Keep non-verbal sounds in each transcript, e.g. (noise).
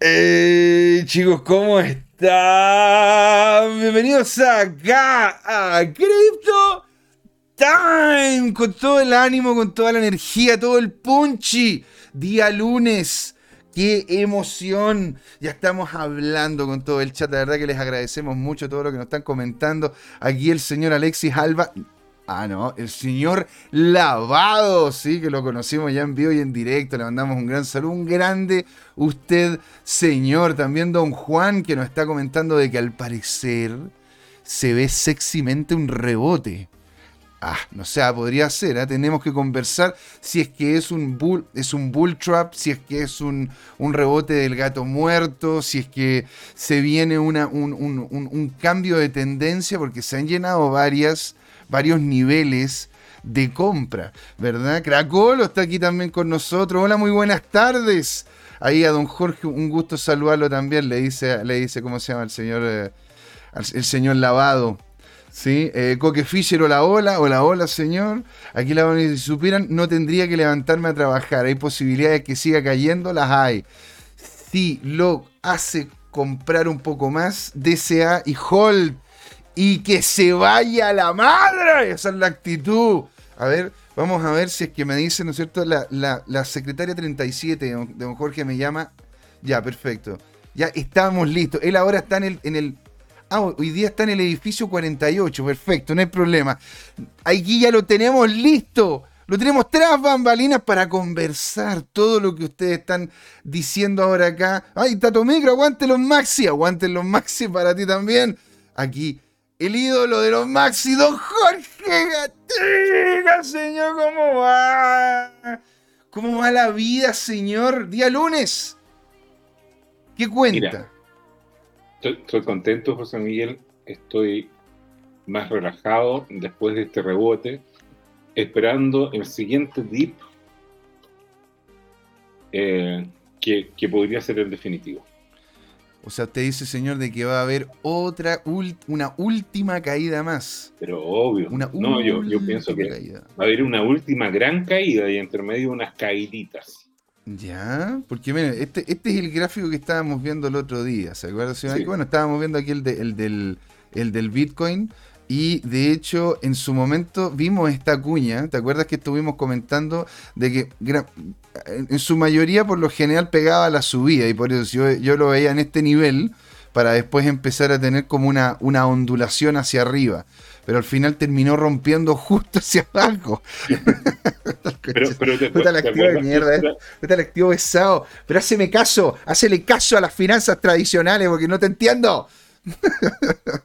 Hey, chicos, ¿cómo están? Bienvenidos acá a Crypto Time con todo el ánimo, con toda la energía, todo el punchy. Día lunes. ¡Qué emoción! Ya estamos hablando con todo el chat. La verdad que les agradecemos mucho todo lo que nos están comentando. Aquí el señor Alexis Alba. Ah, no, el señor Lavado, sí, que lo conocimos ya en vivo y en directo. Le mandamos un gran saludo, un grande usted, señor. También don Juan, que nos está comentando de que al parecer se ve sexymente un rebote. Ah, no sé, podría ser, ¿eh? tenemos que conversar si es que es un bull, es un bull trap, si es que es un, un rebote del gato muerto, si es que se viene una, un, un, un, cambio de tendencia, porque se han llenado varias varios niveles de compra, ¿verdad? Cracolo está aquí también con nosotros. Hola, muy buenas tardes. Ahí a don Jorge, un gusto saludarlo también. Le dice, le dice ¿cómo se llama el señor? Eh, el señor Lavado. ¿Sí? Eh, Coque Fischer, hola, hola, hola, hola, señor. Aquí la si supieran, no tendría que levantarme a trabajar. Hay posibilidades que siga cayendo, las hay. Si lo hace comprar un poco más, DCA y Hold y que se vaya la madre. Esa es la actitud. A ver, vamos a ver si es que me dice, ¿no es cierto? La, secretaria 37 de don Jorge me llama. Ya, perfecto. Ya estamos listos. Él ahora está en el, en el. Ah, hoy día está en el edificio 48. Perfecto, no hay problema. Aquí ya lo tenemos listo. Lo tenemos tras bambalinas para conversar todo lo que ustedes están diciendo ahora acá. Ay, Tato Micro, aguante los maxi, aguanten los maxi para ti también. Aquí el ídolo de los Maxi, don Jorge Gatiga, señor, ¿cómo va? ¿Cómo va la vida, señor? Día lunes. ¿Qué cuenta? estoy, contento, José Miguel. Estoy más relajado después de este rebote, esperando el siguiente dip eh, que podría ser el definitivo. O sea, usted dice, señor, de que va a haber otra, una última caída más. Pero obvio. Una no, yo, yo pienso que va a haber una última gran caída y entre medio unas caíditas. Ya, porque miren, este, este es el gráfico que estábamos viendo el otro día, ¿se acuerdan? Bueno, estábamos viendo aquí el, el, del, el del Bitcoin y de hecho, en su momento vimos esta cuña. ¿Te acuerdas que estuvimos comentando de que en su mayoría, por lo general, pegaba la subida? Y por eso yo, lo veía en este nivel para después empezar a tener como una, una ondulación hacia arriba. Pero al final terminó rompiendo justo hacia abajo. (laughs) pero, pero te, (laughs) activo de mierda, eh. activo pesado. Pero haceme caso, hacele caso a las finanzas tradicionales porque no te entiendo.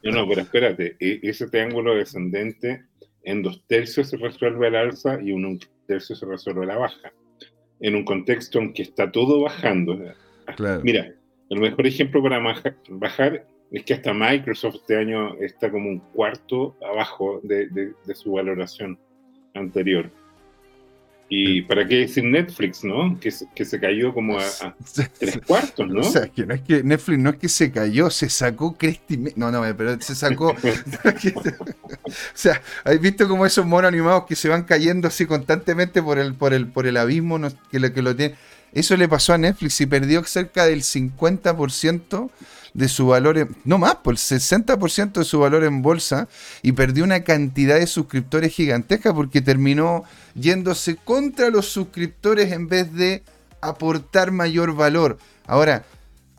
No, no, pero espérate, e, ese triángulo descendente en dos tercios se resuelve al alza y en un tercio se resuelve a la baja. En un contexto en que está todo bajando. Mira, el mejor ejemplo para bajar es que hasta Microsoft este año está como un cuarto abajo de su valoración anterior. ¿Y para qué decir Netflix, no? Que, que se cayó como a, tres cuartos, ¿no? O sea, que no es que Netflix no es que se cayó, se sacó Cresti. No, no, pero se sacó. (laughs) o sea, ¿has visto como esos monos animados que se van cayendo así constantemente por el, por el, por el abismo que, lo, que lo tiene? Eso le pasó a Netflix y perdió cerca del 50% de su valor, no más, por el 60% de su valor en bolsa y perdió una cantidad de suscriptores gigantesca porque terminó yéndose contra los suscriptores en vez de aportar mayor valor. Ahora,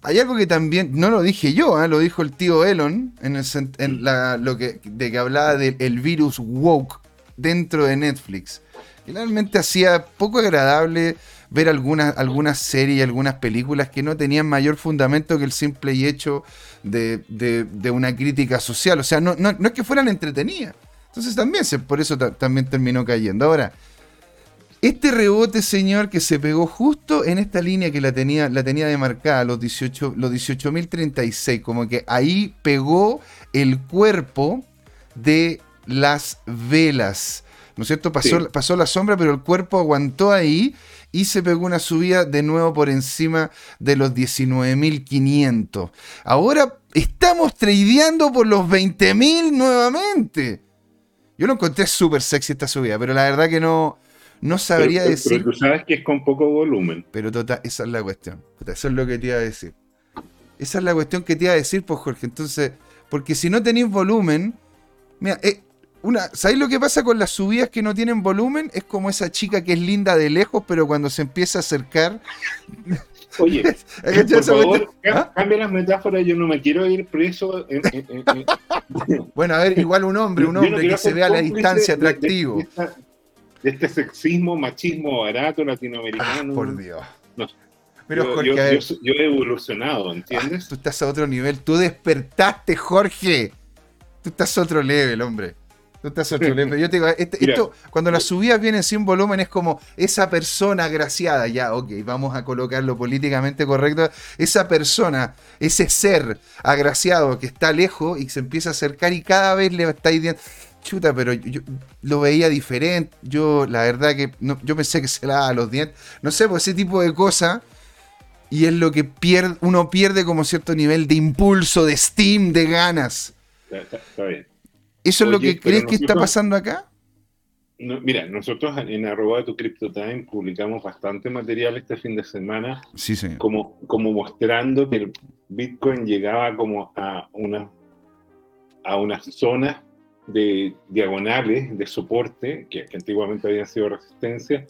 hay algo que también, no lo dije yo, ¿eh? lo dijo el tío Elon en, lo que, de que hablaba del virus woke dentro de Netflix. Que realmente hacía poco agradable ver algunas, algunas series y algunas películas que no tenían mayor fundamento que el simple hecho de, una crítica social. O sea, no, no, es que fueran entretenidas. Entonces también, se, por eso también terminó cayendo. Ahora, este rebote, señor, que se pegó justo en esta línea que la tenía, la tenía demarcada, los 18, los 18.036, como que ahí pegó el cuerpo de las velas. ¿No es cierto? Pasó, pasó la sombra, pero el cuerpo aguantó ahí y se pegó una subida de nuevo por encima de los 19.500. Ahora estamos tradeando por los 20.000 nuevamente. Yo lo encontré súper sexy esta subida, pero la verdad que no, no sabría decir. Pero tú sabes que es con poco volumen. Pero total, esa es la cuestión. Eso es lo que te iba a decir. Esa es la cuestión que te iba a decir, pues Jorge. Entonces, porque si no tenéis volumen, mira, eh, una, ¿sabéis lo que pasa con las subidas que no tienen volumen? Es como esa chica que es linda de lejos, pero cuando se empieza a acercar. (laughs) Oye, (laughs) por favor, ¿Ah? cambia las metáforas, yo no me quiero ir preso. (laughs) bueno, a ver, igual un hombre, un hombre que se vea a la distancia atractivo. De, este sexismo, machismo barato latinoamericano. Ah, por Dios. Pero Jorge, yo, he evolucionado, ¿entiendes? Ah, tú estás a otro nivel, tú despertaste, Jorge. Tú estás a otro level, hombre. Tú estás a otro level. Yo te digo, este, esto, cuando las subidas vienen sin volumen, es como esa persona agraciada, ya, ok, vamos a colocarlo políticamente correcto. Esa persona, ese ser agraciado que está lejos y se empieza a acercar y cada vez le está diciendo chuta, pero yo, lo veía diferente. Yo, la verdad que yo pensé que se lava los dientes. No sé, pues ese tipo de cosas y es lo que pierde, uno pierde como cierto nivel de impulso, de steam, de ganas. Está, bien. ¿Eso es lo que crees que está pasando acá? mira, nosotros en arroba de tu CryptoTime publicamos bastante material este fin de semana. Sí, sí. Como, como mostrando que el Bitcoin llegaba como a una a unas zonas de diagonales de soporte que, antiguamente habían sido resistencia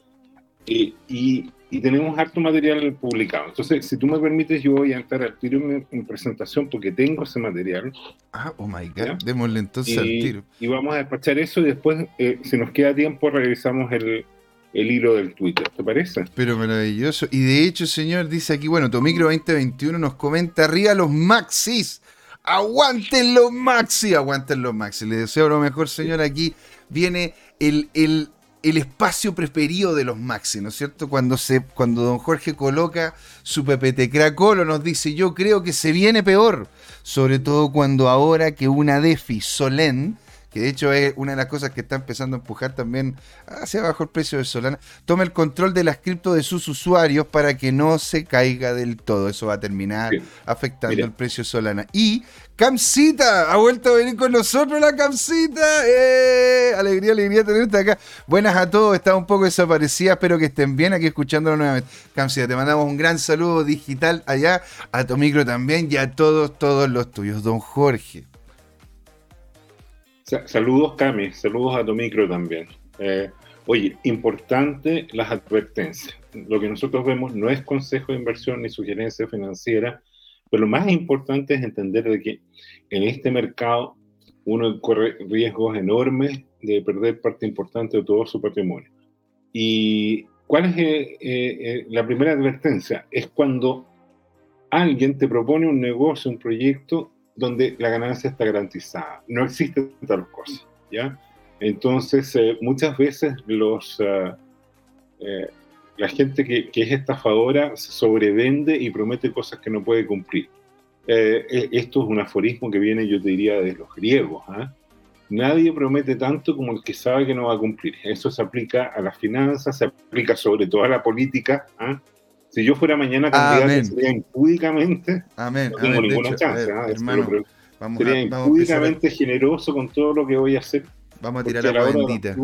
y, y tenemos harto material publicado. Entonces, si tú me permites, yo voy a entrar al tiro en, presentación porque tengo ese material. Ah, oh my God, démosle entonces al tiro. Y vamos a despachar eso y después, eh, si nos queda tiempo, revisamos el, el hilo del Twitter, ¿te parece? Pero maravilloso. Y de hecho, señor, dice aquí, bueno, Tomicro 2021 nos comenta arriba los maxis. Aguanten los maxi, aguanten los maxi. Le deseo lo mejor, señor. Aquí viene el, el el espacio preferido de los Maxi, ¿no es cierto? Cuando, se, cuando don Jorge coloca su PPT Cracolo, nos dice, yo creo que se viene peor, sobre todo cuando ahora que una DeFi Solen que de hecho es una de las cosas que está empezando a empujar también hacia abajo el precio de Solana, toma el control de las cripto de sus usuarios para que no se caiga del todo. Eso va a terminar afectando el precio de Solana. Y Camcita, ha vuelto a venir con nosotros la Camcita. ¡Eh! Alegría, alegría tenerte acá. Buenas a todos, está un poco desaparecida, espero que estén bien aquí escuchándolo nuevamente. Camcita, te mandamos un gran saludo digital allá, a tu micro también y a todos, todos los tuyos. Don Jorge. Saludos, Cami. Saludos a tu también. Eh, oye, importante las advertencias. Lo que nosotros vemos no es consejo de inversión ni sugerencia financiera, pero lo más importante es entender de que en este mercado uno corre riesgos enormes de perder parte importante de todo su patrimonio. ¿Y cuál es eh, eh, la primera advertencia? Es cuando alguien te propone un negocio, un proyecto donde la ganancia está garantizada. No existen tal cosa, ¿ya? Entonces, eh, muchas veces los, eh, eh, la gente que, que, es estafadora se sobrevende y promete cosas que no puede cumplir. esto es un aforismo que viene, yo te diría, de los griegos. ¿ah? Nadie promete tanto como el que sabe que no va a cumplir. Eso se aplica a las finanzas, se aplica sobre todo a la política. ¿Ah? Si yo fuera mañana candidato, sería impúdicamente. Amén. No tengo ninguna chance. sería impúdicamente generoso con todo lo que voy a hacer. Vamos a tirar la bendita.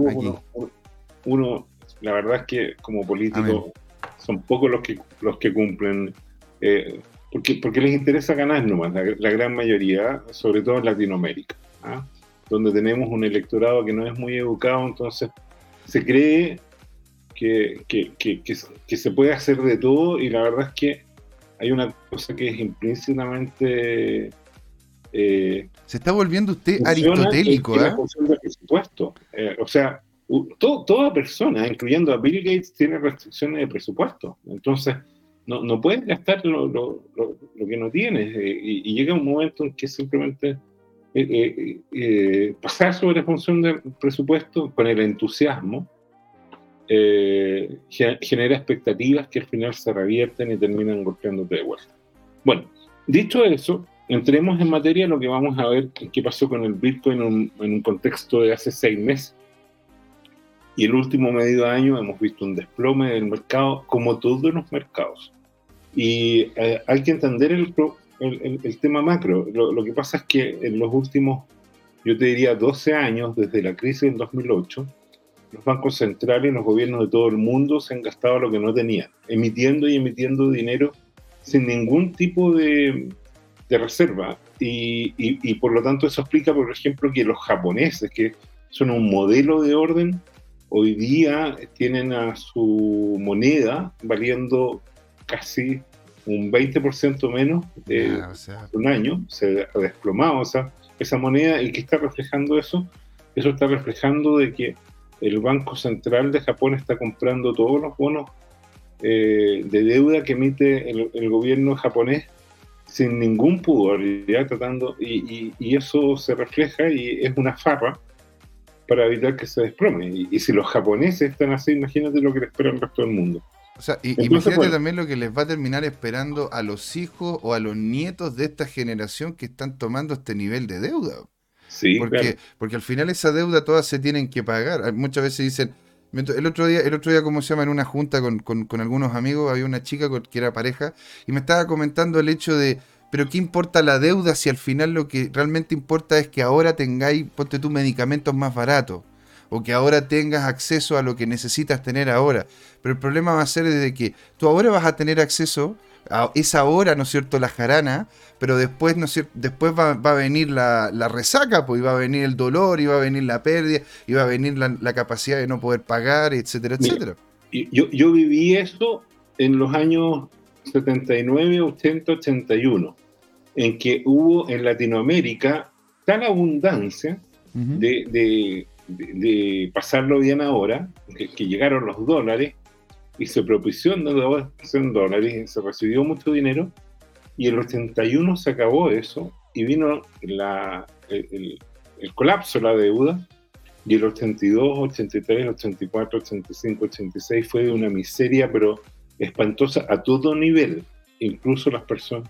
Uno, la verdad es que como político son pocos los que, los que cumplen. Eh, porque, porque les interesa ganar nomás, la, gran mayoría, sobre todo en Latinoamérica, ¿ah? donde tenemos un electorado que no es muy educado, entonces se cree que, que, se puede hacer de todo y la verdad es que hay una cosa que es implícitamente... Eh, se está volviendo usted aristotélico, ¿eh? presupuesto. Eh, o sea, toda persona, incluyendo a Bill Gates, tiene restricciones de presupuesto. Entonces, no, no puedes gastar lo, lo, lo, que no tienes. Eh, y, llega un momento en que simplemente pasar sobre función del presupuesto con el entusiasmo eh, genera expectativas que al final se revierten y terminan golpeándote de vuelta. Bueno, dicho eso, entremos en materia lo que vamos a ver qué pasó con el Bitcoin en un, contexto de hace seis meses. Y el último medio año hemos visto un desplome del mercado, como todos los mercados. Y eh, hay que entender el, tema macro. Lo, que pasa es que en los últimos, yo te diría, 12 años, desde la crisis del 2008, los bancos centrales, los gobiernos de todo el mundo se han gastado lo que no tenían, emitiendo y emitiendo dinero sin ningún tipo de, de reserva. Y, por lo tanto eso explica, por ejemplo, que los japoneses, que son un modelo de orden, hoy día tienen a su moneda valiendo casi un 20% menos de un año, se ha desplomado esa, esa moneda y que está reflejando eso, eso está reflejando de que el Banco Central de Japón está comprando todos los bonos eh, de deuda que emite el, gobierno japonés sin ningún pudor, ya tratando, y, eso se refleja y es una farra para evitar que se desplome. Y, si los japoneses están así, imagínate lo que le espera el resto del mundo. O sea, y, imagínate también lo que les va a terminar esperando a los hijos o a los nietos de esta generación que están tomando este nivel de deuda. Sí, porque, porque al final esa deuda todas se tienen que pagar. Muchas veces dicen, el otro día, el otro día, como se llama, en una junta con, algunos amigos, había una chica que era pareja y me estaba comentando el hecho de, pero ¿qué importa la deuda si al final lo que realmente importa es que ahora tengáis, ponte tus medicamentos más baratos? O que ahora tengas acceso a lo que necesitas tener ahora. Pero el problema va a ser de que tú ahora vas a tener acceso es ahora, ¿no es cierto?, la jarana, pero después, ¿no es cierto? después va, a venir la, resaca, pues iba a venir el dolor, iba a venir la pérdida, iba a venir la, capacidad de no poder pagar, etcétera, etcétera. Yo, yo viví eso en los años 79, 80, 81, en que hubo en Latinoamérica tal abundancia de, pasarlo bien ahora, que llegaron los dólares, y se propició en dólares y se recibió mucho dinero y el 81 se acabó eso y vino la, el, colapso de la deuda y el 82, 83, 84, 85, 86 fue de una miseria pero espantosa a todo nivel, incluso las personas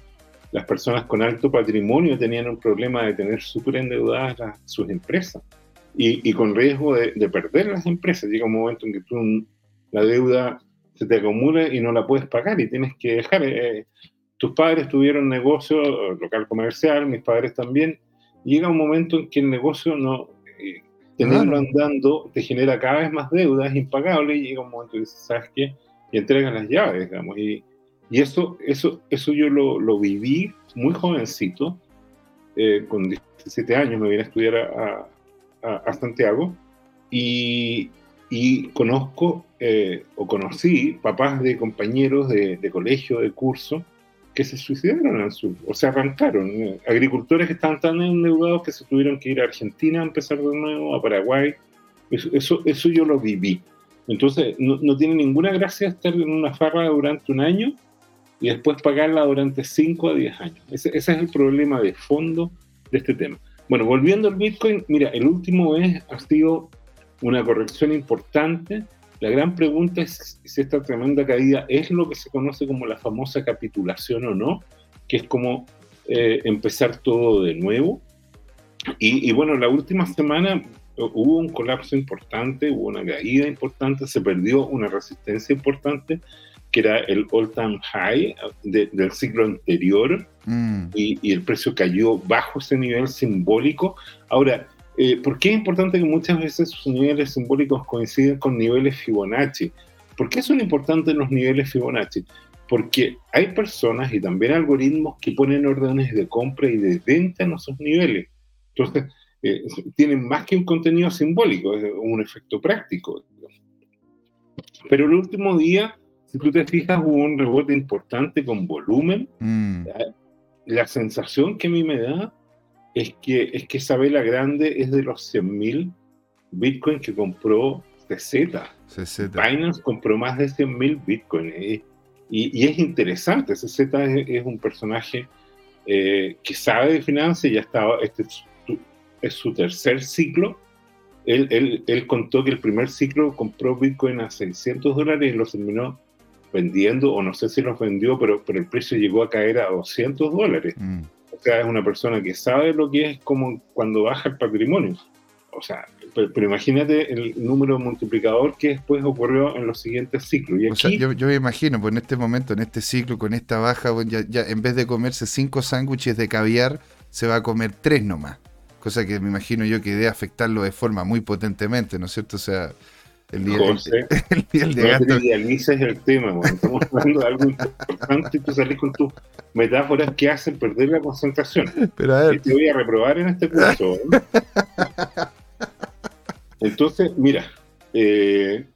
las personas con alto patrimonio tenían un problema de tener súper endeudadas sus empresas y, y, con riesgo de, de, perder las empresas. Llega un momento en que tú, la deuda se te acumula y no la puedes pagar y tienes que dejar. Eh, tus padres tuvieron negocio local comercial, mis padres también. llega un momento en que el negocio no, eh, tenerlo andando te genera cada vez más deudas impagables y llega un momento y dices, ¿sabes qué? Y entregan las llaves, digamos. Y, y eso, eso, eso yo lo, lo viví muy jovencito, eh, con 17 años me vine a estudiar a, a, a Santiago y, y conozco eh, o conocí papás de compañeros de, colegio, de curso, que se suicidaron al sur, o se arrancaron. Agricultores que estaban tan endeudados que se tuvieron que ir a Argentina a empezar de nuevo, a Paraguay. Eso, eso, yo lo viví. Entonces, no, tiene ninguna gracia estar en una farra durante un año y después pagarla durante 5 a 10 años. Ese, ese, es el problema de fondo de este tema. Bueno, volviendo al Bitcoin, mira, el último mes ha sido una corrección importante. La gran pregunta es si esta tremenda caída es lo que se conoce como la famosa capitulación o no, que es como eh, empezar todo de nuevo. Y, bueno, la última semana hubo un colapso importante, hubo una caída importante, se perdió una resistencia importante, que era el all-time high del ciclo anterior, mm. y, y, el precio cayó bajo ese nivel simbólico. Ahora, eh, ¿Por qué es importante que muchas veces sus niveles simbólicos coinciden con niveles Fibonacci? ¿Por qué son importantes los niveles Fibonacci? Porque hay personas y también algoritmos que ponen órdenes de compra y de venta en esos niveles. Entonces, eh, tienen más que un contenido simbólico, es un efecto práctico. Pero el último día, si tú te fijas, hubo un rebote importante con volumen. Mm. La sensación que a mí me da es que, es que Isabela Grande es de los 100.000 Bitcoin que compró CZ. Binance compró más de 100.000 Bitcoin. Eh, y, es interesante, CZ es, es un personaje eh, que sabe de finanzas, ya estaba, este es su, tercer ciclo. Él, él, él, contó que el primer ciclo compró Bitcoin a 600 dólares y los terminó vendiendo, o no sé si los vendió, pero, pero el precio llegó a caer a 200 dólares. Mm es una persona que sabe lo que es como cuando baja el patrimonio. O sea, pero, imagínate el número multiplicador que después ocurrió en los siguientes ciclos. Y yo, me imagino, pues en este momento, en este ciclo, con esta baja, ya, en vez de comerse cinco sándwiches de caviar, se va a comer tres nomás. Cosa que me imagino yo que debe afectarlo de forma muy potentemente, ¿no es cierto? O sea, El día, José, (laughs) el, el, de no trivialices el tema, bueno. estamos hablando de algo importante y tú sales con tus metáforas que hacen perder la concentración. Pero a ver, te voy a reprobar en este curso. ¿eh? (laughs) Entonces, mira, eh,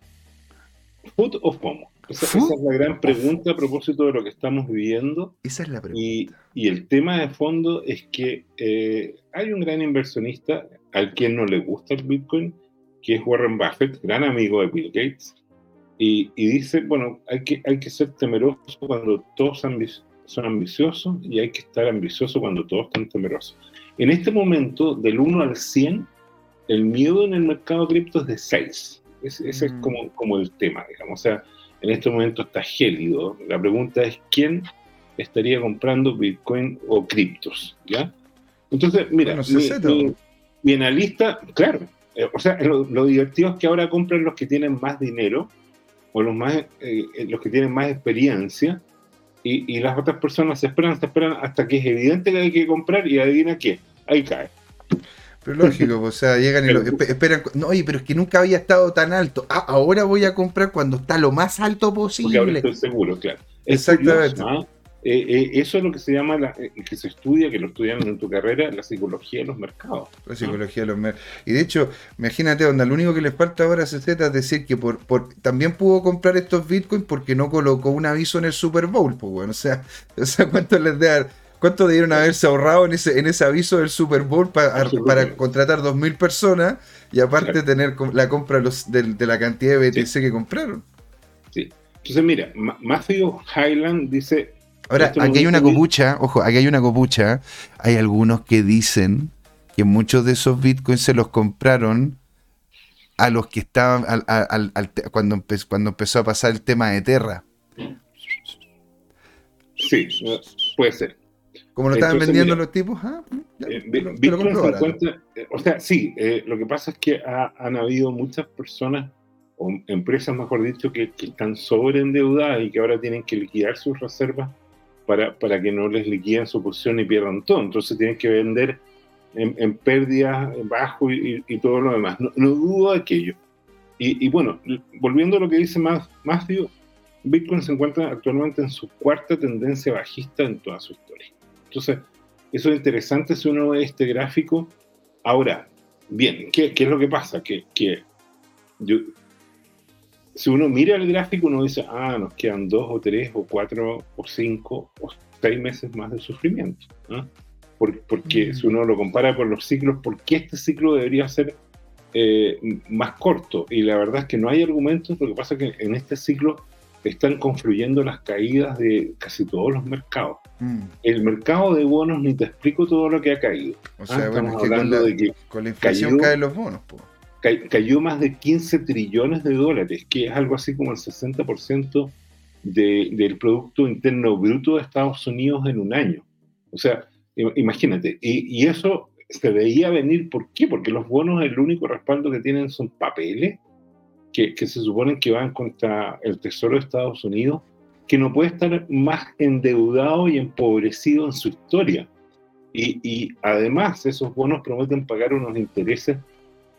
¿food o FOMO? Esa, esa, es la gran pregunta a propósito de lo que estamos viviendo. Esa es la pregunta. Y, y el tema de fondo es que eh, hay un gran inversionista al quien no le gusta el Bitcoin, que es Warren Buffett, gran amigo de Bill Gates, y, y dice, bueno, hay que, hay que ser temeroso cuando todos son ambiciosos y hay que estar ambicioso cuando todos están temerosos. En este momento, del 1 al 100, el miedo en el mercado cripto es de 6. Ese, es mm. como, como el tema, digamos. O sea, en este momento está gélido. La pregunta es, ¿quién estaría comprando Bitcoin o criptos? ¿Ya? Entonces, mira, mi, analista, claro, eh, o sea, lo, divertido es que ahora compran los que tienen más dinero o los, más, eh, eh, los que tienen más experiencia y, y, las otras personas se esperan, se esperan hasta que es evidente que hay que comprar y adivina qué, ahí cae. Pero lógico, o sea, llegan y lo, esperan. No, oye, pero es que nunca había estado tan alto. Ah, ahora voy a comprar cuando está lo más alto posible. Porque ahora estoy seguro, claro. Exactamente. ¿ah? Eh, eh, eso es lo que se llama, la, eh, que se estudia, que lo estudian en tu carrera, la psicología de los mercados. La psicología de los mercados. Y de hecho, imagínate, donde lo único que les falta ahora se trata es decir que por, por, también pudo comprar estos bitcoins porque no colocó un aviso en el Super Bowl. Pues bueno, o sea, (laughs) o sea ¿cuánto les da? ¿Cuánto debieron haberse ahorrado en ese, en ese aviso del Super Bowl para, para contratar 2.000 personas y aparte tener la compra los, de, la cantidad de BTC que compraron? Sí. Entonces, mira, Matthew Highland dice. Ahora, aquí hay una copucha, ojo, aquí hay una copucha. Hay algunos que dicen que muchos de esos bitcoins se los compraron a los que estaban al, cuando, cuando empezó a pasar el tema de Terra. Sí, puede ser. Como lo estaban vendiendo los tipos, ah, eh, eh, o sea, sí, eh, lo que pasa es que han habido muchas personas, o empresas mejor dicho, que, están sobreendeudadas y que ahora tienen que liquidar sus reservas para, para que no les liquiden su posición y pierdan todo. Entonces tienen que vender en, pérdidas bajo y, todo lo demás. No, dudo de aquello. Y, y, bueno, volviendo a lo que dice Matthew, Bitcoin se encuentra actualmente en su cuarta tendencia bajista en toda su historia. Entonces, eso es interesante si uno ve este gráfico. Ahora, bien, ¿qué, es lo que pasa? Que, si uno mira el gráfico, uno dice, ah, nos quedan dos o tres o cuatro o cinco o seis meses más de sufrimiento. porque mm. si uno lo compara con los ciclos, ¿por qué este ciclo debería ser eh, más corto? Y la verdad es que no hay argumentos, lo que pasa es que en este ciclo están confluyendo las caídas de casi todos los mercados. Mm. El mercado de bonos, ni te explico todo lo que ha caído. O sea, ah, bueno, hablando de que con la inflación caen los bonos. Cayó más de 15 trillones de dólares, que es algo así como el 60% de, del Producto Interno Bruto de Estados Unidos en un año. O sea, imagínate, y, y eso se veía venir, ¿por qué? Porque los bonos el único respaldo que tienen son papeles que, se suponen que van contra el Tesoro de Estados Unidos, que no puede estar más endeudado y empobrecido en su historia. Y, además esos bonos prometen pagar unos intereses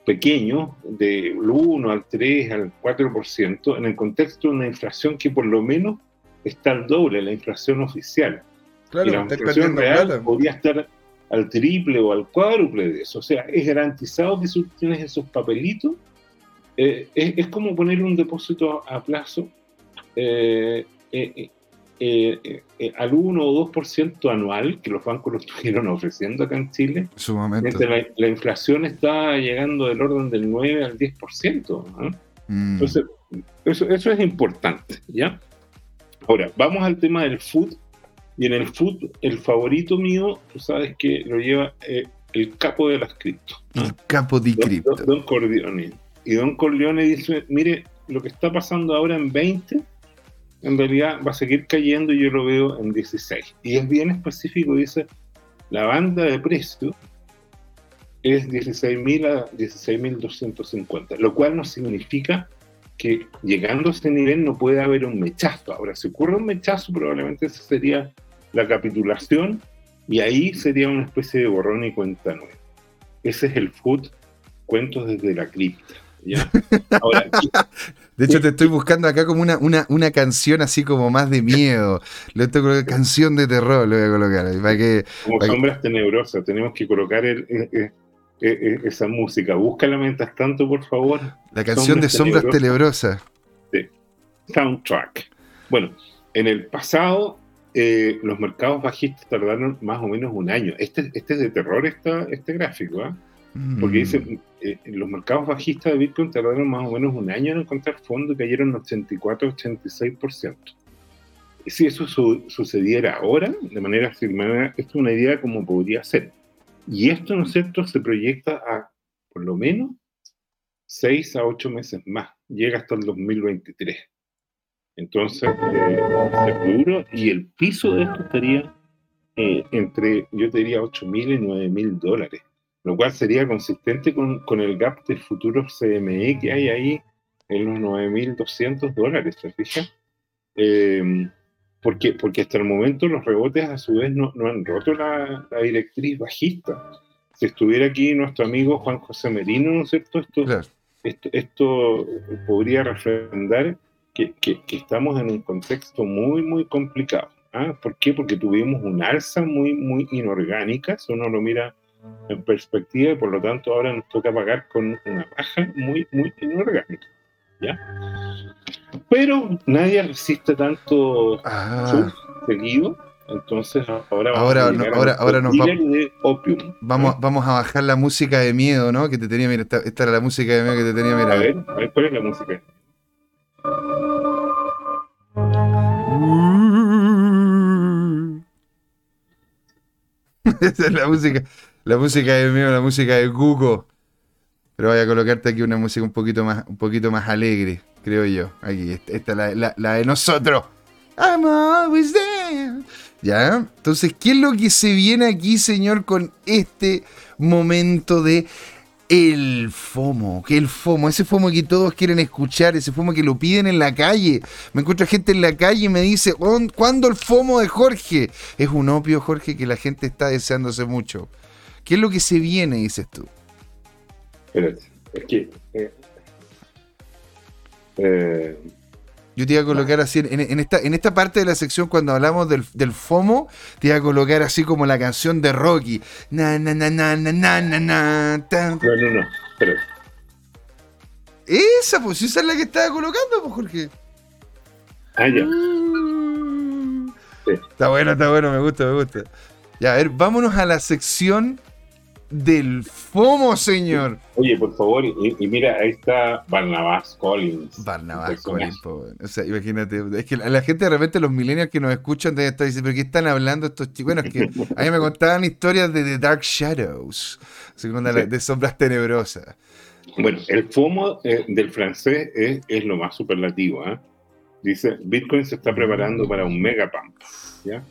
pequeños, del 1 al 3, al 4%, en el contexto de una inflación que por lo menos está al doble, la inflación oficial. Claro, y la inflación real podría estar al triple o al cuádruple de eso. O sea, es garantizado que si tienes esos papelitos, eh, es, como poner un depósito a plazo eh, eh, al 1 o 2% anual, que los bancos lo (laughs) estuvieron ofreciendo acá en Chile. Sumamente. La, la, inflación está llegando del orden del 9 al 10%. Mm. Entonces, eso, eso es importante, ¿ya? Ahora, vamos al tema del food. Y en el food, el favorito mío, tú sabes que lo lleva el capo de las cripto. El capo de cripto. Don, don Cordioni. Y Don Corleone dice, mire, lo que está pasando ahora en 20, en realidad va a seguir cayendo y yo lo veo en 16. Y es bien específico, dice, la banda de precio es 16.000 a 16.250, lo cual no significa que llegando a ese nivel no puede haber un mechazo. Ahora, si ocurre un mechazo, probablemente esa sería la capitulación y ahí sería una especie de borrón y cuenta nueva. Ese es el food, cuentos desde la cripta. ¿Ya? Ahora, (laughs) de hecho, te estoy buscando acá como una, una, una canción así como más de miedo. Le tengo que canción de terror, lo voy a colocar. Para que, como sombras tenebrosas, tenemos que colocar el, esa música. Búscala mientras tanto, por favor. La canción de sombras tenebrosas. Sí. Soundtrack. Bueno, en el pasado eh, los mercados bajistas tardaron más o menos un año. Este, este es de terror esta, este gráfico, ¿ah? Porque dice, mm. eh, los mercados bajistas de Bitcoin tardaron más o menos un año en encontrar fondos y cayeron 84-86%. Si eso sucediera ahora, de manera afirmada, esto es una idea como podría ser. Y esto, ¿no es cierto?, se proyecta a por lo menos 6 a 8 meses más. Llega hasta el 2023. Entonces, eh, duro y el piso de esto estaría eh, entre, yo te diría, 8 mil y 9 mil dólares, lo cual sería consistente con, con, el gap de futuros CME que hay ahí en los 9.200 dólares, ¿te fijas? Eh, porque, porque hasta el momento los rebotes a su vez no, no han roto la, la, directriz bajista. Si estuviera aquí nuestro amigo Juan José Merino, ¿no es cierto? Esto, esto, esto podría refrendar que, estamos en un contexto muy, muy complicado. ¿ah? ¿Por qué? Porque tuvimos una alza muy, muy inorgánica, si uno lo mira en perspectiva, y por lo tanto ahora nos toca pagar con una baja muy, muy inorgánica. ¿ya? Pero nadie resiste tanto ah. seguido, entonces ahora vamos ahora, a ahora, ahora nos de opium, vamos, vamos a bajar la música de miedo, ¿no? Que te tenía, mira, esta, esta, era la música de miedo que te tenía, mira. A ver, a ver, ¿cuál es la música? (laughs) Esa es la música, la música de mío, la música de Cuco. Pero voy a colocarte aquí una música un poquito más, un poquito más alegre, creo yo. Aquí, esta es la, la, de nosotros. I'm always there. ¿Ya? Entonces, ¿qué es lo que se viene aquí, señor, con este momento de el FOMO, que el FOMO, ese FOMO que todos quieren escuchar, ese FOMO que lo piden en la calle. Me encuentro gente en la calle y me dice, ¿cuándo el FOMO de Jorge? Es un opio, Jorge, que la gente está deseándose mucho. ¿Qué es lo que se viene, dices tú? Espérate, es que... Eh, eh, yo te iba a colocar así, en, esta, en esta parte de la sección, cuando hablamos del, del, FOMO, te iba a colocar así como la canción de Rocky. Na, na, na, na, na, na, na, na, No, no, no, pero... Esa, pues, esa es la que estaba colocando, pues, Jorge. Ah, ya. Mm. Está bueno, está bueno, me gusta, me gusta. Ya, a ver, vámonos a la sección del FOMO, señor. Oye, por favor, y, mira, ahí está Barnabas Collins. Barnabas Collins, o sea, imagínate, es que la, gente de repente, los millennials que nos escuchan, deben estar diciendo, ¿pero qué están hablando estos chicos? Bueno, es que a mí me contaban historias de The Dark Shadows, de sombras tenebrosas. Bueno, el FOMO eh, del francés es, lo más superlativo. ¿eh? Dice, Bitcoin se está preparando para un megapump. ¿ya?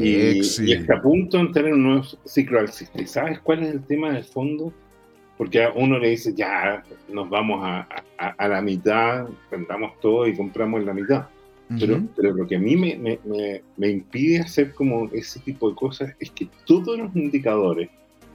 Y, está a punto de entrar en un nuevo ciclo alcista. ¿Y sabes cuál es el tema del fondo? Porque a uno le dice, ya, nos vamos a, a, la mitad, vendamos todo y compramos la mitad. pero, pero lo que a mí me, me, me, impide hacer como ese tipo de cosas es que todos los indicadores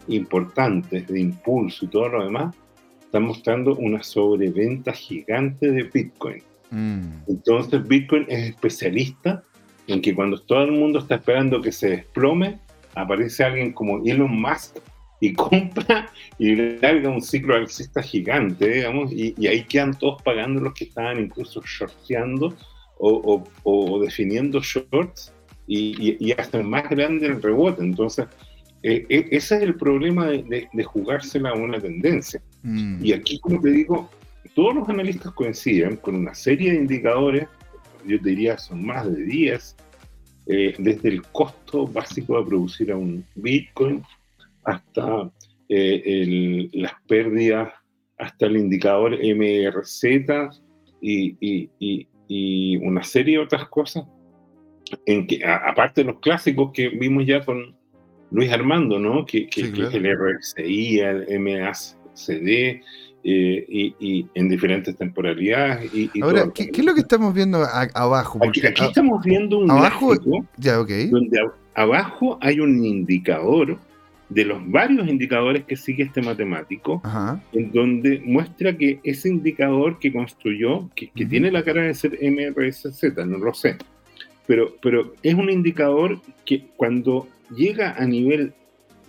importantes de impulso y todo lo demás están mostrando una sobreventa gigante de Bitcoin. Mm. Entonces Bitcoin es especialista en que cuando todo el mundo está esperando que se desplome, aparece alguien como Elon Musk y (laughs) compra y larga un ciclo alcista gigante, digamos, y, ahí quedan todos pagando los que estaban incluso shorteando o, definiendo shorts y, y, hasta más grande el rebote. Entonces, eh, eh, ese es el problema de, jugársela a una tendencia. Mm. Y aquí, como te digo, todos los analistas coinciden con una serie de indicadores yo diría son más de 10, eh, desde el costo básico de producir a un Bitcoin hasta eh, las pérdidas, hasta el indicador MRZ y, una serie de otras cosas, en que, aparte de los clásicos que vimos ya con Luis Armando, ¿no? que, que, es el RSI, el MACD, eh, y, en diferentes temporalidades. Y, Ahora, ¿qué, es lo que estamos viendo abajo? Porque aquí, estamos viendo un abajo, ya, okay. donde abajo hay un indicador de los varios indicadores que sigue este matemático, en donde muestra que ese indicador que construyó, que, tiene la cara de ser MRSZ, no lo sé, pero, pero es un indicador que cuando llega a nivel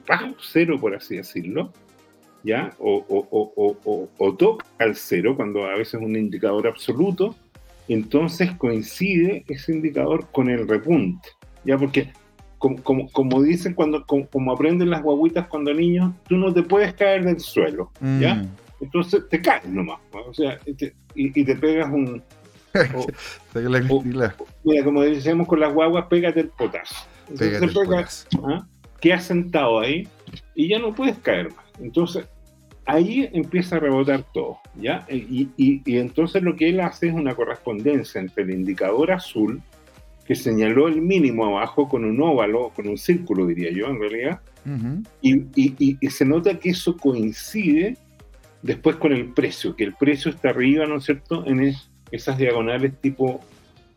bajo cero, por así decirlo, ¿ya? O, o, toca al cero, cuando a veces es un indicador absoluto, entonces coincide ese indicador con el repunte, ¿ya? Porque como, como, dicen cuando, como, aprenden las guaguitas cuando niños, tú no te puedes caer del suelo, ¿ya? Mm. Entonces te caes nomás, o sea, y te, pegas un... (laughs) mira, como decíamos con las guaguas, pégate el potazo. Entonces pegas, ¿ah? quedas sentado ahí y ya no puedes caer más. Entonces, ahí empieza a rebotar todo, ¿ya? Y, y, y, entonces lo que él hace es una correspondencia entre el indicador azul, que señaló el mínimo abajo con un óvalo, con un círculo, diría yo, en realidad, y, y, se nota que eso coincide después con el precio, que el precio está arriba, ¿no es cierto?, en esas diagonales tipo,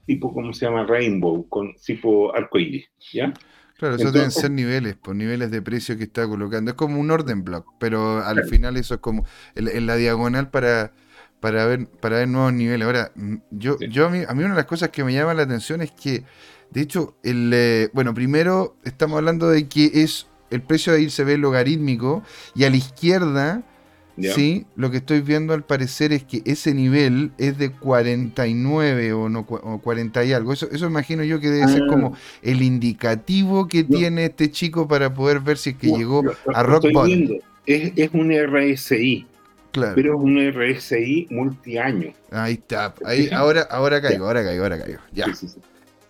tipo, ¿cómo se llama? Rainbow, con tipo arcoíris, ¿ya? Claro, eso deben ser niveles, por pues, niveles de precio que está colocando. Es como un orden block, pero al final eso es como en, la diagonal para, para ver para ver nuevos niveles. Ahora, mm, yo, yo a mí, a mí una de las cosas que me llama la atención es que, de hecho, el eh, bueno, primero estamos hablando de que es el precio de ahí se ve logarítmico y a la izquierda Sí, lo que estoy viendo al parecer es que ese nivel es de 49 o, no, o 40 y algo. Eso, eso imagino yo que debe ser ah. como el indicativo que tiene este chico para poder ver si es que llegó a rock bottom. Es, es un RSI. Claro. Pero es un RSI multiaño. Ahí está. Ahí, ahora, ahora caigo, ahora caigo, ahora caigo. Ya.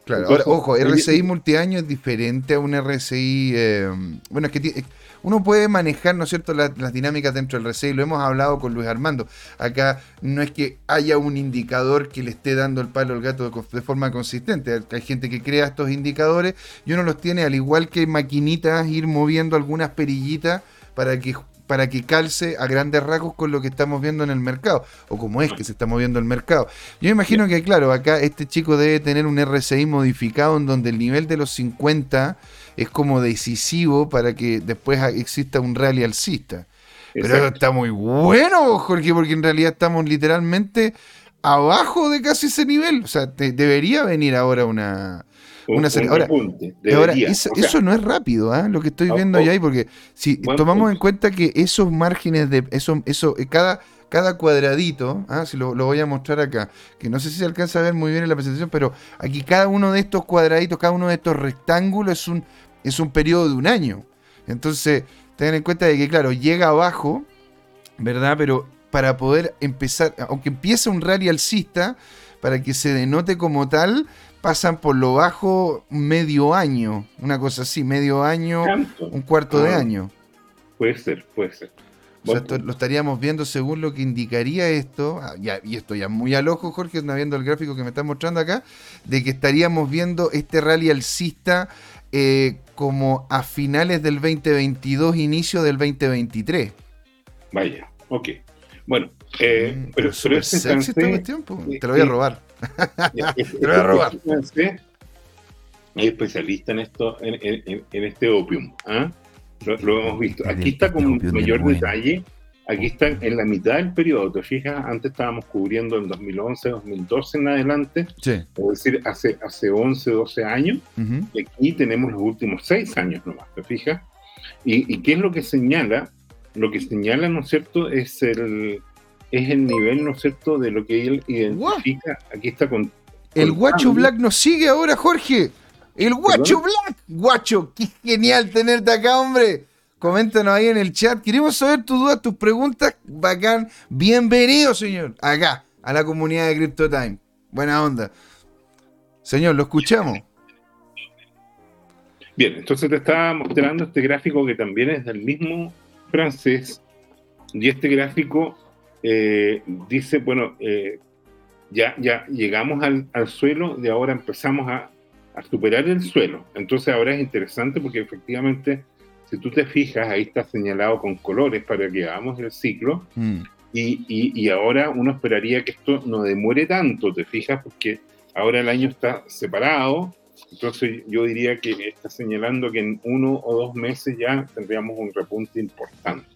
Claro, ahora, ojo, RSI multiaño es diferente a un RSI. Eh, bueno, es que uno puede manejar, ¿no es cierto?, las, dinámicas dentro del RSI, lo hemos hablado con Luis Armando. Acá no es que haya un indicador que le esté dando el palo al gato de, forma consistente. Hay gente que crea estos indicadores y uno los tiene, al igual que maquinitas, ir moviendo algunas perillitas para que para que calce a grandes rasgos con lo que estamos viendo en el mercado, o como es que se está moviendo el mercado. Yo imagino que, claro, acá este chico debe tener un RSI modificado en donde el nivel de los 50 es como decisivo para que después exista un rally alcista. Pero está muy bueno, Jorge, porque en realidad estamos literalmente abajo de casi ese nivel. O sea, debería venir ahora una, una ahora, ahora eso, no es rápido, ¿ah? lo que estoy viendo ahí, porque si tomamos en cuenta que esos márgenes de eso, eso, eh, cada, cada cuadradito, ¿ah? si lo, lo, voy a mostrar acá, que no sé si se alcanza a ver muy bien en la presentación, pero aquí cada uno de estos cuadraditos, cada uno de estos rectángulos es un es un periodo de un año. Entonces, tengan en cuenta de que, claro, llega abajo, ¿verdad? Pero para poder empezar, aunque empiece un rally alcista, para que se denote como tal, pasan por lo bajo medio año, una cosa así, medio año, un cuarto de ah. año. Puede ser, puede ser. O sea, lo estaríamos viendo según lo que indicaría esto, ah, y esto ya muy al ojo, Jorge, viendo el gráfico que me está mostrando acá, de que estaríamos viendo este rally alcista eh, como a finales del 2022, inicio del 2023. Vaya, ok. Bueno, eh, mm, pero, pero este sexy Te lo voy a robar. (laughs) Te lo voy a robar. Es especialista en esto, en, este opium. ¿ah? Lo, hemos visto. Aquí está con mayor detalle Aquí están en la mitad del periodo, te fijas, antes estábamos cubriendo en 2011, 2012 en adelante, es decir, hace, hace 11, 12 años, y aquí tenemos los últimos 6 años nomás, te fijas. ¿Y, qué es lo que señala? Lo que señala, ¿no es cierto?, es el, es el nivel, ¿no es cierto?, de lo que él identifica. Aquí está con... el guacho Black nos sigue ahora, Jorge. El guacho Black. Guacho, qué genial tenerte acá, hombre. Coméntanos ahí en el chat. Queremos saber tus dudas, tus preguntas. Bacán. Bienvenido, señor. Acá, a la comunidad de CryptoTime. Buena onda. Señor, lo escuchamos. Bien, entonces te estaba mostrando este gráfico que también es del mismo francés. Y este gráfico eh, dice, bueno, eh, ya, ya llegamos al, suelo y ahora empezamos a, a superar el suelo. Entonces ahora es interesante porque efectivamente si tú te fijas, ahí está señalado con colores para que hagamos el ciclo. Mm. Y, y, ahora uno esperaría que esto no demore tanto, te fijas, porque ahora el año está separado Entonces yo diría que está señalando que en uno o dos meses ya tendríamos un repunte importante.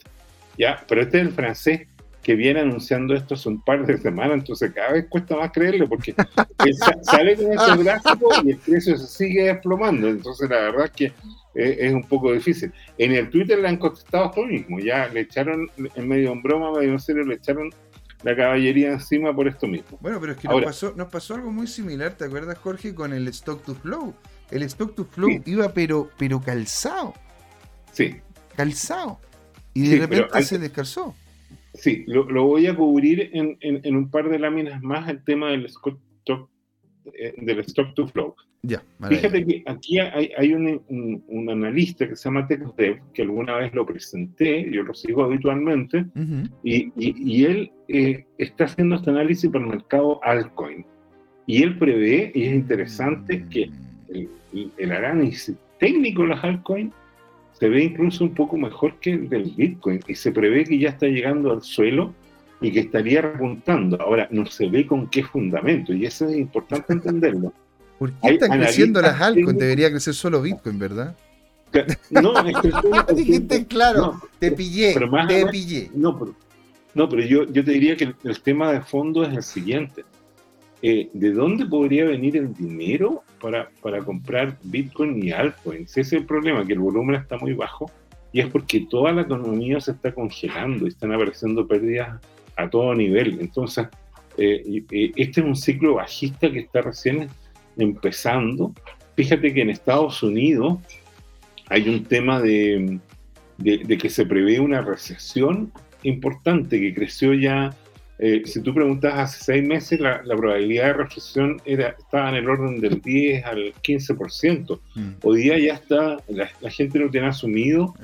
¿Ya? Pero este es el francés que viene anunciando esto hace un par de semanas, entonces cada vez cuesta más creerlo porque (laughs) sale con ese gráfico y el precio se sigue desplomando. Entonces la verdad es que eh, es un poco difícil. En el Twitter le han contestado esto mismo, ya le echaron, en medio en broma, medio en serio, le echaron la caballería encima por esto mismo. Bueno, pero es que nos, pasó, nos pasó algo muy similar, ¿te acuerdas, Jorge, con el Stock to Flow? El Stock to Flow iba pero, pero calzado. Sí. Calzado. Y de repente se descalzó. Sí, lo, voy a cubrir en, en, un par de láminas más el tema del stock, eh, del stock to flow. Ya, Fíjate que aquí hay, hay un, un, analista que se llama TechDev, que alguna vez lo presenté, yo lo sigo habitualmente, y, y, él eh, está haciendo este análisis para el mercado altcoin. Y él prevé, y es interesante, mm. que el, el, análisis técnico de las altcoins se ve incluso un poco mejor que el del Bitcoin y se prevé que ya está llegando al suelo y que estaría repuntando. Ahora, no se ve con qué fundamento y eso es importante (laughs) entenderlo. ¿Por qué están creciendo las altcoins? Debería crecer solo Bitcoin, ¿verdad? No, es que dijiste (laughs) claro, te pillé, te pillé. No, pero, no, pero yo, yo te diría que el tema de fondo es el siguiente. Eh, ¿de dónde podría venir el dinero para, para comprar Bitcoin y altcoins? Ese es el problema, que el volumen está muy bajo y es porque toda la economía se está congelando y están apareciendo pérdidas a todo nivel. Entonces, eh, este es un ciclo bajista que está recién empezando. Fíjate que en Estados Unidos hay un tema de, de que se prevé una recesión importante que creció ya eh, si tú preguntas hace seis meses, la, probabilidad de recesión era, estaba en el orden del 10 al 15%. Mm. Hoy día ya está, la, gente lo tiene asumido.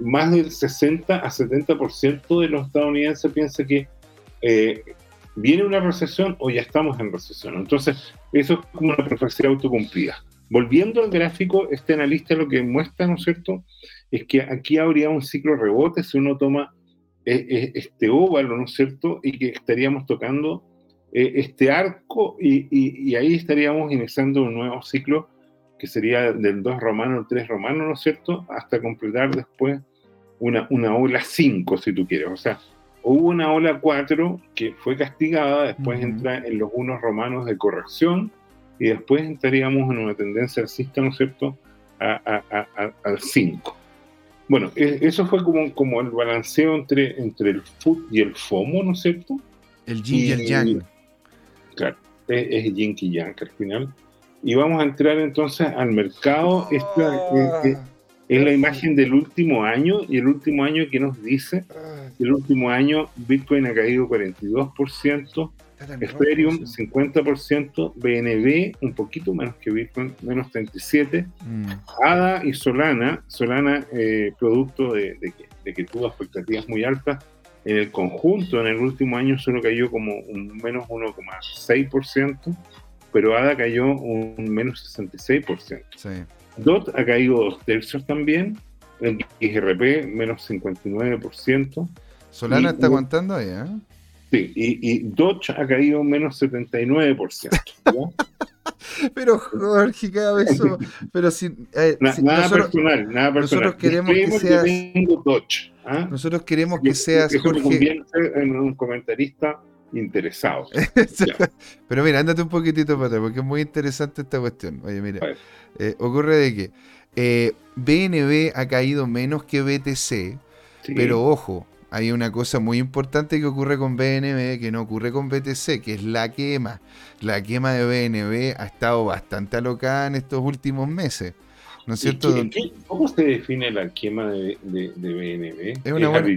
más del 60 a 70% de los estadounidenses piensa que eh, viene una recesión o ya estamos en recesión. Entonces, eso es como una profecía autocumplida. Volviendo al gráfico, este analista lo que muestra, ¿no es cierto?, es que aquí habría un ciclo rebote si uno toma este óvalo, ¿no es cierto? Y que estaríamos tocando eh, este arco y, ahí estaríamos iniciando un nuevo ciclo que sería del 2 romano al 3 romano, ¿no es cierto? Hasta completar después una, una ola 5, si tú quieres. O sea, hubo una ola 4 que fue castigada, después entra en los unos romanos de corrección y después entraríamos en una tendencia alcista, ¿no es cierto?, al 5. Bueno, e, eso fue como, como el balanceo entre, entre el food y el FOMO, ¿no es cierto? El yin y, el yang. Claro, es, es yin y yang al final. Y vamos a entrar entonces al mercado. Esta es, la imagen del último año y el último año que nos dice, el último año Bitcoin ha caído 42%, Ethereum 50%, BNB un poquito menos que Bitcoin, menos 37%, mm. ADA y Solana, Solana eh, producto de, que, tuvo expectativas muy altas, en el conjunto en el último año solo cayó como un menos 1,6%, pero ADA cayó un menos 66%. DOT ha caído dos tercios también, el XRP menos 59%. Solana está aguantando ahí, ¿eh? Sí, y, y Dodge ha caído menos 79%. (laughs) pero Jorge, cada vez eso. Pero si, eh, nada personal, nada personal. Nosotros queremos que seas. Dodge, ¿ah? Nosotros queremos que seas. Que Jorge. en un comentarista interesado. (laughs) pero mira, ándate un poquitito para atrás, porque es muy interesante esta cuestión. Oye, mira, eh, ocurre de que eh, BNB ha caído menos que BTC, pero ojo, hay una cosa muy importante que ocurre con BNB que no ocurre con BTC, que es la quema. La quema de BNB ha estado bastante alocada en estos últimos meses. ¿No es cierto? ¿Cómo se define la quema de, BNB? ¿Es, una buena,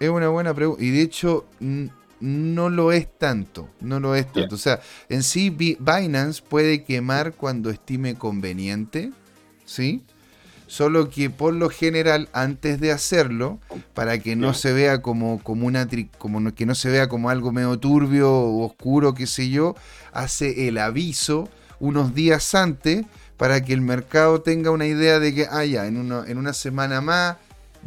Es una buena pregunta. Y de hecho, no lo es tanto. No lo es tanto. O sea, en sí, Binance puede quemar cuando estime conveniente. ¿Sí? solo que por lo general antes de hacerlo, para que no se vea como, como una como que no se vea como algo medio turbio o oscuro, qué sé yo, hace el aviso unos días antes para que el mercado tenga una idea de que, ah, ya, en, en una semana más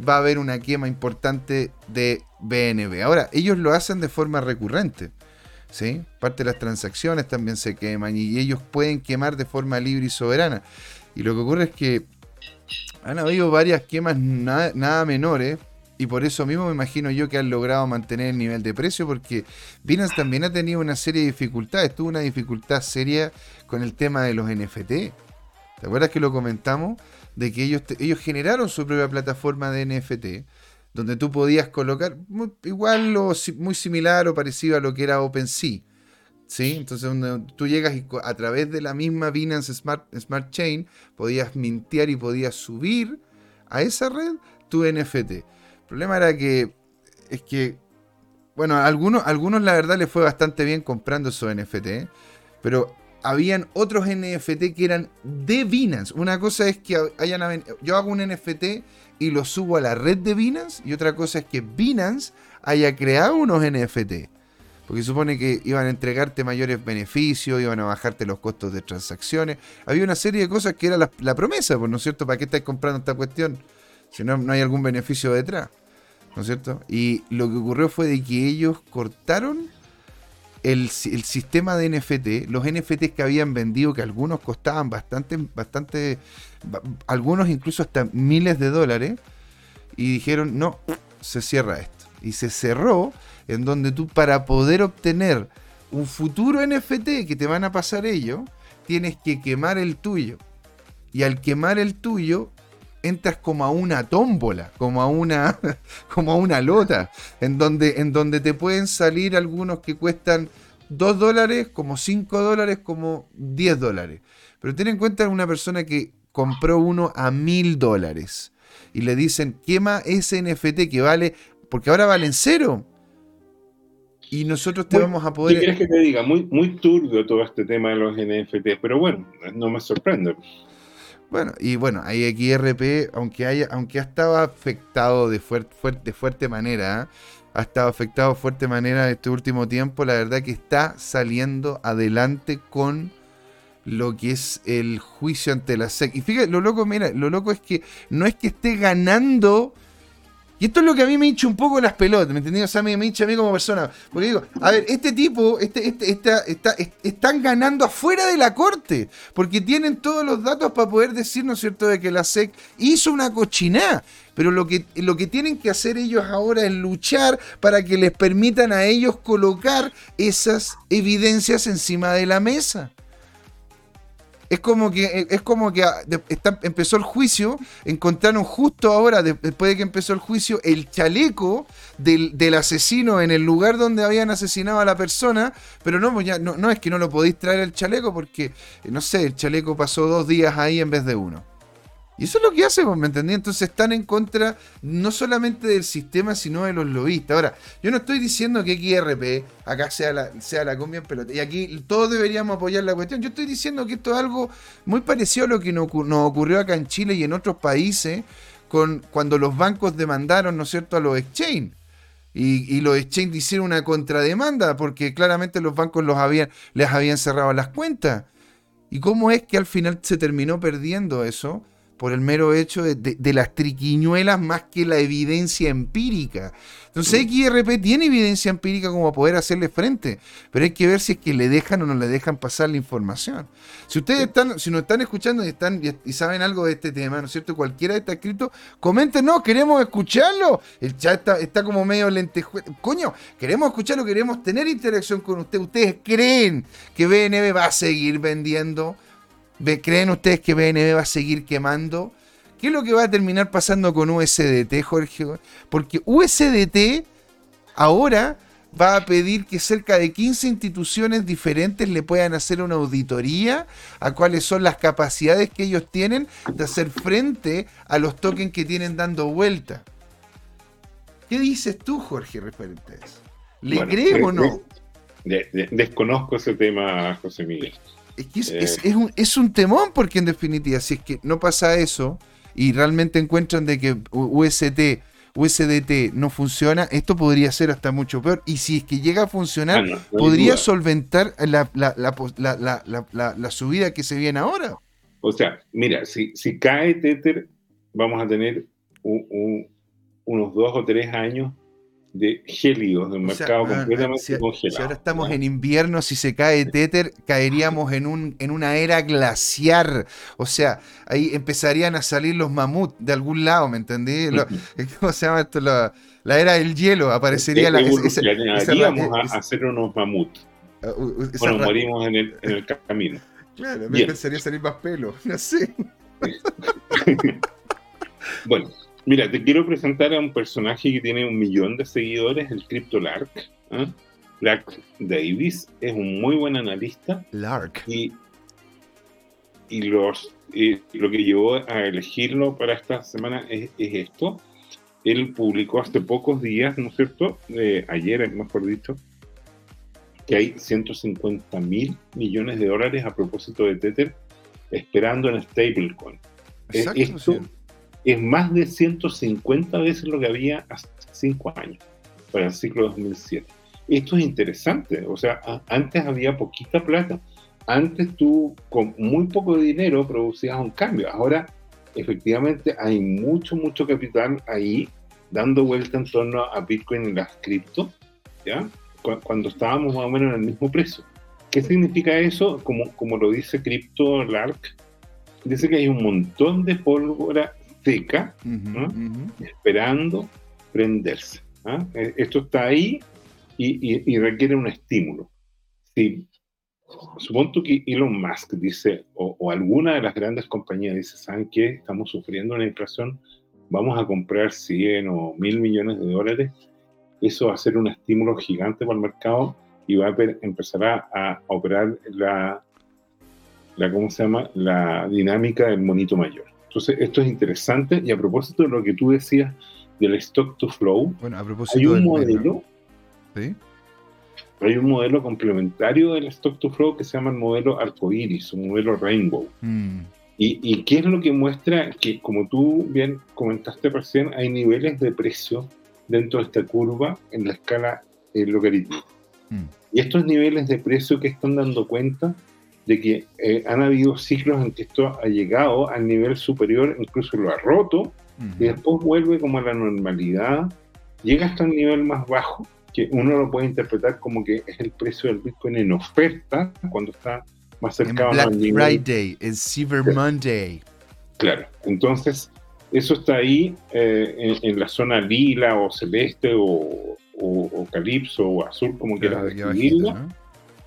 va a haber una quema importante de BNB. Ahora, ellos lo hacen de forma recurrente. ¿sí? Parte de las transacciones también se queman y ellos pueden quemar de forma libre y soberana. Y lo que ocurre es que han habido varias quemas nada, menores y por eso mismo me imagino yo que han logrado mantener el nivel de precio porque Binance también ha tenido una serie de dificultades, tuvo una dificultad seria con el tema de los NFT. ¿Te acuerdas que lo comentamos? De que ellos, ellos generaron su propia plataforma de NFT donde tú podías colocar igual o muy similar o parecido a lo que era OpenSea. ¿Sí? Entonces, tú llegas y a través de la misma Binance Smart, Smart Chain podías mintear y podías subir a esa red tu NFT. El problema era que es que, bueno, a algunos, algunos la verdad les fue bastante bien comprando esos NFT, pero habían otros NFT que eran de Binance. Una cosa es que hayan, yo hago un NFT y lo subo a la red de Binance. Y otra cosa es que Binance haya creado unos NFT. Porque supone que iban a entregarte mayores beneficios, iban a bajarte los costos de transacciones. Había una serie de cosas que era la, promesa, pues, ¿no es cierto? ¿Para qué estáis comprando esta cuestión? Si no, no hay algún beneficio detrás. ¿No es cierto? Y lo que ocurrió fue de que ellos cortaron el, sistema de NFT, los NFTs que habían vendido, que algunos costaban bastante, bastante, algunos incluso hasta miles de dólares, y dijeron, no, se cierra esto. Y se cerró en donde tú para poder obtener un futuro NFT que te van a pasar ellos, tienes que quemar el tuyo. Y al quemar el tuyo, entras como a una tómbola, como a una, (laughs) como a una lota, en donde, en donde te pueden salir algunos que cuestan 2 dólares, como 5 dólares, como 10 dólares. Pero ten en cuenta una persona que compró uno a 1000 dólares y le dicen, quema ese NFT que vale, porque ahora valen cero. Y nosotros te vamos a poder. ¿Qué quieres que te diga? Muy, muy turbio todo este tema de los NFT, pero bueno, no me sorprende. Bueno, y bueno, ahí XRP, aunque haya, aunque ha estado afectado de, fuerte, fuerte manera, ha estado afectado de fuerte manera este último tiempo, la verdad que está saliendo adelante con lo que es el juicio ante la SEC. Y fíjate, lo loco, mira, lo loco es que no es que esté ganando y esto es lo que a mí me hincha un poco las pelotas, ¿me entendí? O sea, me, me hincha a mí como persona. Porque digo, a ver, este tipo este, este, está, están ganando afuera de la corte, porque tienen todos los datos para poder decir, ¿no es cierto?, de que la SEC hizo una cochinada. Pero lo que, lo que tienen que hacer ellos ahora es luchar para que les permitan a ellos colocar esas evidencias encima de la mesa. Es como que, eh, es como que ah, empezó el juicio, encontraron justo ahora, después de que empezó el juicio, el chaleco del, asesino en el lugar donde habían asesinado a la persona, pero no, pues ya, no, no es que no lo podéis traer el chaleco porque, no sé, el chaleco pasó dos días ahí en vez de uno. Y eso es lo que hacen, pues, ¿me entendí? Entonces están en contra no solamente del sistema, sino de los lobistas. Ahora, yo no estoy diciendo que XRP acá sea la, sea la cumbia en pelota. Y aquí todos deberíamos apoyar la cuestión. Yo estoy diciendo que esto es algo muy parecido a lo que nos, ocurrió acá en Chile y en otros países con, cuando los bancos demandaron, ¿no es cierto?, a los exchange. Y, los exchange hicieron una contrademanda porque claramente los bancos los habían, les habían cerrado las cuentas. ¿Y cómo es que al final se terminó perdiendo eso? Por el mero hecho de, las triquiñuelas más que la evidencia empírica. Entonces XRP tiene evidencia empírica como poder hacerle frente, pero hay que ver si es que le dejan o no le dejan pasar la información. Si ustedes están, si nos están escuchando y están y, saben algo de este tema, ¿no es cierto? Cualquiera está escrito, comenten, no, queremos escucharlo. El chat está, como medio lentejuelo. Coño, queremos escucharlo, queremos tener interacción con ustedes. ¿Ustedes creen que BNB va a seguir vendiendo? ¿Creen ustedes que BNB va a seguir quemando? ¿Qué es lo que va a terminar pasando con USDT, Jorge? Porque USDT ahora va a pedir que cerca de 15 instituciones diferentes le puedan hacer una auditoría a cuáles son las capacidades que ellos tienen de hacer frente a los tokens que tienen dando vuelta. ¿Qué dices tú, Jorge, referente a eso? ¿Le creemos o no? desconozco ese tema, José Miguel. Es que es, un, es un temón porque en definitiva, si es que no pasa eso y realmente encuentran de que UST, USDT no funciona, esto podría ser hasta mucho peor. Y si es que llega a funcionar, podría solventar la, la, subida que se viene ahora. O sea, mira, si, si cae Tether, vamos a tener unos dos o tres años de gélidos, de un mercado completamente si, congelado. Si ahora estamos en invierno, si se cae Tether, caeríamos en, un, en una era glaciar. O sea, ahí empezarían a salir los mamuts de algún lado, ¿me entendí? ¿Cómo se llama esto? La, era del hielo, aparecería la... Esa, a, hacer unos mamuts. Ah, bueno, morimos en el, en el camino. Claro, me empezaría a salir más pelo, (laughs) no sé. (laughs) bueno, Mira, te quiero presentar a un personaje que tiene un millón de seguidores, el Crypto Lark. ¿eh? Lark Davis es un muy buen analista. Lark. Y, y los, lo que llevó a elegirlo para esta semana es, esto. Él publicó hace pocos días, ¿no es cierto? Eh, ayer, mejor dicho, que hay 150 mil millones de dólares a propósito de Tether esperando en stablecoin. Exacto, esto, es más de 150 veces lo que había hace 5 años, para el ciclo 2007. Esto es interesante, o sea, antes había poquita plata, antes tú con muy poco dinero producías un cambio, ahora efectivamente hay mucho, mucho capital ahí dando vuelta en torno a Bitcoin y las cripto, ¿ya? Cuando estábamos más o menos en el mismo precio. ¿Qué significa eso? Como, como lo dice Crypto Lark, dice que hay un montón de pólvora seca, esperando prenderse. ¿ah? Eh, esto está ahí y, requiere un estímulo. Si supongo que Elon Musk dice, o, alguna de las grandes compañías dice, ¿saben qué? Estamos sufriendo una inflación, vamos a comprar 100 o 1000 millones de dólares, eso va a ser un estímulo gigante para el mercado y va a empezar a, a operar la, la, ¿cómo se llama? La dinámica del monito mayor. Entonces, esto es interesante y a propósito de lo que tú decías del stock to flow, bueno, a propósito hay un modelo, ¿sí? hay un modelo complementario del stock to flow que se llama el modelo arcoiris, un modelo rainbow. Mm. Y, ¿Y qué es lo que muestra? Que como tú bien comentaste recién, hay niveles de precio dentro de esta curva en la escala eh, logarítmica. Mm. Y estos niveles de precio que están dando cuenta de que eh, han habido ciclos en que esto ha llegado al nivel superior, incluso lo ha roto, y después vuelve como a la normalidad, llega hasta un nivel más bajo, que uno lo puede interpretar como que es el precio del Bitcoin en oferta, cuando está más cercano Black al nivel. Friday, en Cyber Monday. Claro, entonces eso está ahí eh, en, la zona lila o celeste o, o, calipso o azul, como quieras describirlo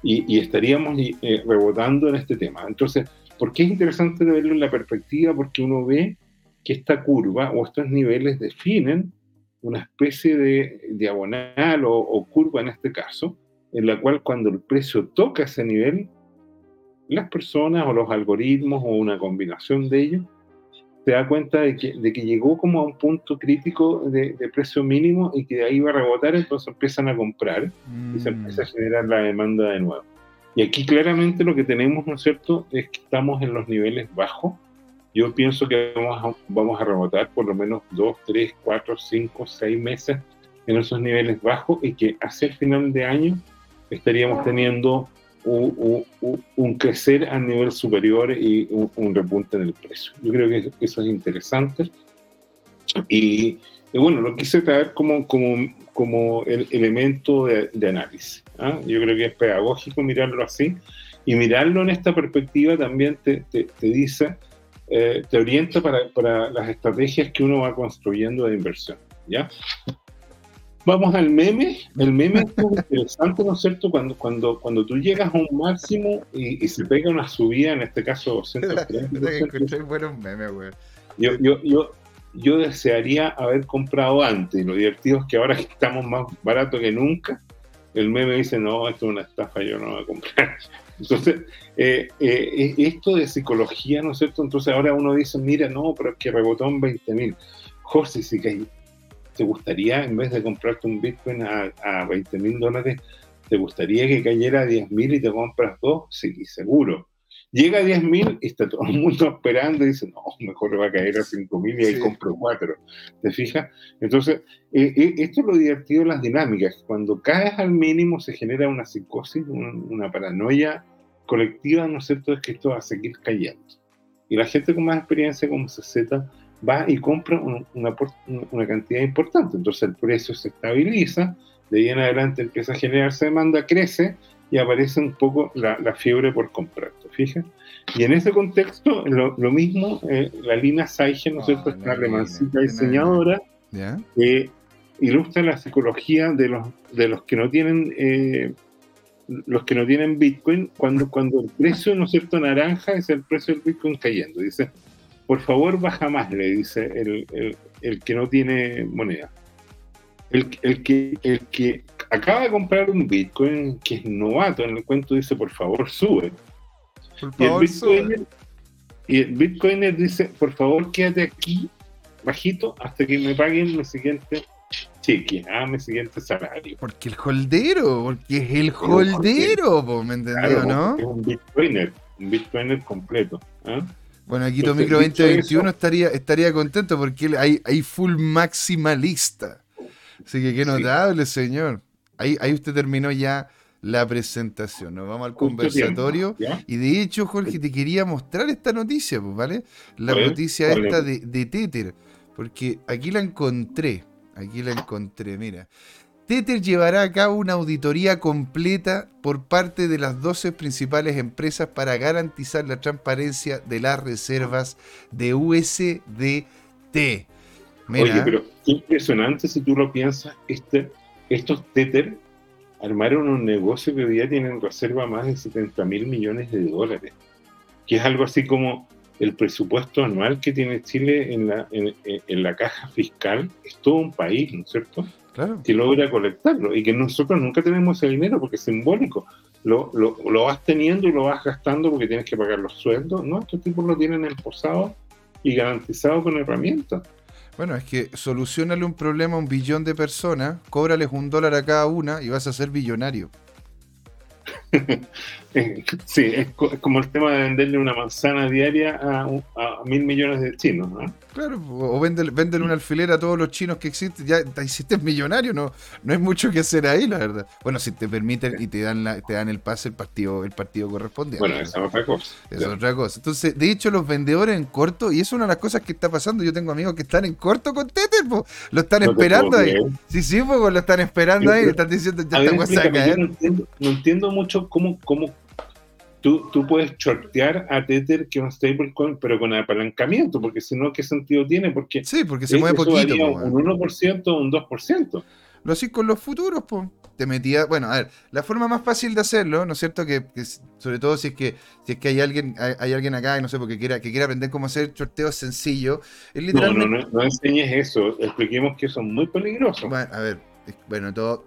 y, estaríamos eh, rebotando en este tema. Entonces, ¿por qué es interesante verlo en la perspectiva? Porque uno ve que esta curva o estos niveles definen una especie de diagonal o, curva en este caso, en la cual cuando el precio toca ese nivel, las personas o los algoritmos o una combinación de ellos se da cuenta de que, de que llegó como a un punto crítico de, precio mínimo y que de ahí va a rebotar, entonces empiezan a comprar y se empieza a mm. generar la demanda de nuevo. Y aquí claramente lo que tenemos, ¿no es cierto?, es que estamos en los niveles bajos. Yo pienso que vamos a, vamos a rebotar por lo menos 2, 3, 4, 5, 6 meses en esos niveles bajos y que hacia el final de año estaríamos teniendo un, crecer a nivel superior y un, repunte en el precio. Yo creo que eso es interesante. Y, bueno, lo quise traer como, como, como el elemento de, análisis. ¿ah? Yo creo que es pedagógico mirarlo así. Y mirarlo en esta perspectiva también te, te, dice, eh, te orienta para, para las estrategias que uno va construyendo de inversión. ¿ya? Vamos al meme. El meme es muy (laughs) interesante, ¿no es cierto? Cuando, cuando, cuando tú llegas a un máximo y, se pega una subida, en este caso (laughs) 230. buenos memes, güey. Yo, yo, yo, yo desearía haber comprado antes. Lo divertido es que ahora que (laughs) estamos más barato que nunca, el meme dice, no, esto es una estafa, yo no voy a comprar. Entonces, eh, eh, esto de psicología, ¿no es cierto? Entonces ahora uno dice, mira, no, pero es que rebotó en 20 mil. José, hay ¿te gustaría, en vez de comprarte un Bitcoin a, a 20 mil dólares, te gustaría que cayera a 10 mil y te compras dos? Sí, seguro. Llega a 10 mil y está todo el mundo esperando y dice, no, mejor va a caer a 5 mil y ahí compro cuatro. ¿Te fijas? Entonces, eh, eh, esto es lo divertido de las dinámicas. Cuando caes al mínimo se genera una psicosis, una, paranoia colectiva, ¿no es cierto?, es que esto va a seguir cayendo. Y la gente con más experiencia como CZ va y compra una, una, cantidad importante. Entonces el precio se estabiliza, de ahí en adelante empieza a generarse demanda, crece y aparece un poco la, fiebre por comprar, ¿te fijas? Y en ese contexto, lo, mismo, eh, la Lina Saigen, ¿no es cierto? Esta alemancita diseñadora, que ilustra la psicología de los, de los que no tienen eh, los que no tienen Bitcoin cuando, cuando el precio, ¿no es cierto?, naranja es el precio del Bitcoin cayendo. Dice, por favor, baja más, le dice el, el, que no tiene moneda. El, el, que, el que acaba de comprar un Bitcoin, que es novato en el cuento, dice, por favor, sube. y, el Bitcoiner, y el Bitcoiner dice, por favor, quédate aquí, bajito, hasta que me paguen el siguiente cheque, ah, mi siguiente salario. Porque el holdero, porque es el holdero, ¿me entendió, no? Es un Bitcoiner, un Bitcoiner completo. ¿ah? Bueno, aquí tu micro 2021 estaría, estaría contento porque hay, hay full maximalista. Así que qué notable, señor. Ahí, ahí usted terminó ya la presentación. Nos vamos al conversatorio. y de hecho, Jorge, te quería mostrar esta noticia, pues, ¿vale? La noticia esta de, de Tether. Porque aquí la encontré. Aquí la encontré, mira. Tether llevará a cabo una auditoría completa por parte de las 12 principales empresas para garantizar la transparencia de las reservas de USDT. Oye, pero qué impresionante si tú lo piensas. Este, estos Tether armaron un negocio que hoy día tienen reserva más de 70 mil millones de dólares, que es algo así como el presupuesto anual que tiene Chile en la, en la caja fiscal, es todo un país, ¿no es cierto? Que logra colectarlo y que nosotros nunca tenemos ese dinero porque es simbólico. Lo, lo, lo, vas teniendo y lo vas gastando porque tienes que pagar los sueldos. No, estos tipos lo tienen emposado y garantizado con herramientas. Bueno, es que solucionale un problema a un billón de personas, cóbrales un dólar a cada una y vas a ser billonario. Sí, es, como el tema de venderle una manzana diaria a, mil millones de chinos, ¿no? Claro, o venden, un alfiler a todos los chinos que existen, ya te hiciste millonario, no, no hay mucho que hacer ahí, la verdad. Bueno, si te permiten y te dan la, te dan el pase el partido, el partido correspondiente. Bueno, esa es otra cosa. es otra cosa. Entonces, de hecho, los vendedores en corto, y es una de las cosas que está pasando, yo tengo amigos que están en corto con Tether, lo están esperando ahí. Sí, sí, pues lo están esperando ahí, están diciendo, ya está cosa a caer. No entiendo, no entiendo mucho cómo, cómo Tú, tú, puedes shortear a Tether que es un stablecoin, pero con apalancamiento, porque si no, ¿qué sentido tiene? Porque sí, porque se mueve poquito. un 1% o un 2%. Lo así con los futuros, pues. Te metía, bueno, a ver, la forma más fácil de hacerlo, ¿no es cierto? Que, sobre todo si es que si es que hay alguien hay, alguien acá, no sé, porque quiera que quiera aprender cómo hacer shorteos sencillos, es literalmente... No, no, no, enseñes eso, expliquemos que son muy peligrosos. Bueno, a ver, bueno, todo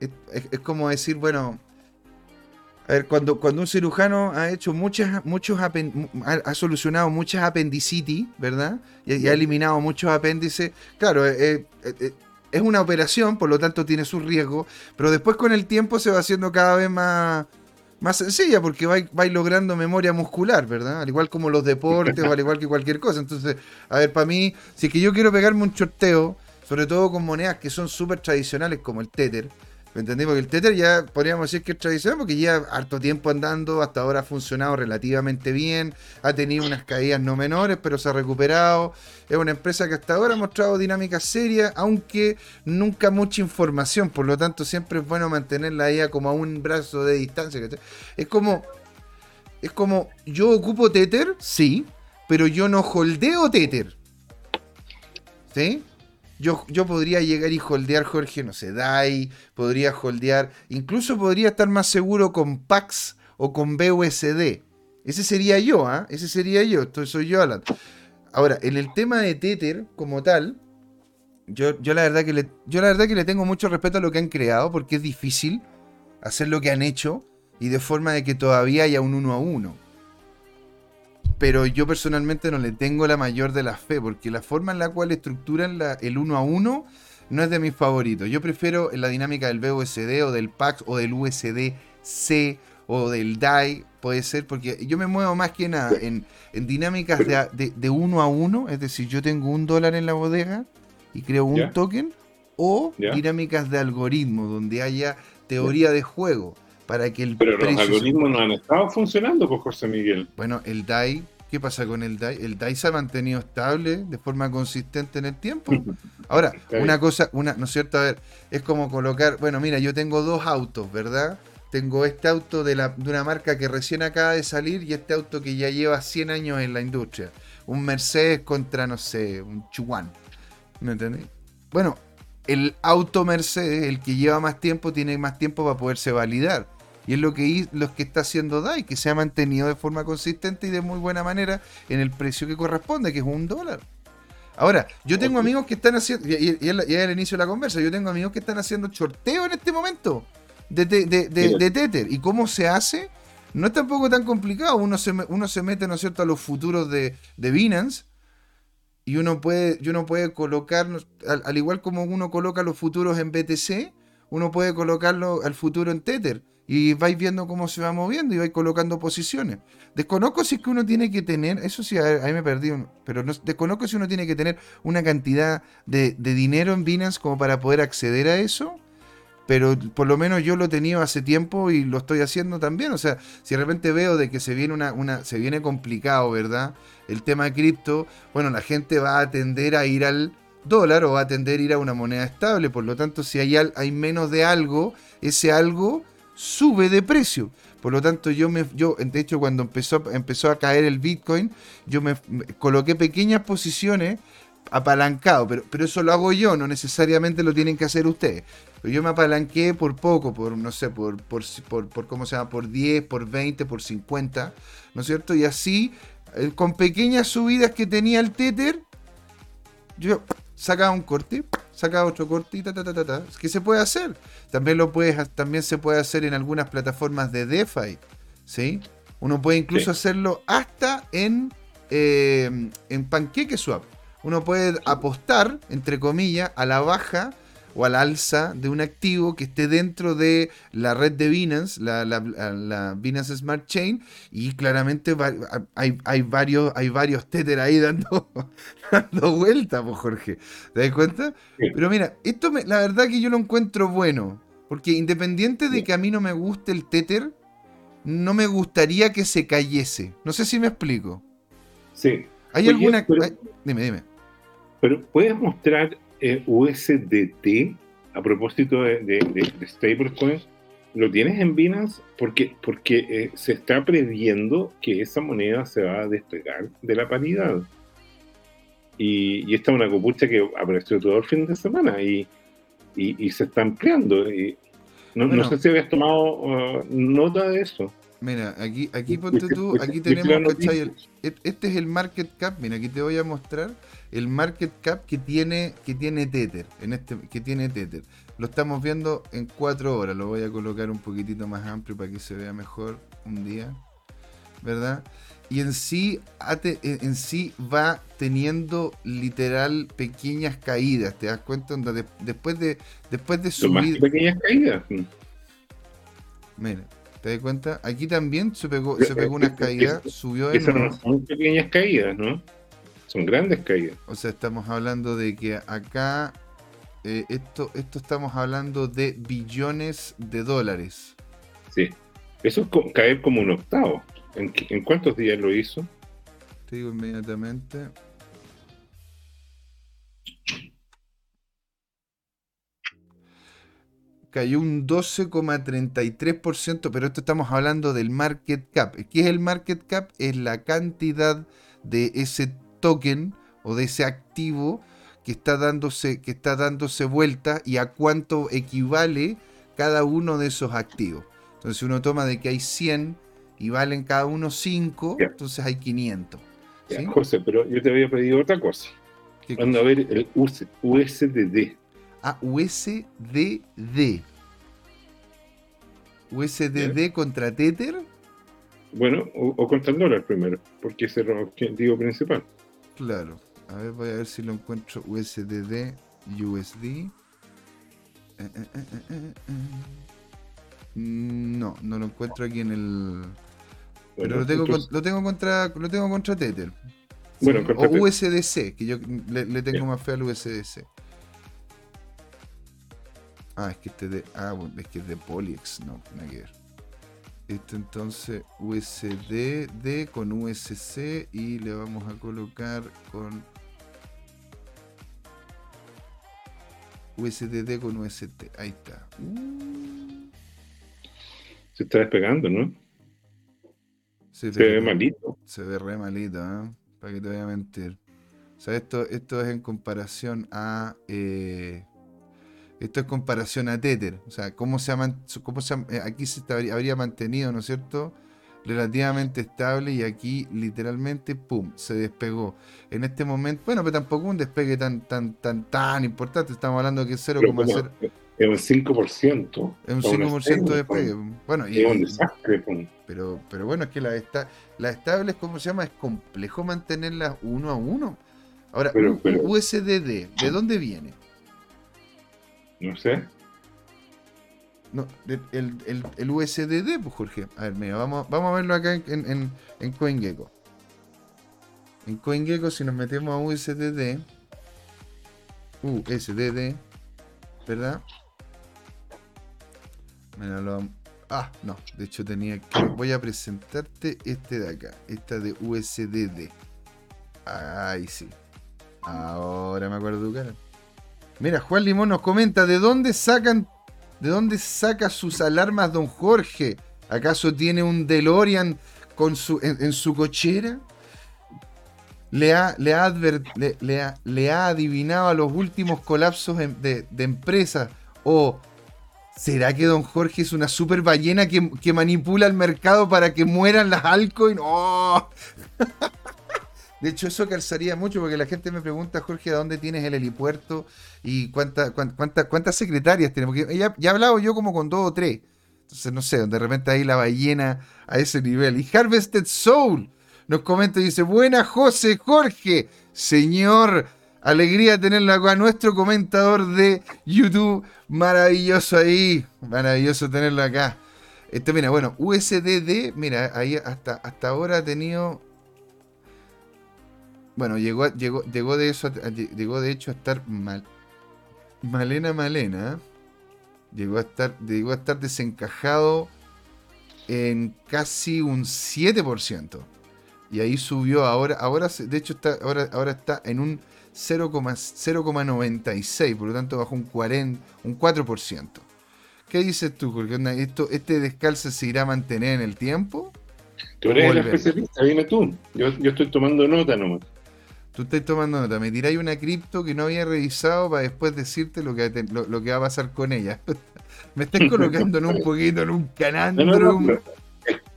es como decir, bueno, a ver, cuando, cuando un cirujano ha hecho muchas, muchos ha, solucionado muchas apendicitis, ¿verdad? Y, ha eliminado muchos apéndices, claro, eh, eh, eh, es una operación, por lo tanto tiene su riesgo, pero después con el tiempo se va haciendo cada vez más, más sencilla, porque va, va logrando memoria muscular, ¿verdad? Al igual como los deportes o al igual que cualquier cosa. Entonces, a ver, para mí, si es que yo quiero pegarme un chorteo, sobre todo con monedas que son súper tradicionales como el Tether, ¿Me entendí? Porque el Tether ya podríamos decir que es tradicional porque lleva harto tiempo andando, hasta ahora ha funcionado relativamente bien, ha tenido unas caídas no menores, pero se ha recuperado. Es una empresa que hasta ahora ha mostrado dinámicas serias, aunque nunca mucha información, por lo tanto siempre es bueno mantenerla ahí como a un brazo de distancia. Es como, es como, yo ocupo Tether, sí, pero yo no holdeo Tether. ¿Sí? Yo, yo podría llegar y holdear, Jorge, no sé, DAI, podría holdear, incluso podría estar más seguro con PAX o con BUSD. Ese sería yo, ¿ah? Ese sería yo, esto soy yo, Alan. Ahora, en el tema de Tether como tal, yo, yo, la verdad que le, yo la verdad que le tengo mucho respeto a lo que han creado, porque es difícil hacer lo que han hecho y de forma de que todavía haya un uno a uno pero yo personalmente no le tengo la mayor de la fe, porque la forma en la cual estructuran el uno a uno no es de mis favoritos. Yo prefiero la dinámica del BUSD o del PAX o del USDC o del DAI, puede ser, porque yo me muevo más que nada en, dinámicas de, uno a uno, es decir, yo tengo un dólar en la bodega y creo un token, o dinámicas de algoritmo, donde haya teoría de juego para que el Pero los algoritmos no han estado funcionando, pues José Miguel. Bueno, el DAI ¿Qué pasa con el DAI? El DAI se ha mantenido estable de forma consistente en el tiempo. (laughs) Ahora, una cosa, una, ¿no es cierto? A ver, es como colocar, bueno, mira, yo tengo dos autos, ¿verdad? Tengo este auto de, la, de una marca que recién acaba de salir y este auto que ya lleva 100 años en la industria. Un Mercedes contra, no sé, un Chuan. ¿Me entendés? Bueno, el auto Mercedes, el que lleva más tiempo, tiene más tiempo para poderse validar. Y es lo que, lo que está haciendo DAI, que se ha mantenido de forma consistente y de muy buena manera en el precio que corresponde, que es un dólar. Ahora, yo tengo amigos que están haciendo, y, es el inicio de la conversa, yo tengo amigos que están haciendo sorteo en este momento de, de, Tether. ¿Y cómo se hace? No es tampoco tan complicado. Uno se, uno se mete, ¿no es cierto?, a los futuros de, de Binance y uno puede, uno puede colocar, al, igual como uno coloca los futuros en BTC, uno puede colocarlo al futuro en Tether. Y vais viendo cómo se va moviendo y vais colocando posiciones. Desconozco si es que uno tiene que tener, eso sí, ahí me perdí, pero no, desconozco si uno tiene que tener una cantidad de, de dinero en Binance como para poder acceder a eso pero por lo menos yo lo he tenido hace tiempo y lo estoy haciendo también. O sea, si de repente veo de que se viene una, se viene complicado, ¿verdad? El tema de cripto, bueno, la gente va a tender a ir al dólar o va a tender a ir a una moneda estable. Por lo tanto, si hay, hay menos de algo, ese algo sube de precio. Por lo tanto, yo me, yo, de hecho, cuando empezó, empezó a caer el Bitcoin, yo me coloqué pequeñas posiciones apalancado, pero, pero eso lo hago yo, no necesariamente lo tienen que hacer ustedes. Yo me apalanqué por poco, por no sé, por, por, por, ¿cómo se llama? Por 10, por 20, por 50, ¿no es cierto? Y así, eh, con pequeñas subidas que tenía el Tether, yo sacaba un corte, sacaba otro corte y ta, ta, ta, ta. ¿Qué se puede hacer? También, lo puedes, también se puede hacer en algunas plataformas de DeFi, ¿sí? Uno puede incluso hacerlo hasta en, eh, en PancakeSwap uno puede apostar, entre comillas, a la baja o al alza de un activo que esté dentro de la red de Binance, la, Binance Smart Chain, y claramente hay, varios, hay varios Tether ahí dando, (laughs) dando vueltas, pues Jorge. ¿Te das cuenta? Pero mira, esto la verdad que yo lo encuentro bueno, porque independiente de que a mí no me guste el Tether, no me gustaría que se cayese. No sé si me explico. Sí. ¿Hay alguna... dime, dime. Pero puedes mostrar eh, USDT a propósito de, de, stablecoins. ¿Lo tienes en Binance? Porque, porque eh, se está previendo que esa moneda se va a despegar de la paridad. Y, esta es una copucha que apareció todo el fin de semana y, y, se está ampliando. Y no, sé si habías tomado uh, nota de eso. Mira, aquí, aquí ponte tú, aquí tenemos, este es el market cap, mira, aquí te voy a mostrar el market cap que tiene, que tiene Tether, en este, que tiene Tether. Lo estamos viendo en cuatro horas, lo voy a colocar un poquitito más amplio para que se vea mejor un día, ¿verdad? Y en sí, en sí va teniendo literal pequeñas caídas, ¿te das cuenta? después de, después de subir... pequeñas caídas. Mira, ¿te das cuenta? Aquí también se pegó, se pegó unas caídas, subió... Esas no son pequeñas caídas, ¿no? Son grandes caídas. O sea, estamos hablando de que acá, eh, esto, esto estamos hablando de billones de dólares. Sí. Eso es caer como un octavo. ¿En, ¿En cuántos días lo hizo? Te digo inmediatamente. cayó un 12,33%, pero esto estamos hablando del market cap. ¿Qué es el market cap? Es la cantidad de ese token o de ese activo que está dándose, que está dándose vuelta y a cuánto equivale cada uno de esos activos. Entonces uno toma de que hay 100 y valen cada uno 5, entonces hay 500. José, pero yo te había pedido otra cosa. Cuando a ver el USDD. Ah, USDD. USDD contra Tether. Bueno, o, contra el dólar primero, porque ese es el objetivo principal. Claro. A ver, voy a ver si lo encuentro USDD, USD. Eh, eh, eh, mm, no, no lo encuentro aquí en el. Pero lo tengo, lo tengo contra lo tengo contra Tether. Bueno, o USDC, que yo le, tengo más fe al USDC. Ah, es que este de. Ah, es que es de Polyex, no, nada que ver. Esto entonces USDD con USC y le vamos a colocar con USDD con UST. Ahí está. Se está despegando, ¿no? Se, ve malito. Se ve re malito, ¿eh? Para que te voy a mentir. O sea, esto, esto es en comparación a. Eh, esto es comparación a Tether. O sea, cómo se, ha, cómo se eh, aquí se habría mantenido, ¿no es cierto? Relativamente estable y aquí literalmente, ¡pum!, se despegó. En este momento, bueno, pero tampoco un despegue tan, tan, tan, tan importante. Estamos hablando que es 0,0. Es un 5%. Es un 5% de despegue. Bueno, y, es un desastre. Pero, pero bueno, es que las esta, la estables, ¿cómo se llama? Es complejo mantenerlas uno a uno. Ahora, USDD, ¿de dónde viene? No sé. No, el, el, el, USDD, pues Jorge. A ver, mira, vamos, vamos a verlo acá en, en, en CoinGecko. En CoinGecko, si nos metemos a USDD, USDD, ¿verdad? Mira, lo, ah, no, de hecho tenía que. Voy a presentarte este de acá, esta de USDD. Ahí sí. Ahora me acuerdo tu cara. Mira, Juan Limón nos comenta, ¿de dónde sacan, de dónde saca sus alarmas don Jorge? ¿Acaso tiene un DeLorean con su, en, su cochera? Le ha, le, ha le, ha, adivinado a los últimos colapsos de, empresas. ¿O será que don Jorge es una super ballena que, que manipula el mercado para que mueran las altcoins? ¡Oh! (laughs) De hecho, eso calzaría mucho porque la gente me pregunta, Jorge, ¿a dónde tienes el helipuerto? ¿Y cuánta, cuántas secretarias tienes? Porque ya, ya he hablado yo como con dos o tres. Entonces, no sé, de repente ahí la ballena a ese nivel. Y Harvested Soul nos comenta y dice, buena José Jorge, señor, alegría tenerlo acá, nuestro comentador de YouTube, maravilloso ahí, maravilloso tenerlo acá. Esto, mira, bueno, USDD, mira, ahí hasta, hasta ahora ha tenido bueno, llegó, llegó, llegó de eso, llegó de hecho a estar mal. Malena Malena. Llegó a estar, llegó a estar desencajado en casi un 7%. Y ahí subió ahora, ahora de hecho está, ahora, ahora está en un 0,96, por lo tanto bajó un 40, un 4%. ¿Qué dices tú, Jorge? ¿Esto, ¿Este descalce se irá a mantener en el tiempo? Tú eres el especialista, dime tú. Yo, yo estoy tomando nota nomás. Tú estás tomando nota, me tiráis una cripto que no había revisado para después decirte lo que, lo, que va a pasar con ella. (laughs) me estás (laughs) colocando en un poquito, en un canal.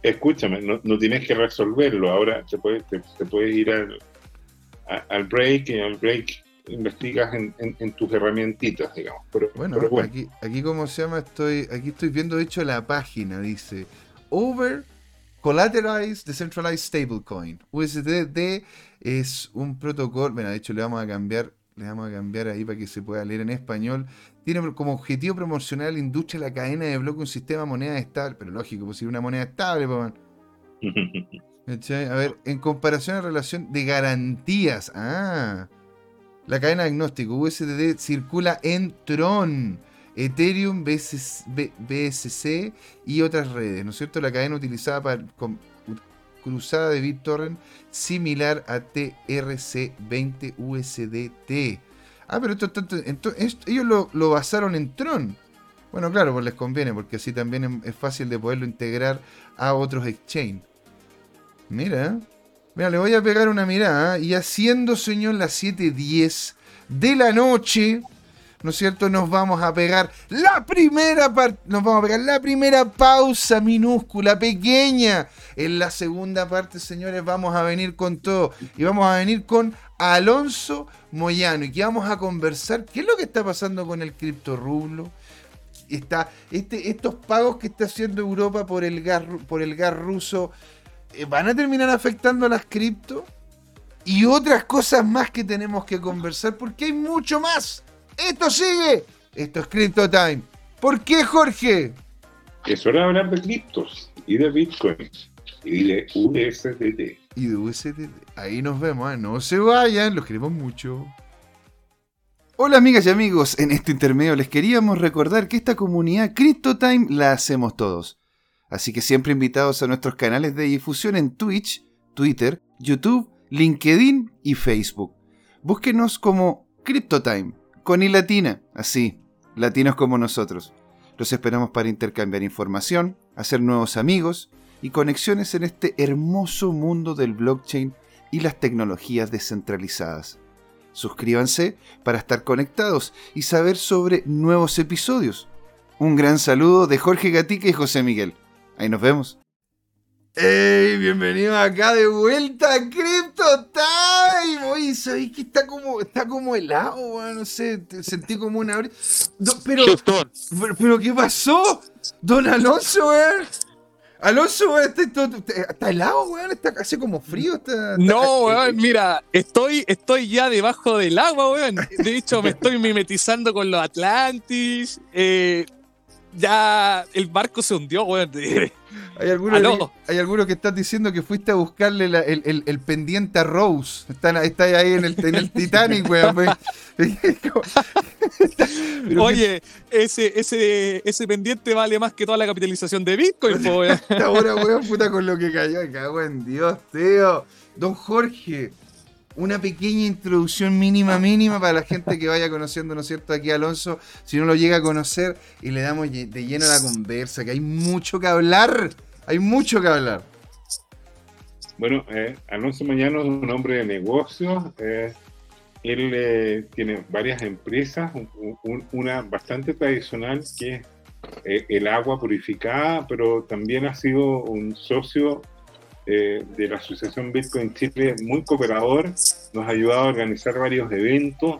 escúchame, no, tienes que resolverlo. Ahora te puedes, te, ir al, al break y al break investigas en, tus herramientitas, digamos. bueno, Aquí, aquí como se llama, estoy, aquí estoy viendo de hecho la página, dice Over Collateralized Decentralized Stablecoin. USDD es un protocolo, bueno, de hecho le vamos a cambiar, le vamos a cambiar ahí para que se pueda leer en español. Tiene como objetivo promocionar la industria la cadena de bloque un sistema de moneda estable, pero lógico, pues si una moneda estable, pues. (laughs) A ver, en comparación a relación de garantías. Ah, la cadena diagnóstico USDD circula en Tron, Ethereum, BSC y otras redes, ¿no es cierto? La cadena utilizada para cruzada de BitTorrent similar a TRC20 USDT. Ah, pero esto, ellos lo, basaron en Tron. Bueno, claro, pues les conviene, porque así también es, fácil de poderlo integrar a otros exchange. Mira, mira, le voy a pegar una mirada. Y haciendo, señor, las 7.10 de la noche, ¿no es cierto? Nos vamos a pegar la primera parte, nos vamos a pegar la primera pausa minúscula, pequeña. En la segunda parte, señores, vamos a venir con todo y vamos a venir con Alonso Moyano y que vamos a conversar qué es lo que está pasando con el criptorublo. Está, este, estos pagos que está haciendo Europa por el gas, por el gas ruso eh, van a terminar afectando a las cripto y otras cosas más que tenemos que conversar porque hay mucho más esto sigue. Esto es Crypto Time. ¿Por qué, Jorge? Es hora de hablar de criptos y de bitcoins y de USDT. Y de USDT. Ahí nos vemos, ¿eh? no se vayan, los queremos mucho. Hola amigas y amigos, en este intermedio les queríamos recordar que esta comunidad CryptoTime la hacemos todos. Así que siempre invitados a nuestros canales de difusión en Twitch, Twitter, YouTube, LinkedIn y Facebook. Búsquenos como CryptoTime, con y latina, así, latinos como nosotros. Los esperamos para intercambiar información, hacer nuevos amigos y conexiones en este hermoso mundo del blockchain y las tecnologías descentralizadas. Suscríbanse para estar conectados y saber sobre nuevos episodios. Un gran saludo de Jorge Gatica y José Miguel. Ahí nos vemos. ¡Ey! Bienvenidos acá de vuelta a Crypto Oye, ¿sabéis que está como, está como helado, weón? No sé, sentí como una... pero, pero, pero, ¿qué pasó? Don Alonso, weón. Alonso, weón, está, helado, weón. Está casi como frío. Está, no, weón, mira, estoy, estoy ya debajo del agua, weón. De hecho, me estoy mimetizando con los Atlantis. Eh, ya el barco se hundió, weón. (laughs) Hay algunos, que, hay algunos que están diciendo que fuiste a buscarle el, pendiente a Rose. Está, está ahí en el, el Titanic, (laughs) weón. (laughs) Oye, ese, ese, ese pendiente vale más que toda la capitalización de Bitcoin, weón. (laughs) Ahora, weón, puta con lo que cayó. Cago en Dios, tío. Don Jorge, una pequeña introducción mínima, mínima para la gente que vaya conociendo, ¿no es cierto?, aquí Alonso, si no lo llega a conocer y le damos de lleno a la conversa, que hay mucho que hablar, hay mucho que hablar. Bueno, eh, Alonso Mañano es un hombre de negocios, eh, él eh, tiene varias empresas, una bastante tradicional que es el agua purificada, pero también ha sido un socio eh, de la Asociación Bitcoin Chile, muy cooperador, nos ha ayudado a organizar varios eventos,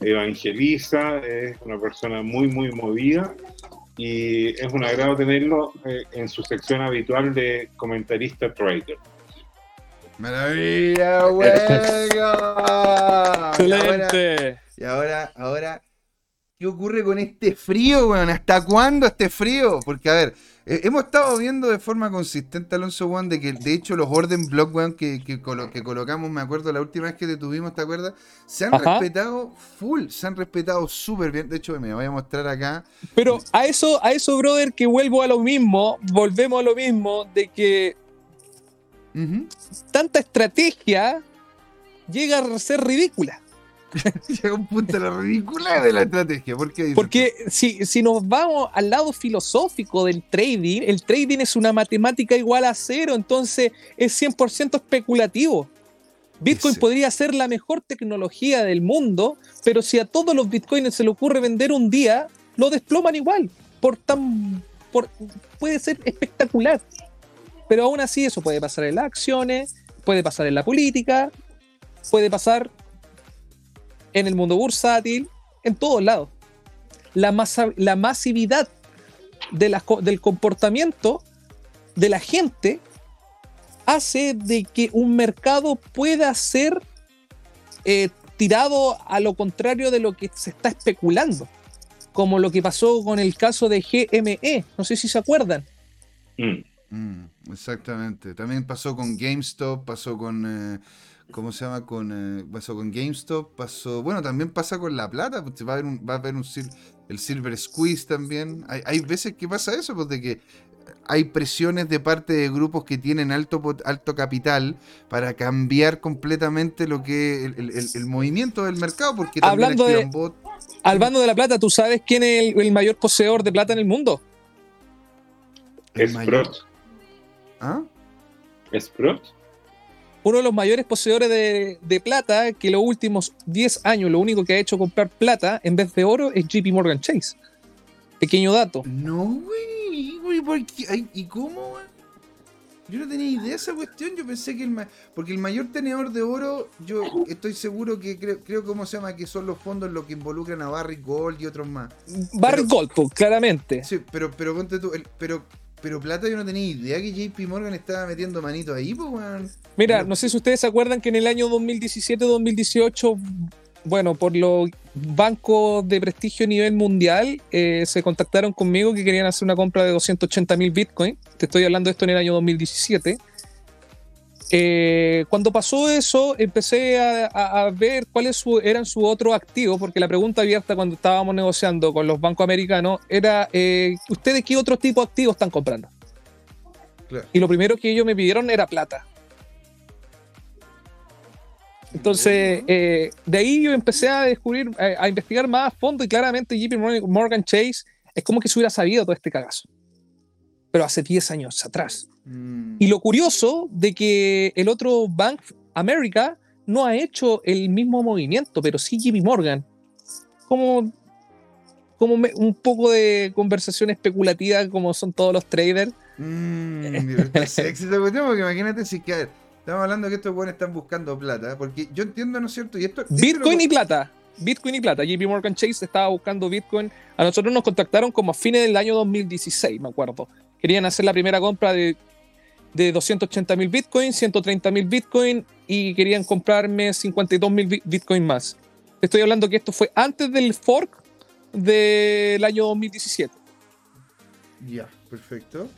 evangeliza, es una persona muy, muy movida y es un agrado tenerlo eh, en su sección habitual de comentarista trader. Maravilla, (laughs) huevo. Excelente. Y ahora, ahora, ¿qué ocurre con este frío, weón? ¿Hasta cuándo este frío? Porque, a ver, eh, hemos estado viendo de forma consistente, Alonso Juan, de que de hecho los orden block, weón, que, que, colocamos, me acuerdo la última vez que te tuvimos, ¿te acuerdas? Se han respetado full, se han respetado súper bien. De hecho, me voy a mostrar acá. Pero a eso, a eso, brother, que vuelvo a lo mismo, volvemos a lo mismo, de que tanta estrategia llega a ser ridícula. (laughs) Llega un punto de la ridícula de la estrategia. ¿Por qué Porque si, si nos vamos al lado filosófico del trading, el trading es una matemática igual a cero, entonces es 100% especulativo. Bitcoin podría ser la mejor tecnología del mundo, pero si a todos los bitcoins se le ocurre vender un día, lo desploman igual. Por tan, por, puede ser espectacular. Pero aún así eso puede pasar en las acciones, puede pasar en la política, puede pasar en el mundo bursátil, en todos lados. La, la masividad de del comportamiento de la gente hace de que un mercado pueda ser eh, tirado a lo contrario de lo que se está especulando, como lo que pasó con el caso de GME, no sé si se acuerdan. Mm. Mm, exactamente, también pasó con GameStop, pasó con... Eh, ¿Cómo se llama? Con, eh, pasó con GameStop, pasó. Bueno, también pasa con La Plata, pues, va a haber, un, va a haber un, el Silver Squeeze también. Hay, hay, veces que pasa eso, pues de que hay presiones de parte de grupos que tienen alto, alto capital para cambiar completamente lo que el, el, movimiento del mercado, porque hablando de, hablando de La Plata, ¿tú sabes quién es el, mayor poseedor de plata en el mundo? Sprott. ¿Ah? Sprott uno de los mayores poseedores de, plata, que los últimos 10 años lo único que ha hecho comprar plata en vez de oro es JP Morgan Chase. Pequeño dato. No, güey, ¿y cómo, Yo no tenía idea de esa cuestión, yo pensé que el porque el mayor tenedor de oro, yo estoy seguro que creo, creo cómo se llama, que son los fondos los que involucran a Barry Gold y otros más. Barry Gold, pues, claramente. Sí, pero, pero ponte tú, pero pero plata yo no tenía idea que JP Morgan estaba metiendo manito ahí, pues, weón. Mira, no sé si ustedes se acuerdan que en el año 2017-2018, bueno, por los bancos de prestigio a nivel mundial, eh, se contactaron conmigo que querían hacer una compra de 280 mil Bitcoin. Te estoy hablando de esto en el año 2017. Eh, cuando pasó eso, empecé a, ver cuáles eran sus otros activos, porque la pregunta abierta cuando estábamos negociando con los bancos americanos era, eh, ¿ustedes qué otro tipo de activos están comprando? Claro. Y lo primero que ellos me pidieron era plata. Entonces, eh, de ahí yo empecé a descubrir, a, investigar más a fondo y claramente JP Morgan Chase es como que se hubiera sabido todo este cagazo. Pero hace 10 años atrás. Mm. Y lo curioso de que el otro Bank America no ha hecho el mismo movimiento, pero sí JP Morgan. Como, como un poco de conversación especulativa como son todos los traders. Mm, sexy porque imagínate si que estamos hablando que estos buenos están buscando plata, porque yo entiendo, ¿no es cierto? Y esto, Bitcoin y plata. Bitcoin y plata. JP Morgan Chase estaba buscando Bitcoin. A nosotros nos contactaron como a fines del año 2016, me acuerdo. Querían hacer la primera compra de, de 280 mil Bitcoin, 130 mil Bitcoin y querían comprarme 52 mil Bitcoin más. Estoy hablando que esto fue antes del fork del año 2017. Ya, perfecto.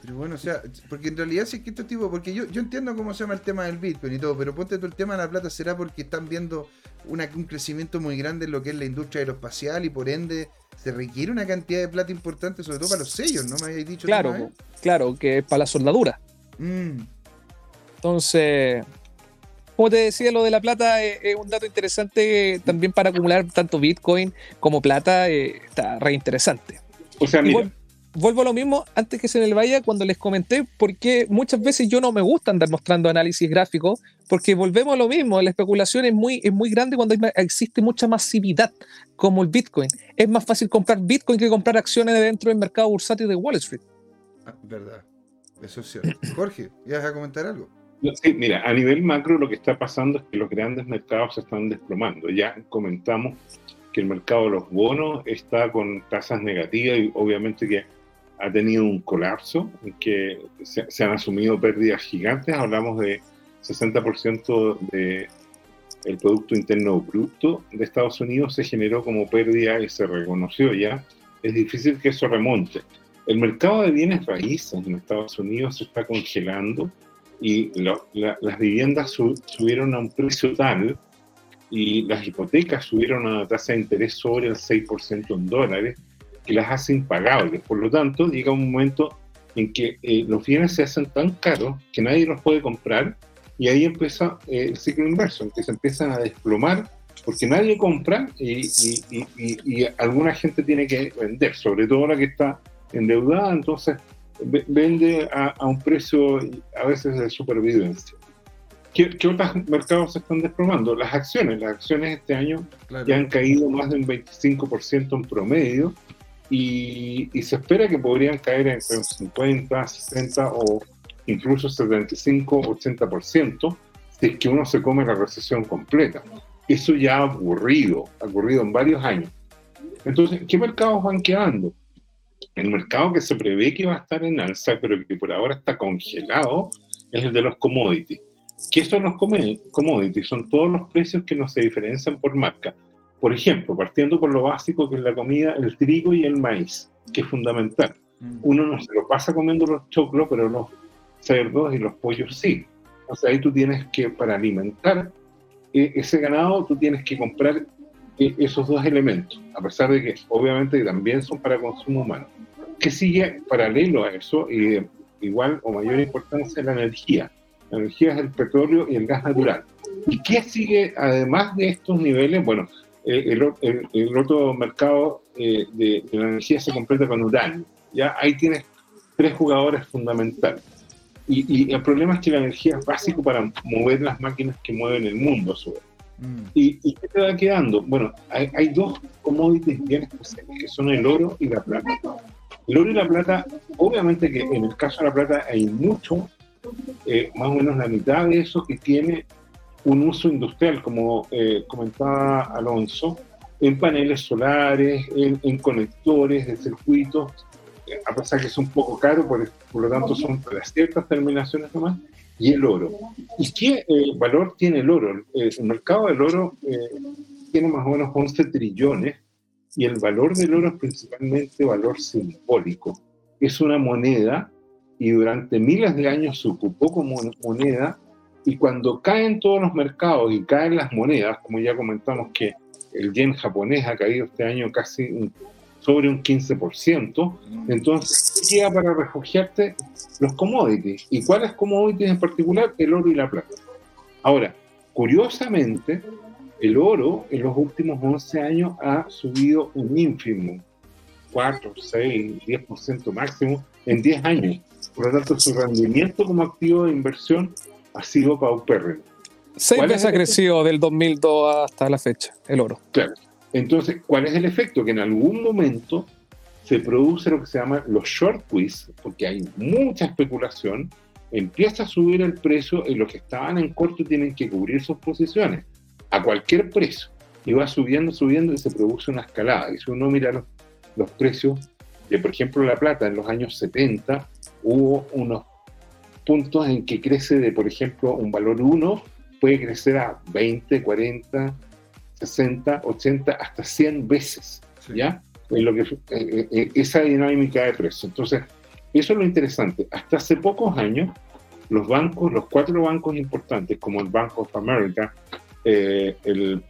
Pero bueno, o sea, porque en realidad sí que estos tipos, porque yo, yo entiendo cómo se llama el tema del Bitcoin y todo, pero ponte tú el tema de la plata, será porque están viendo una, un crecimiento muy grande en lo que es la industria aeroespacial y por ende se requiere una cantidad de plata importante, sobre todo para los sellos, ¿no? Me habéis dicho. Claro, claro, que es para la soldadura. Mm. Entonces, como te decía, lo de la plata es, un dato interesante también para acumular tanto Bitcoin como plata, eh, está re interesante. O sea, mira vuelvo a lo mismo antes que se me vaya cuando les comenté porque muchas veces yo no me gusta andar mostrando análisis gráfico porque volvemos a lo mismo, la especulación es muy, es muy grande cuando existe mucha masividad como el Bitcoin. Es más fácil comprar Bitcoin que comprar acciones dentro del mercado bursátil de Wall Street. Ah, verdad, eso es cierto. (coughs) Jorge, ¿ibas a comentar algo? Sí, mira, a nivel macro lo que está pasando es que los grandes mercados se están desplomando. Ya comentamos que el mercado de los bonos está con tasas negativas y obviamente que ha tenido un colapso, en que se, han asumido pérdidas gigantes, hablamos de 60% del el Producto Interno Bruto de Estados Unidos se generó como pérdida y se reconoció ya. Es difícil que eso remonte. El mercado de bienes raíces en Estados Unidos se está congelando y las viviendas subieron a un precio tal y las hipotecas subieron a una tasa de interés sobre el 6% en dólares que las hace impagables. Por lo tanto, llega un momento en que eh, los bienes se hacen tan caros que nadie los puede comprar y ahí empieza eh, el ciclo inverso, en que se empiezan a desplomar porque nadie compra y, alguna gente tiene que vender, sobre todo la que está endeudada, entonces vende a, un precio a veces de supervivencia. ¿Qué, otros mercados se están desplomando? Las acciones. Las acciones este año ya han caído más de un 25% en promedio y, se espera que podrían caer entre un 50, 60 o incluso 75, 80% si es que uno se come la recesión completa. Eso ya ha ocurrido, ha ocurrido en varios años. Entonces, ¿qué mercados van quedando? El mercado que se prevé que va a estar en alza, pero que por ahora está congelado, es el de los commodities. ¿Qué son los commodities? Son todos los precios que no se diferencian por marca. Por ejemplo, partiendo por lo básico que es la comida, el trigo y el maíz, que es fundamental. Mm. Uno no se lo pasa comiendo los choclos, pero los cerdos y los pollos sí. O sea, ahí tú tienes que, para alimentar eh, ese ganado, tú tienes que comprar eh, esos dos elementos, a pesar de que obviamente también son para consumo humano. ¿Qué sigue paralelo a eso? Y igual o mayor importancia la energía. La energía es el petróleo y el gas natural. ¿Y qué sigue además de estos niveles? Bueno, el, el, otro mercado eh, de, la energía se completa con uranio. ¿ya? Ahí tienes tres jugadores fundamentales. Y, y, el problema es que la energía es básico para mover las máquinas que mueven el mundo a su vez. Mm. ¿Y, ¿Y, qué te va quedando? Bueno, hay, hay, dos commodities bien especiales, que son el oro y la plata. El oro y la plata, obviamente que en el caso de la plata hay mucho, eh, más o menos la mitad de eso que tiene un uso industrial, como eh, comentaba Alonso, en paneles solares, en, conectores de circuitos, a pesar que es un poco caro, por, lo tanto son para ciertas terminaciones nomás, y el oro. ¿Y qué eh, valor tiene el oro? Eh, el mercado del oro tiene más o menos 11 trillones y el valor del oro es principalmente valor simbólico. Es una moneda y durante miles de años se ocupó como moneda y cuando caen todos los mercados y caen las monedas, como ya comentamos que el yen japonés ha caído este año casi un sobre un 15%, entonces queda para refugiarte los commodities. ¿Y cuáles commodities en particular? El oro y la plata. Ahora, curiosamente, el oro en los últimos 11 años ha subido un ínfimo, 4, 6, 10% máximo en 10 años. Por lo tanto, su rendimiento como activo de inversión ha sido paupérrimo. Seis veces ha crecido del 2002 hasta la fecha, el oro. Claro. Entonces, ¿cuál es el efecto? Que en algún momento se produce lo que se llama los short quiz, porque hay mucha especulación, empieza a subir el precio y los que estaban en corto tienen que cubrir sus posiciones a cualquier precio. Y va subiendo, subiendo y se produce una escalada. Y si uno mira los, los precios de, por ejemplo, la plata en los años 70, hubo unos puntos en que crece de, por ejemplo, un valor 1, puede crecer a 20, 40, 60, 80, hasta 100 veces, ¿ya? En lo que, eh, eh, eh, esa dinámica de precio. Entonces, eso es lo interesante. Hasta hace pocos años, los bancos, los cuatro bancos importantes, como el Bank of America, el,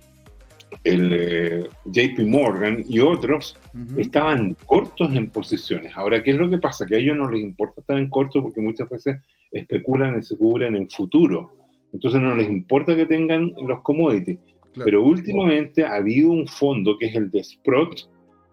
el JP Morgan y otros, estaban cortos en posiciones. Ahora, ¿qué es lo que pasa? Que a ellos no les importa estar en corto porque muchas veces especulan y se cubren en futuro. Entonces no les importa que tengan los commodities. Pero últimamente ha habido un fondo que es el de Sprott,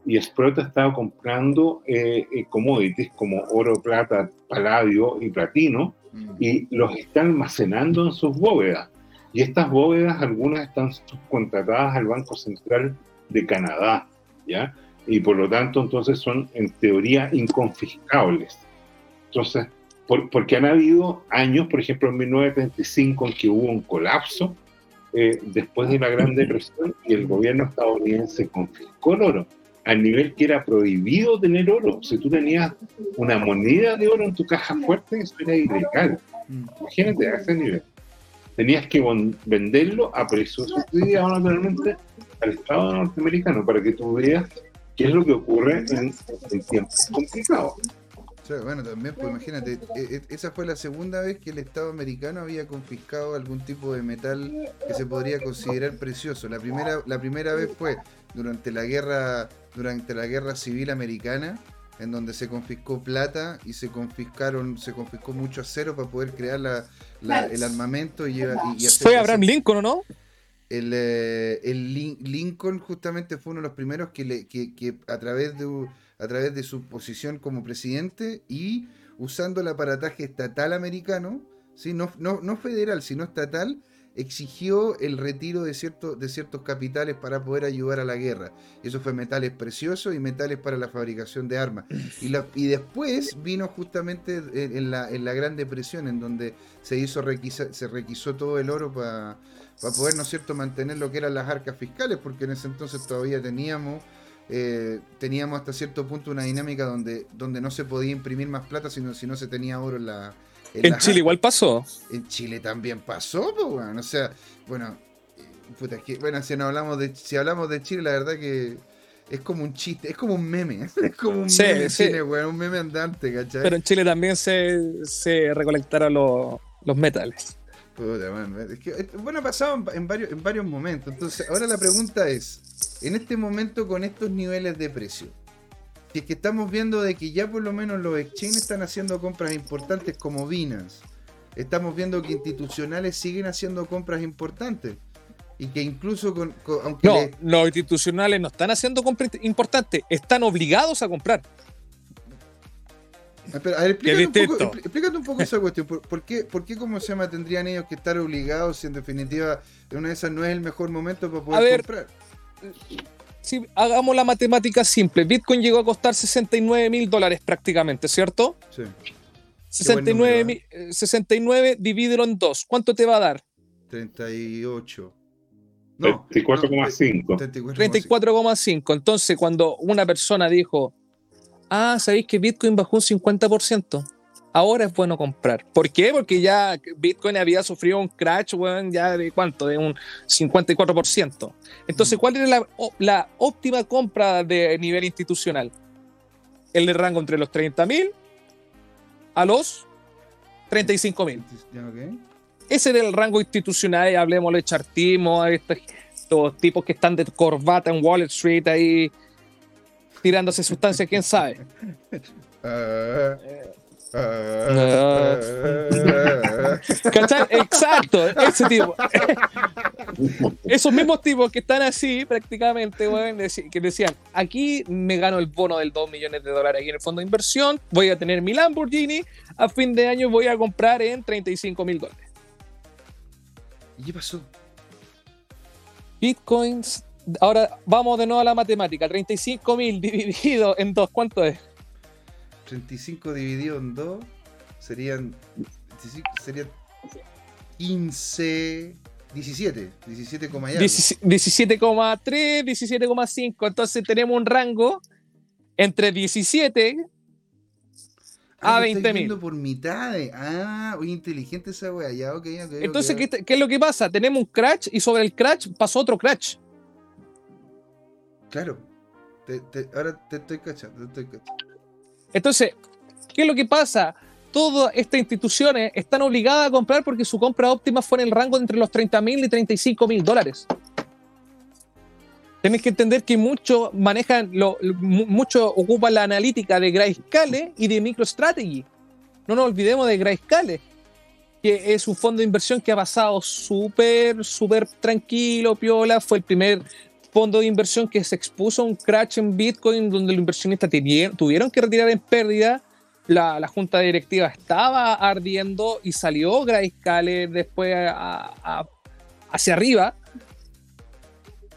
y Sprott ha estado comprando eh, eh, commodities como oro, plata, paladio y platino, y los está almacenando en sus bóvedas. Y estas bóvedas, algunas están subcontratadas al Banco Central de Canadá, ¿ya? Y por lo tanto, entonces son en teoría inconfiscables. Entonces, porque han habido años, por ejemplo, en 1935, en que hubo un colapso eh, después de la Gran Depresión y el gobierno estadounidense confiscó el oro, al nivel que era prohibido tener oro. Si tú tenías una moneda de oro en tu caja fuerte, eso era ilegal. Imagínate a ese nivel. Tenías que venderlo a precios subsidiados naturalmente al Estado norteamericano para que tú veas qué es lo que ocurre en, en tiempos complicados bueno, también, pues imagínate, e, e, esa fue la segunda vez que el Estado americano había confiscado algún tipo de metal que se podría considerar precioso. La primera, la primera vez fue durante la guerra, durante la guerra civil americana, en donde se confiscó plata y se confiscaron, se confiscó mucho acero para poder crear el armamento y, y, Fue Abraham Lincoln, ¿o no? El, eh, el, Lincoln justamente fue uno de los primeros que, le, que, que a través de a través de su posición como presidente y usando el aparataje estatal americano, ¿sí? no, no, federal, sino estatal, exigió el retiro de, cierto, de ciertos capitales para poder ayudar a la guerra. Eso fue metales preciosos y metales para la fabricación de armas. Y, después vino justamente en, la, en la, Gran Depresión, en donde se, hizo se requisó todo el oro para poder, ¿no es cierto?, mantener lo que eran las arcas fiscales, porque en ese entonces todavía teníamos eh, teníamos hasta cierto punto una dinámica donde, donde no se podía imprimir más plata sino si no se tenía oro en la... En, Chile igual pasó. En Chile también pasó, pues, bueno, o sea, bueno, puta, es que, bueno, si no hablamos de, si hablamos de Chile, la verdad que es como un chiste, es como un meme, (laughs) es como un meme Chile, un meme andante, ¿cachai? Pero en Chile también se, se recolectaron los, los metales. bueno, ha pasado en varios, en varios momentos. Entonces, ahora la pregunta es, en este momento con estos niveles de precio, si es que estamos viendo de que ya por lo menos los exchanges están haciendo compras importantes como Binance, estamos viendo que institucionales siguen haciendo compras importantes y que incluso con, aunque no, los institucionales no están haciendo compras importantes, están obligados a comprar. a ver, explícate, un poco, explícate un poco esa cuestión. ¿Por, qué, ¿Por qué, como se llama, tendrían ellos que estar obligados si en definitiva una de esas no es el mejor momento para poder comprar? Si hagamos la matemática simple, Bitcoin llegó a costar 69 mil dólares prácticamente, ¿cierto? Sí. 69, 69 divídelo en 2. ¿Cuánto te va a dar? 38. No, 34,5. 34,5. Entonces, cuando una persona dijo, ah, ¿sabéis que Bitcoin bajó un 50%? Ahora es bueno comprar. ¿Por qué? Porque ya Bitcoin había sufrido un crash, ya de cuánto, de un 54%. Entonces, ¿cuál era la, óptima compra de nivel institucional? El de rango entre los 30.000 a los 35.000. Ese era el rango institucional, hablemos de chartismo, estos, estos tipos que están de corbata en Wall Street ahí tirándose sustancias, quién sabe. (laughs) Ah, (laughs) ¿Cachai? Exacto, ese tipo. (laughs) Esos mismos tipos que están así prácticamente, weón, que decían, aquí me gano el bono del 2 millones de dólares aquí en el fondo de inversión, voy a tener mi Lamborghini, a fin de año voy a comprar en 35 mil dólares. ¿Y qué pasó? Bitcoins, ahora vamos de nuevo a la matemática, 35 mil (laughs) dividido en dos, ¿cuánto es? 35 dividido en 2 serían, 25 serían 15, 17, 17, coma y algo. 17,3, 17,5. Entonces tenemos un rango entre 17 Ah, a lo estáis 20 mil. por mitades. Ah, oye, inteligente esa wea. Ya, ok, ok. Entonces. ¿qué, qué es lo que pasa? Tenemos un crash y sobre el crash pasó otro crash. Claro. Te- te- ahora te estoy cachando, te estoy cachando. Entonces, ¿qué es lo que pasa? Todas estas instituciones están obligadas a comprar porque su compra óptima fue en el rango de entre los 30 mil y 35 mil dólares. Tienes que entender que muchos manejan, lo, mu- muchos ocupan la analítica de Grayscale y de MicroStrategy. No nos olvidemos de Grayscale, que es un fondo de inversión que ha pasado súper, súper tranquilo, piola. Fue el primer fondo de inversión que se expuso a un crash en Bitcoin donde los inversionistas tuvieron, que retirar en pérdida. La, la junta directiva estaba ardiendo y salió Grayscale después a- a- hacia arriba.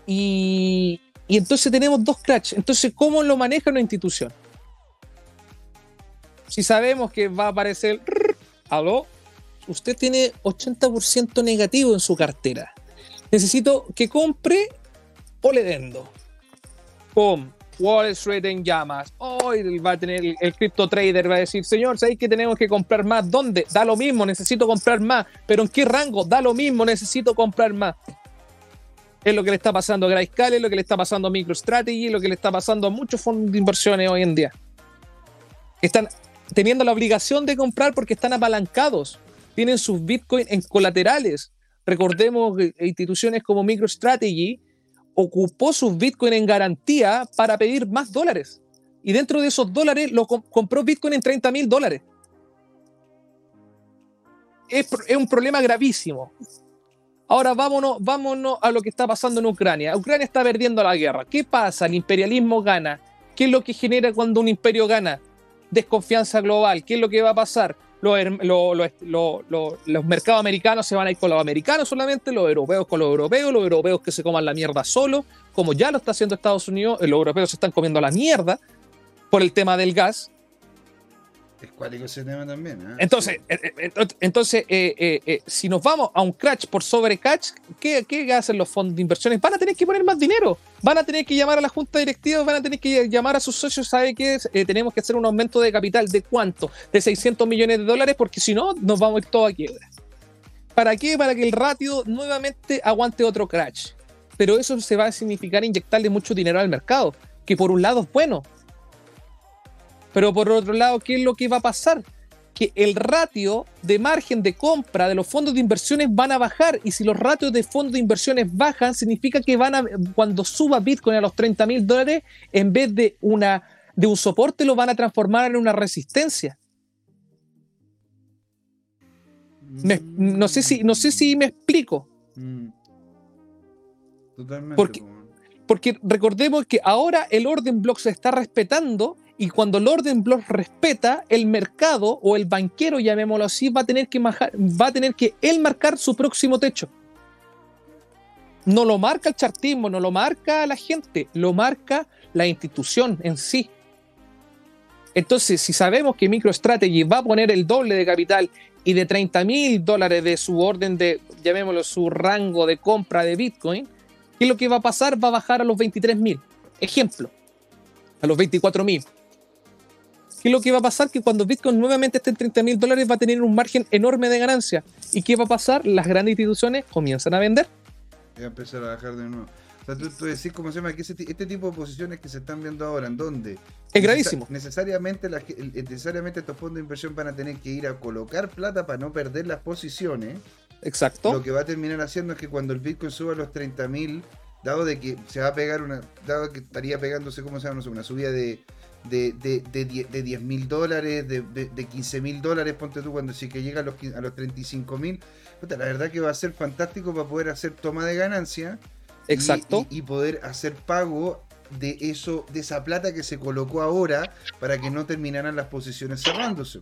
Y, y entonces tenemos dos crashes. Entonces, ¿cómo lo maneja una institución? Si sabemos que va a aparecer, aló, usted tiene 80% negativo en su cartera. Necesito que compre o le vendo. Pum. Wall Street en llamas. Hoy va a tener el, el crypto trader, va a decir, señor, ¿sabéis que tenemos que comprar más? ¿Dónde? Da lo mismo, necesito comprar más. ¿Pero en qué rango? Da lo mismo, necesito comprar más. Es lo que le está pasando a Grayscale, lo que le está pasando a MicroStrategy, lo que le está pasando a muchos fondos de inversiones hoy en día. Están teniendo la obligación de comprar porque están apalancados. Tienen sus Bitcoin en colaterales. Recordemos que instituciones como MicroStrategy ocupó sus Bitcoin en garantía para pedir más dólares. Y dentro de esos dólares lo com- compró Bitcoin en 30 mil dólares. Es, es un problema gravísimo. Ahora vámonos, vámonos a lo que está pasando en Ucrania. Ucrania está perdiendo la guerra. ¿Qué pasa? El imperialismo gana. ¿Qué es lo que genera cuando un imperio gana? Desconfianza global. ¿Qué es lo que va a pasar? Los, her- lo- lo- lo- lo- los mercados americanos se van a ir con los americanos solamente, los europeos con los europeos, los europeos que se coman la mierda solo, como ya lo está haciendo Estados Unidos, eh, los europeos se están comiendo la mierda por el tema del gas. Es cuático ese tema también. ¿ah? Entonces, eh, eh, ent- entonces eh, eh, eh, si nos vamos a un crash por sobre crash, ¿qué, ¿qué hacen los fondos de inversiones? Van a tener que poner más dinero, van a tener que llamar a la junta directiva, van a tener que llamar a sus socios, ¿sabe qué? Eh, tenemos que hacer un aumento de capital, ¿de cuánto? De 600 millones de dólares, porque si no, nos vamos a ir todos a quiebra. ¿Para qué? Para que el ratio nuevamente aguante otro crash. Pero eso se va a significar inyectarle mucho dinero al mercado, que por un lado es bueno, pero por otro lado, ¿qué es lo que va a pasar? Que el ratio de margen de compra de los fondos de inversiones van a bajar y si los ratios de fondos de inversiones bajan, significa que van a, cuando suba Bitcoin a los 30 mil dólares, en vez de, una, de un soporte, lo van a transformar en una resistencia. Me- no, sé si, no sé si me explico. Mm. Totalmente. Porque- po. Porque recordemos que ahora el orden block se está respetando y cuando el orden block respeta, el mercado o el banquero, llamémoslo así, va a tener que, majar- va a tener que él marcar su próximo techo. No lo marca el chartismo, no lo marca la gente, lo marca la institución en sí. Entonces, si sabemos que MicroStrategy va a poner el doble de capital y de 30 mil dólares de su orden de, llamémoslo, su rango de compra de Bitcoin, ¿qué es lo que va a pasar? Va a bajar a los 23 mil. Ejemplo, a los 24 mil. ¿Qué es lo que va a pasar? Que cuando Bitcoin nuevamente esté en 30 mil dólares va a tener un margen enorme de ganancia. ¿Y qué va a pasar? Las grandes instituciones comienzan a vender. Voy a empezar a bajar de nuevo. O sea, tú, tú decís, ¿cómo se llama? Que este tipo de posiciones que se están viendo ahora, ¿en dónde? Es gravísimo. Necesa- necesariamente, necesariamente estos fondos de inversión van a tener que ir a colocar plata para no perder las posiciones. Exacto. Lo que va a terminar haciendo es que cuando el Bitcoin suba a los 30.000 dado de que se va a pegar una, dado que estaría pegándose, ¿cómo se llama? No sé, una subida de, de, de, de, die- de 10 mil dólares, de, de, de 15 mil dólares, ponte tú, cuando sí que llega a los, a los 35 mil, la verdad que va a ser fantástico para poder hacer toma de ganancia y- Exacto. y, y poder hacer pago de eso, de esa plata que se colocó ahora para que no terminaran las posiciones cerrándose.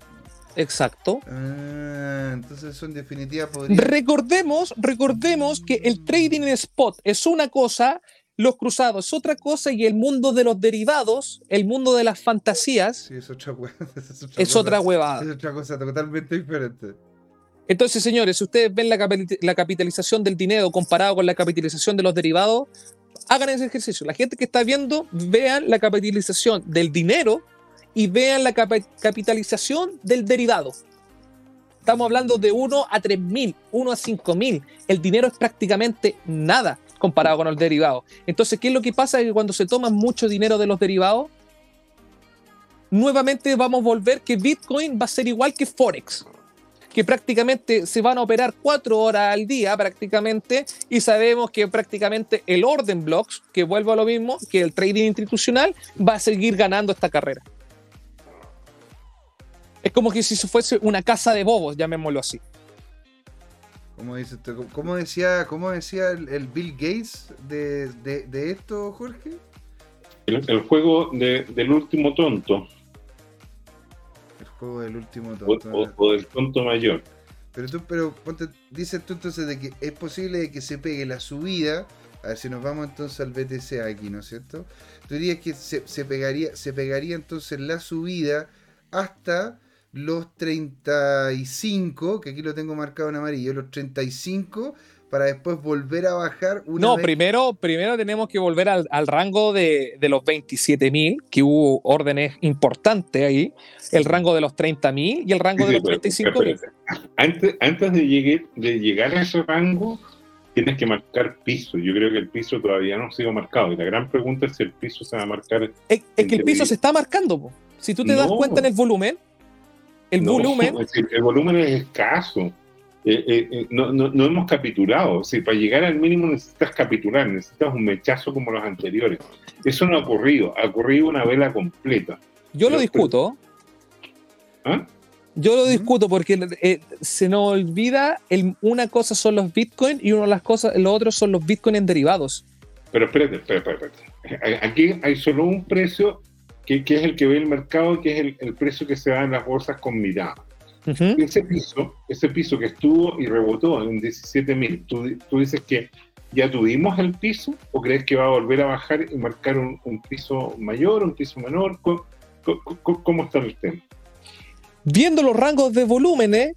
Exacto. Ah, entonces eso en definitiva podría. Recordemos, recordemos que el trading en spot es una cosa, los cruzados es otra cosa y el mundo de los derivados, el mundo de las fantasías, Sí, es otra, (laughs) es otra es cosa- otra huevada. Es otra cosa totalmente diferente. Entonces, señores, si ustedes ven la, capi- la capitalización del dinero comparado con la capitalización de los derivados, hagan ese ejercicio. La gente que está viendo, vean la capitalización del dinero y vean la capitalización del derivado. Estamos hablando de 1 a 3 mil, 1 a 5 mil. El dinero es prácticamente nada comparado con el derivado. Entonces, ¿qué es lo que pasa? Que cuando se toma mucho dinero de los derivados, nuevamente vamos a volver que Bitcoin va a ser igual que Forex que prácticamente se van a operar cuatro horas al día prácticamente y sabemos que prácticamente el orden blocks, que vuelvo a lo mismo, que el trading institucional va a seguir ganando esta carrera. Es como que si fuese una casa de bobos, llamémoslo así. ¿Cómo, dice usted? ¿Cómo- ¿Cómo decía, cómo decía el, el Bill Gates de, de- de esto, Jorge? El, el juego de- del último tonto El juego del último tonto. o- o del tonto mayor. Pero tú, pero ponte, dices tú entonces de que es posible que se pegue la subida. A ver si nos vamos entonces al BTC aquí, ¿no es cierto? Tú dirías que se, se pegaría, se pegaría entonces la subida hasta los 35, que aquí lo tengo marcado en amarillo, los 35, para después volver a bajar una No, vez- primero, primero tenemos que volver al, al rango de, de los 27.000, que hubo órdenes importantes ahí, el rango de los 30.000 y el rango de Sí, los pero- 35.000. espérate. Antes, antes de, llegue- de llegar a ese rango, tienes que marcar piso. Yo creo que el piso todavía no ha sido marcado. Y la gran pregunta es si el piso se va a marcar. Es, es que el piso se está marcando. po. Si tú te das cuenta en el volumen, el No, volumen, es decir, el volumen es escaso. Eh, eh, eh, no, no- no hemos capitulado. Si para llegar al mínimo necesitas capitular, necesitas un mechazo como los anteriores. Eso no ha ocurrido. Ha ocurrido una vela completa. yo lo discuto. ¿Ah? Yo lo discuto porque se nos olvida el- una cosa son los bitcoins y una de las cosas, lo otro son los bitcoins en derivados. Pero espérate, espérate, espérate. Aquí hay solo un precio que, que es el que ve el mercado, que es el, el precio que se da en las bolsas con mirada. Ujú. Ese piso, ese piso que estuvo y rebotó en 17.000, ¿tú, tú dices que ya tuvimos el piso o crees que va a volver a bajar y marcar un, un piso mayor, un piso menor? ¿Cómo, cómo- cómo está el tema? Viendo los rangos de volúmenes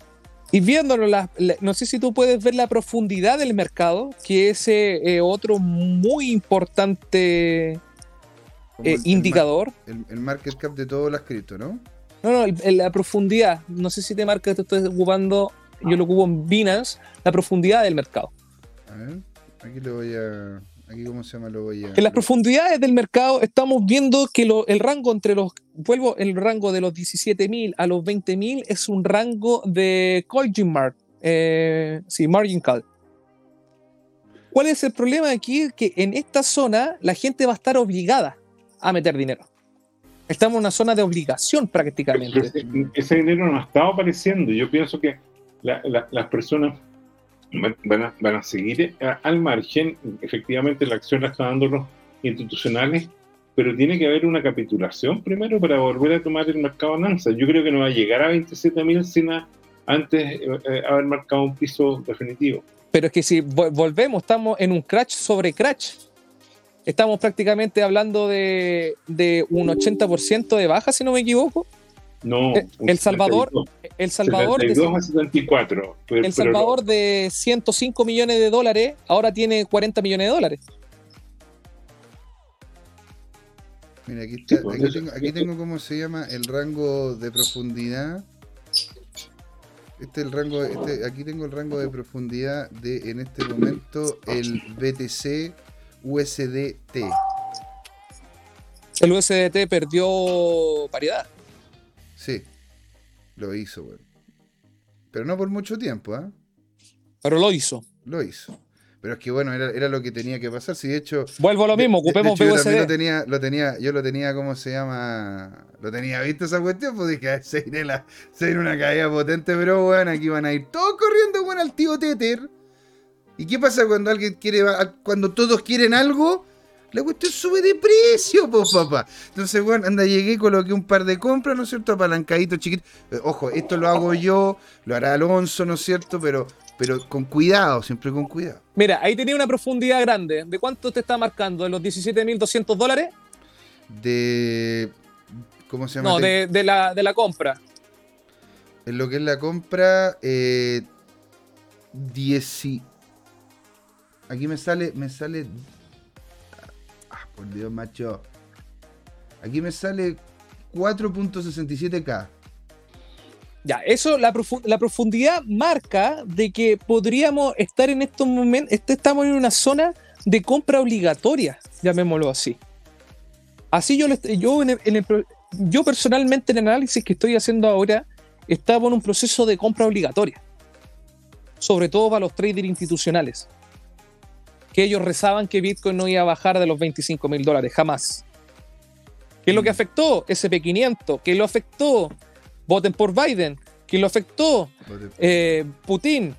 y viendo las, la- no sé si tú puedes ver la profundidad del mercado, que es eh, otro muy importante eh, el- indicador. El, el market cap de todas las cripto, ¿no? No, no, el- la profundidad. No sé si te marca que tú estás ocupando, yo lo ocupo en Binance, la profundidad del mercado. A ver, aquí lo voy a. Aquí, ¿cómo se llama? Lo voy a. En las profundidades del mercado estamos viendo que lo- el rango entre los, vuelvo, el rango de los 17.000 a los 20.000 es un rango de Colgin Mark, eh, sí, margin call. ¿Cuál es el problema aquí? Que en esta zona la gente va a estar obligada a meter dinero. Estamos en una zona de obligación prácticamente. ese, ese dinero no ha estado apareciendo. Yo pienso que la- la- las personas van, a, van a seguir a- al margen. Efectivamente, la acción la están dando los institucionales, pero tiene que haber una capitulación primero para volver a tomar el mercado Nanza. Yo creo que no va a llegar a 27.000 sin a- antes eh, eh, haber marcado un piso definitivo. Pero es que si vol- volvemos, estamos en un crash sobre crash. Estamos prácticamente hablando de, de un 80% de baja, si no me equivoco. No, Eh, El Salvador, 72, El Salvador, de, 72 a 74. pero- El pero Salvador de 105 millones de dólares, ahora tiene 40 millones de dólares. Mira, aquí, está, aquí, tengo, aquí tengo cómo se llama el rango de profundidad. Este es el rango, este, aquí tengo el rango de profundidad de en este momento el BTC USDT. El USDT perdió paridad. Sí, lo hizo, weón. Pero no por mucho tiempo, ¿ah? Pero lo hizo. Lo hizo. Pero es que bueno, era, era lo que tenía que pasar. Si de hecho. Vuelvo a lo mismo, de- de- de ocupemos hecho, yo lo tenía, lo tenía, yo lo tenía, ¿cómo se llama? Lo tenía visto esa cuestión, pues dije, "Ah, se viene, la, se viene una caída potente, pero bueno, aquí van a ir todos corriendo, bueno, al tío Tether. ¿Y qué pasa cuando alguien quiere, cuando todos quieren algo? La cuestión sube de precio, pues papá. Entonces, bueno, anda, llegué, coloqué un par de compras, ¿no es cierto? Apalancadito, chiquito. Eh, Ojo, esto lo hago yo, lo hará Alonso, ¿no es cierto? Pero, pero con cuidado, siempre con cuidado. Mira, ahí tenía una profundidad grande. ¿De cuánto te está marcando? ¿De los 17.200 dólares? De. ¿Cómo se llama? No, de, de la, de la compra. En lo que es la compra, eh, 10. Aquí me sale, me sale. Ah, por Dios, macho. Aquí me sale 4.67k. Ya, eso, la, profu- la profundidad marca de que podríamos estar en estos momentos, este- estamos en una zona de compra obligatoria, llamémoslo así. Así yo, yo, en el- en el yo personalmente en el análisis que estoy haciendo ahora, estaba en un proceso de compra obligatoria. Sobre todo para los traders institucionales. Que ellos rezaban que Bitcoin no iba a bajar de los 25 mil dólares, jamás. ¿Qué es lo que Mm. afectó? SP500. ¿Qué lo afectó? Voten por Biden. ¿Quién lo afectó? Eh, Putin.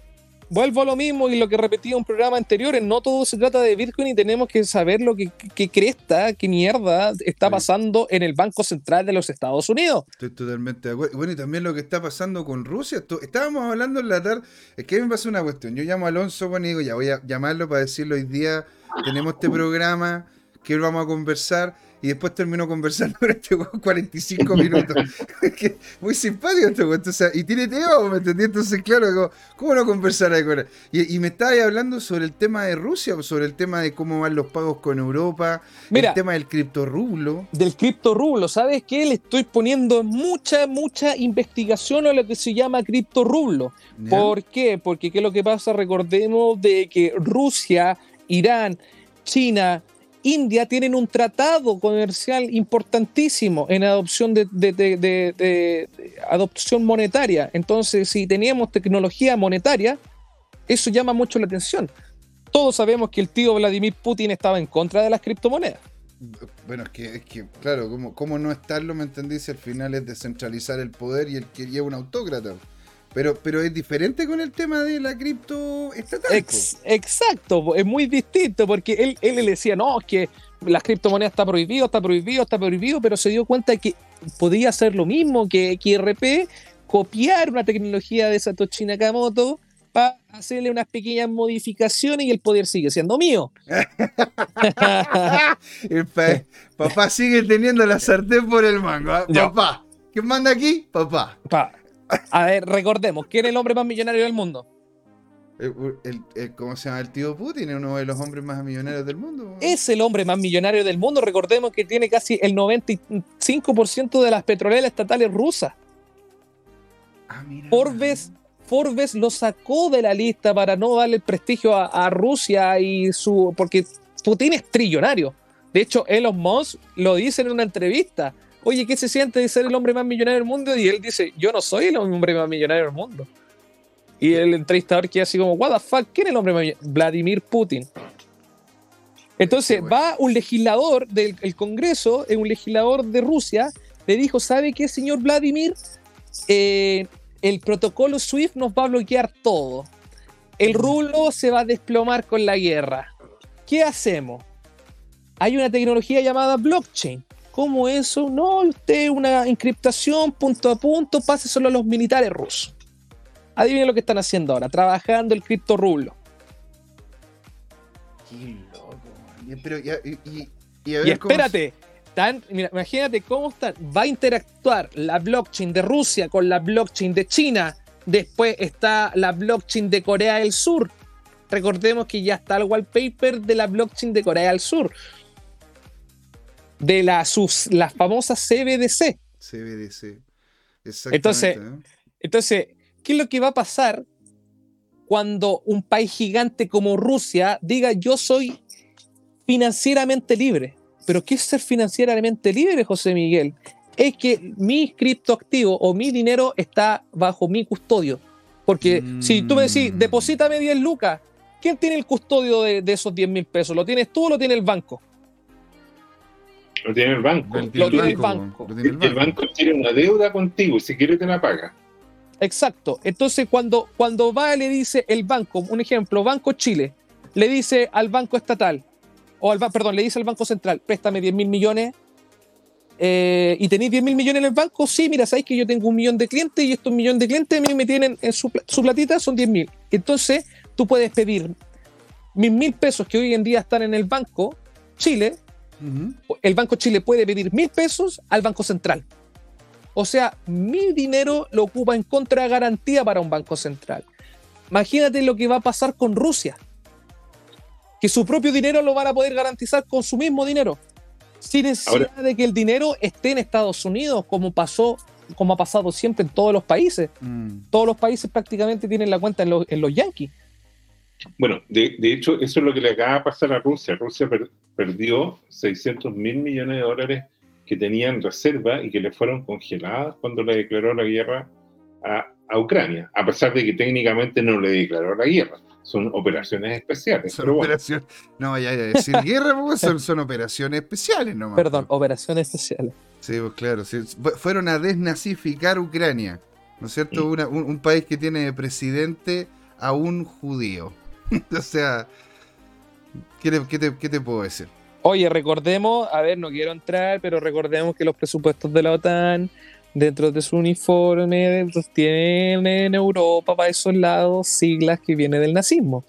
Vuelvo a lo mismo y lo que repetí en programas anteriores. No todo se trata de Bitcoin y tenemos que saber lo que, que cresta, qué mierda está pasando en el Banco Central de los Estados Unidos. Estoy totalmente de acuerdo. Bueno, y también lo que está pasando con Rusia. Estábamos hablando en la tarde. Es que a mí me pasa una cuestión. Yo llamo a Alonso bueno, y digo, ya voy a llamarlo para decirle hoy día tenemos este programa que vamos a conversar. Y después termino conversando con este weón 45 minutos. (laughs) Es que muy simpático este weón. Entonces, y tiene tema, ¿me entendí? Entonces, claro, como, ¿cómo no conversar ahí con él? Y, y me estaba ahí hablando sobre el tema de Rusia, sobre el tema de cómo van los pagos con Europa, Mira. el tema del criptorrublo. Del cripto rublo, ¿sabes qué? Le estoy poniendo mucha, mucha investigación a lo que se llama cripto rublo. ¿ya? ¿Por qué? Porque ¿qué es lo que pasa? Recordemos de que Rusia, Irán, China, India tienen un tratado comercial importantísimo en adopción de, adopción monetaria. Entonces, si teníamos tecnología monetaria, eso llama mucho la atención. Todos sabemos que el tío Vladimir Putin estaba en contra de las criptomonedas. Bueno, es que, es que claro, ¿cómo, cómo no estarlo, me entendí? Si al final es descentralizar el poder y el que lleva un autócrata. Pero, pero es diferente con el tema de la cripto estatal. Ex- exacto, es muy distinto porque él, él le decía, no, es que las criptomonedas está prohibido, está prohibido, está prohibido, pero se dio cuenta que podía hacer lo mismo que XRP, copiar una tecnología de Satoshi Nakamoto para hacerle unas pequeñas modificaciones y el poder sigue siendo mío. (laughs) Papá sigue teniendo la sartén por el mango. ¿ah? Papá. ¿Quién manda aquí? Papá. Pa- A ver, recordemos, ¿quién es el hombre más millonario del mundo? El- el- el- ¿Cómo se llama el tío Putin? Es uno de los hombres más millonarios del mundo. Es el hombre más millonario del mundo. Recordemos que tiene casi el 95% de las petroleras estatales rusas. Ah, mira. Forbes, Forbes lo sacó de la lista para no darle el prestigio a, a Rusia y su. porque Putin es trillonario. De hecho, Elon Musk lo dice en una entrevista. Oye, ¿qué se siente de ser el hombre más millonario del mundo? Y él dice, yo no soy el hombre más millonario del mundo. Y el entrevistador queda así como, what the fuck, ¿quién es el hombre más millonario? Vladimir Putin. Entonces va un legislador del el Congreso, eh, un legislador de Rusia, le dijo, ¿sabe qué, señor Vladimir? Eh, el protocolo SWIFT nos va a bloquear todo. El rublo se va a desplomar con la guerra. ¿Qué hacemos? Hay una tecnología llamada blockchain. ¿Cómo eso? No, usted una encriptación punto a punto, pase solo a los militares rusos. Adivinen lo que están haciendo ahora, trabajando el cripto rublo. Qué loco, Pero, y, y- y a Y ver cómo- espérate, tan, mira, imagínate cómo está, va a interactuar la blockchain de Rusia con la blockchain de China. Después está la blockchain de Corea del Sur. Recordemos que ya está el wallpaper de la blockchain de Corea del Sur. De la, sus, las famosas CBDC. CBDC. Exactamente. Entonces, ¿no? Entonces, ¿qué es lo que va a pasar cuando un país gigante como Rusia diga yo soy financieramente libre? Pero ¿qué es ser financieramente libre, José Miguel? Es que mi criptoactivo o mi dinero está bajo mi custodio. Porque si tú me decís, deposítame 10 lucas ¿quién tiene el custodio de, de esos 10 mil pesos? ¿Lo tienes tú o lo tiene el banco? Lo tiene el banco. Lo Lo tiene el banco, tiene el El banco tiene una deuda contigo y si quiere te la paga. Exacto. Entonces, cuando, cuando va y le dice el banco, un ejemplo, Banco Chile, le dice al banco estatal, o al perdón, le dice al Banco Central, préstame 10 mil millones, eh, y tenéis 10 mil millones en el banco, sí, mira, sabéis que yo tengo un millón de clientes y estos millones de clientes a mí me tienen en su, su platita, son 10 mil. Entonces, tú puedes pedir mil mil pesos que hoy en día están en el banco Chile, El Banco Chile puede pedir mil pesos al Banco Central. O sea, mi dinero lo ocupa en contra garantía para un Banco Central. Imagínate lo que va a pasar con Rusia. Que su propio dinero lo van a poder garantizar con su mismo dinero. Sin necesidad de que el dinero esté en Estados Unidos, como pasó, como ha pasado siempre en todos los países. Mm. Todos los países prácticamente tienen la cuenta en los, en los yankees. Bueno, de, de hecho, eso es lo que le acaba de pasar a Rusia. Rusia per- perdió 600 mil millones de dólares que tenía en reserva y que le fueron congeladas cuando le declaró la guerra a, a Ucrania, a pesar de que técnicamente no le declaró la guerra. Son operaciones especiales. Son pero bueno. operaciones. No vaya a decir guerra, pues, son, (laughs) son operaciones especiales nomás. Perdón, operaciones especiales. Sí, pues claro. sí. Fueron a desnazificar Ucrania. ¿No es cierto? Mm. Una- un, un país que tiene de presidente a un judío. (laughs) o sea, ¿qué, te- puedo decir? Oye, recordemos, a ver, no quiero entrar, pero recordemos que los presupuestos de la OTAN, dentro de su uniforme, tienen en Europa, para esos lados, siglas que vienen del nazismo.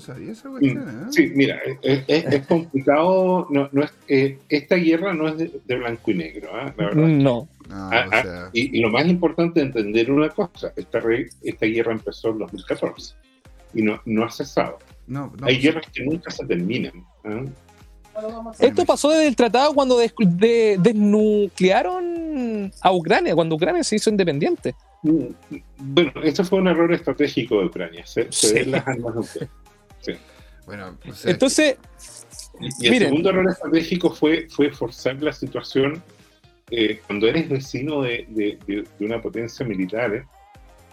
Mm, no sabía esa Mm, cuestión, ¿eh? Sí, mira, es, es- es complicado. No, no es, eh, esta guerra no es de, de blanco y negro, la verdad. No. Ah, o ah, sea, y, y lo más importante es entender una cosa: esta, re- esta guerra empezó en 2014 y no, no ha cesado. no, no, Hay guerras que nunca se terminan. Esto pasó desde el tratado cuando des- de- desnuclearon a Ucrania, cuando Ucrania se hizo independiente. Mm, Bueno, eso fue un error estratégico de Ucrania, ceder Sí. las armas Bueno, o sea, Entonces, Y el Miren. segundo error estratégico fue, fue forzar la situación eh, cuando eres vecino de, de- de- de una potencia militar. eh,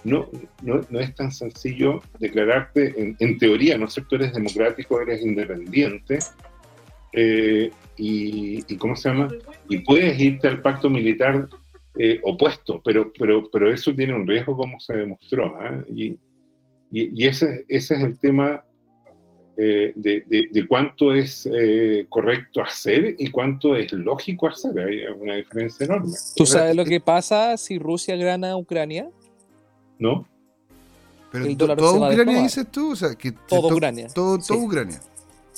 no, no, no es tan sencillo declararte, en, en teoría, ¿no es cierto? Eres democrático, eres independiente. eh, y, y ¿cómo se llama? Y puedes irte al pacto militar eh, opuesto, pero, pero, pero eso tiene un riesgo como se demostró. ¿ah? Y, y, y ese, ese es el tema eh, de, de- de cuánto es eh, correcto hacer y cuánto es lógico hacer. Hay una diferencia enorme, ¿tú sabes lo que pasa si Rusia gana a Ucrania? ¿no? pero el to- dólar se ¿Toda va a Ucrania dices tú? O sea, que Todo to- Ucrania. Todo, Sí. todo Ucrania.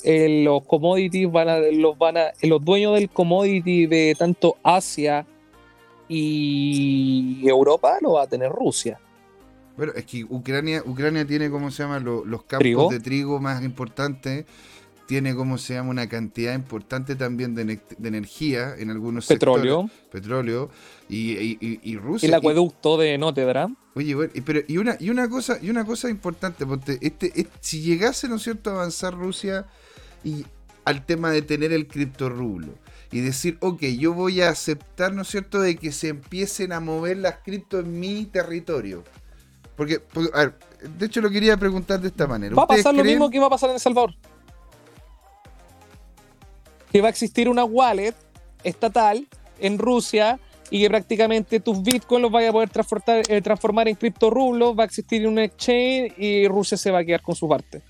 Eh, los commodities van a, los van a, los dueños del commodity de tanto Asia y Europa lo va a tener Rusia. Bueno, es que Ucrania, Ucrania tiene, ¿cómo se llama? Lo- los campos Trigo. de trigo más importantes. Tiene, ¿cómo se llama? Una cantidad importante también de, ne- de energía en algunos Petróleo, sectores. Petróleo. Y, y, y- y Rusia. el acueducto de Notre. Oye, bueno, y, pero, y, una, y, una cosa, y una cosa importante, porque este, este- si llegase, ¿no es cierto?, a avanzar Rusia y al tema de tener el criptorrublo y decir, ok, yo voy a aceptar, ¿no es cierto?, de que se empiecen a mover las cripto en mi territorio. Porque, porque, a ver, de hecho lo quería preguntar de esta manera. Va a ¿Ustedes pasar lo creen- mismo que va a pasar en El Salvador. Que va a existir una wallet estatal en Rusia y que prácticamente tus bitcoins los vaya a poder transformar, eh, transformar en criptorrublos, va a existir un exchange y Rusia se va a quedar con su parte.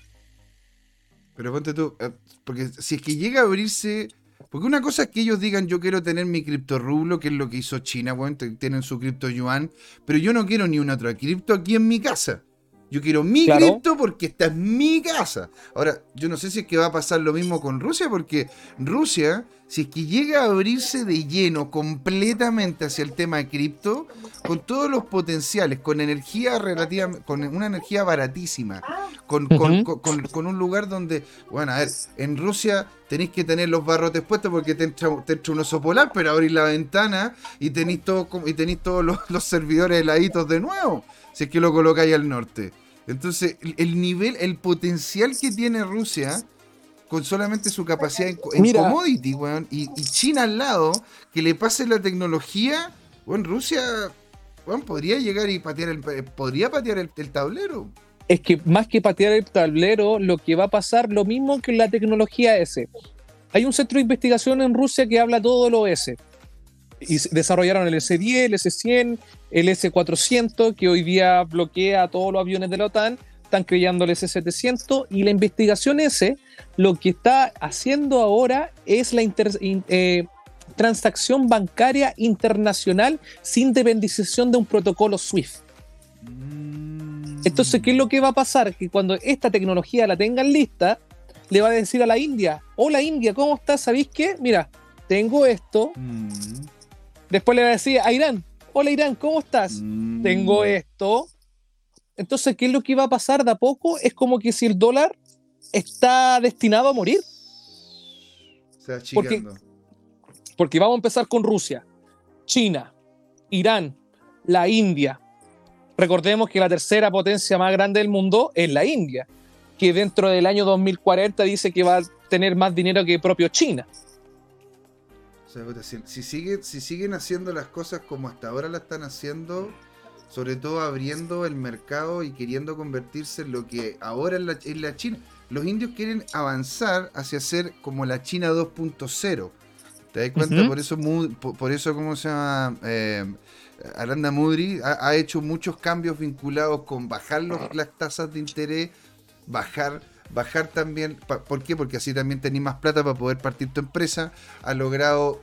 Pero ponte tú, eh, porque si es que llega a abrirse. Porque una cosa es que ellos digan yo quiero tener mi cripto rublo, que es lo que hizo China, bueno, tienen su cripto yuan, pero yo no quiero ni una otra cripto aquí en mi casa. Yo quiero mi Claro. cripto porque esta es mi casa. Ahora, yo no sé si es que va a pasar lo mismo con Rusia, porque Rusia, si es que llega a abrirse de lleno completamente hacia el tema de cripto, con todos los potenciales, con energía relativa, con una energía baratísima, con, con- Ujú. con- con- con un lugar donde, bueno, a ver, en Rusia tenéis que tener los barrotes puestos porque te entra, te entra un oso polar, pero abrís la ventana y tenéis todo, y tenéis todos los, los servidores heladitos de nuevo, si es que lo colocáis al norte. Entonces, el- el nivel, el potencial que tiene Rusia con solamente su capacidad en, en commodity, weón, y, y China al lado, que le pase la tecnología, Rusia, weón, podría llegar y patear el, podría patear el, el tablero. es que más que patear el tablero, lo que va a pasar, lo mismo que la tecnología S. Hay un centro de investigación en Rusia que habla todo lo S. Y desarrollaron el S-10, el S-100, el S-400, que hoy día bloquea a todos los aviones de la OTAN. Están creando el S-700. Y la investigación S, lo que está haciendo ahora es la eh, transacción bancaria internacional sin dependización de un protocolo SWIFT. Entonces, ¿qué es lo que va a pasar? Que cuando esta tecnología la tengan lista, le va a decir a la India, hola India, ¿cómo estás? ¿Sabéis qué? Mira, tengo esto. Mm. Después le va a decir a Irán, hola Irán, ¿cómo estás? Mm. Tengo esto. Entonces, ¿qué es lo que va a pasar de a poco? Es como que si el dólar está destinado a morir. porque, porque vamos a empezar con Rusia, China, Irán, la India, Recordemos que la tercera potencia más grande del mundo es la India, que dentro del año 2040 dice que va a tener más dinero que propio China. Si, si siguen haciendo las cosas como hasta ahora la están haciendo, sobre todo abriendo el mercado y queriendo convertirse en lo que ahora es la, China. Los indios quieren avanzar hacia ser como la China 2.0. ¿Te das cuenta? Por eso, por, eso, ¿cómo se llama? Eh, Aranda Mudri ha, hecho muchos cambios vinculados con bajar las tasas de interés, bajar, bajar también, ¿por qué? Porque así también tenéis más plata para poder partir tu empresa, ha logrado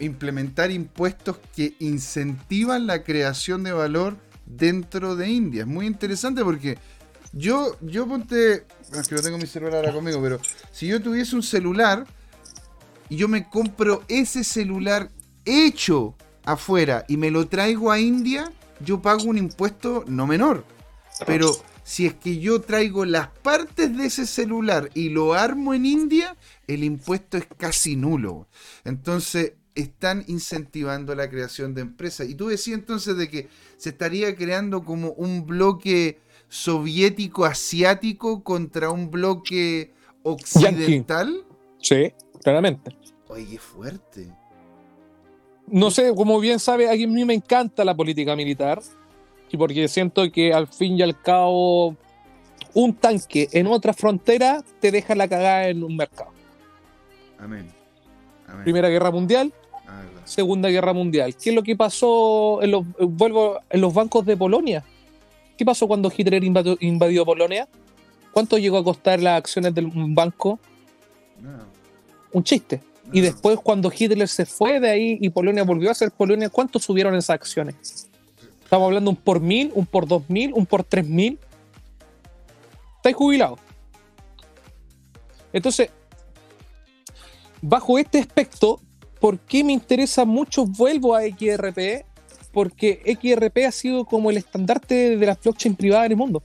implementar impuestos que incentivan la creación de valor dentro de India. Es muy interesante porque yo, yo ponte, es que no tengo mi celular ahora conmigo, pero si yo tuviese un celular y yo me compro ese celular hecho afuera y me lo traigo a India, yo pago un impuesto no menor. Pero si es que yo traigo las partes de ese celular y lo armo en India, el impuesto es casi nulo. Entonces, están incentivando la creación de empresas. Y tú decías entonces de que se estaría creando como un bloque soviético asiático contra un bloque occidental. Sí, claramente. Oye, fuerte no sé, como bien sabe, a mí me encanta la política militar, y porque siento que al fin y al cabo un tanque en otra frontera te deja la cagada en un mercado. Amén. Primera Guerra Mundial, ah, Segunda Guerra Mundial. ¿Qué es lo que pasó en los, vuelvo, en los bancos de Polonia? ¿Qué pasó cuando Hitler invadió, Polonia? ¿Cuánto llegó a costar las acciones del banco? Un chiste. Y después, cuando Hitler se fue de ahí y Polonia volvió a ser Polonia, ¿cuánto subieron esas acciones? Estamos hablando un por mil, un por dos mil, un por tres mil. Estáis jubilados. Entonces, bajo este aspecto, ¿por qué me interesa mucho? Vuelvo a XRP, porque XRP ha sido como el estandarte de las blockchain privadas en el mundo.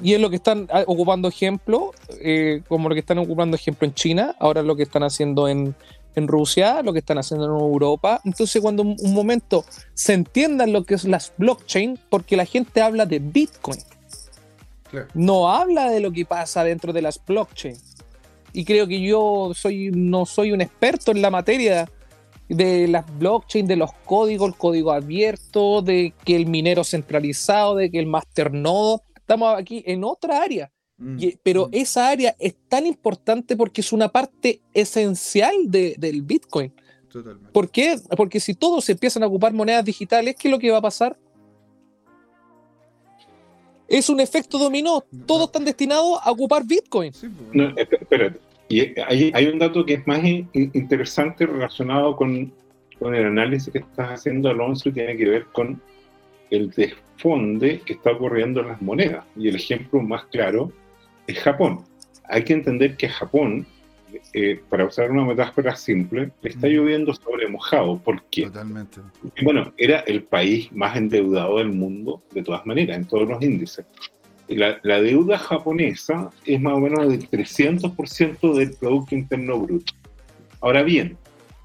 Y es lo que están ah, ocupando ejemplo, eh, como lo que están ocupando ejemplo en China, ahora lo que están haciendo en, Rusia, lo que están haciendo en Europa. Entonces, cuando un, momento se entiendan lo que es las blockchain, porque la gente habla de Bitcoin, no habla de lo que pasa dentro de las blockchain. Y creo que yo soy, no soy un experto en la materia de las blockchain, de los códigos, el código abierto, de que el minero centralizado, de que el masternodo Estamos aquí en otra área. Mm, pero mm. esa área es tan importante porque es una parte esencial del Bitcoin. Totalmente. ¿Por qué? Porque si todos empiezan a ocupar monedas digitales, ¿qué es lo que va a pasar? Es un efecto dominó. Todos están destinados a ocupar Bitcoin. Pues, no, espérate. Y hay, hay, un dato que es más interesante relacionado con, con el análisis que estás haciendo, Alonso, y tiene que ver con el desfonde que está ocurriendo en las monedas. Y el ejemplo más claro es Japón. Hay que entender que Japón, eh, para usar una metáfora simple, le está lloviendo sobre mojado. ¿Por qué? Totalmente. Bueno, era el país más endeudado del mundo, de todas maneras, en todos los índices. La, la deuda japonesa es más o menos del 300% del Producto Interno Bruto. Ahora bien,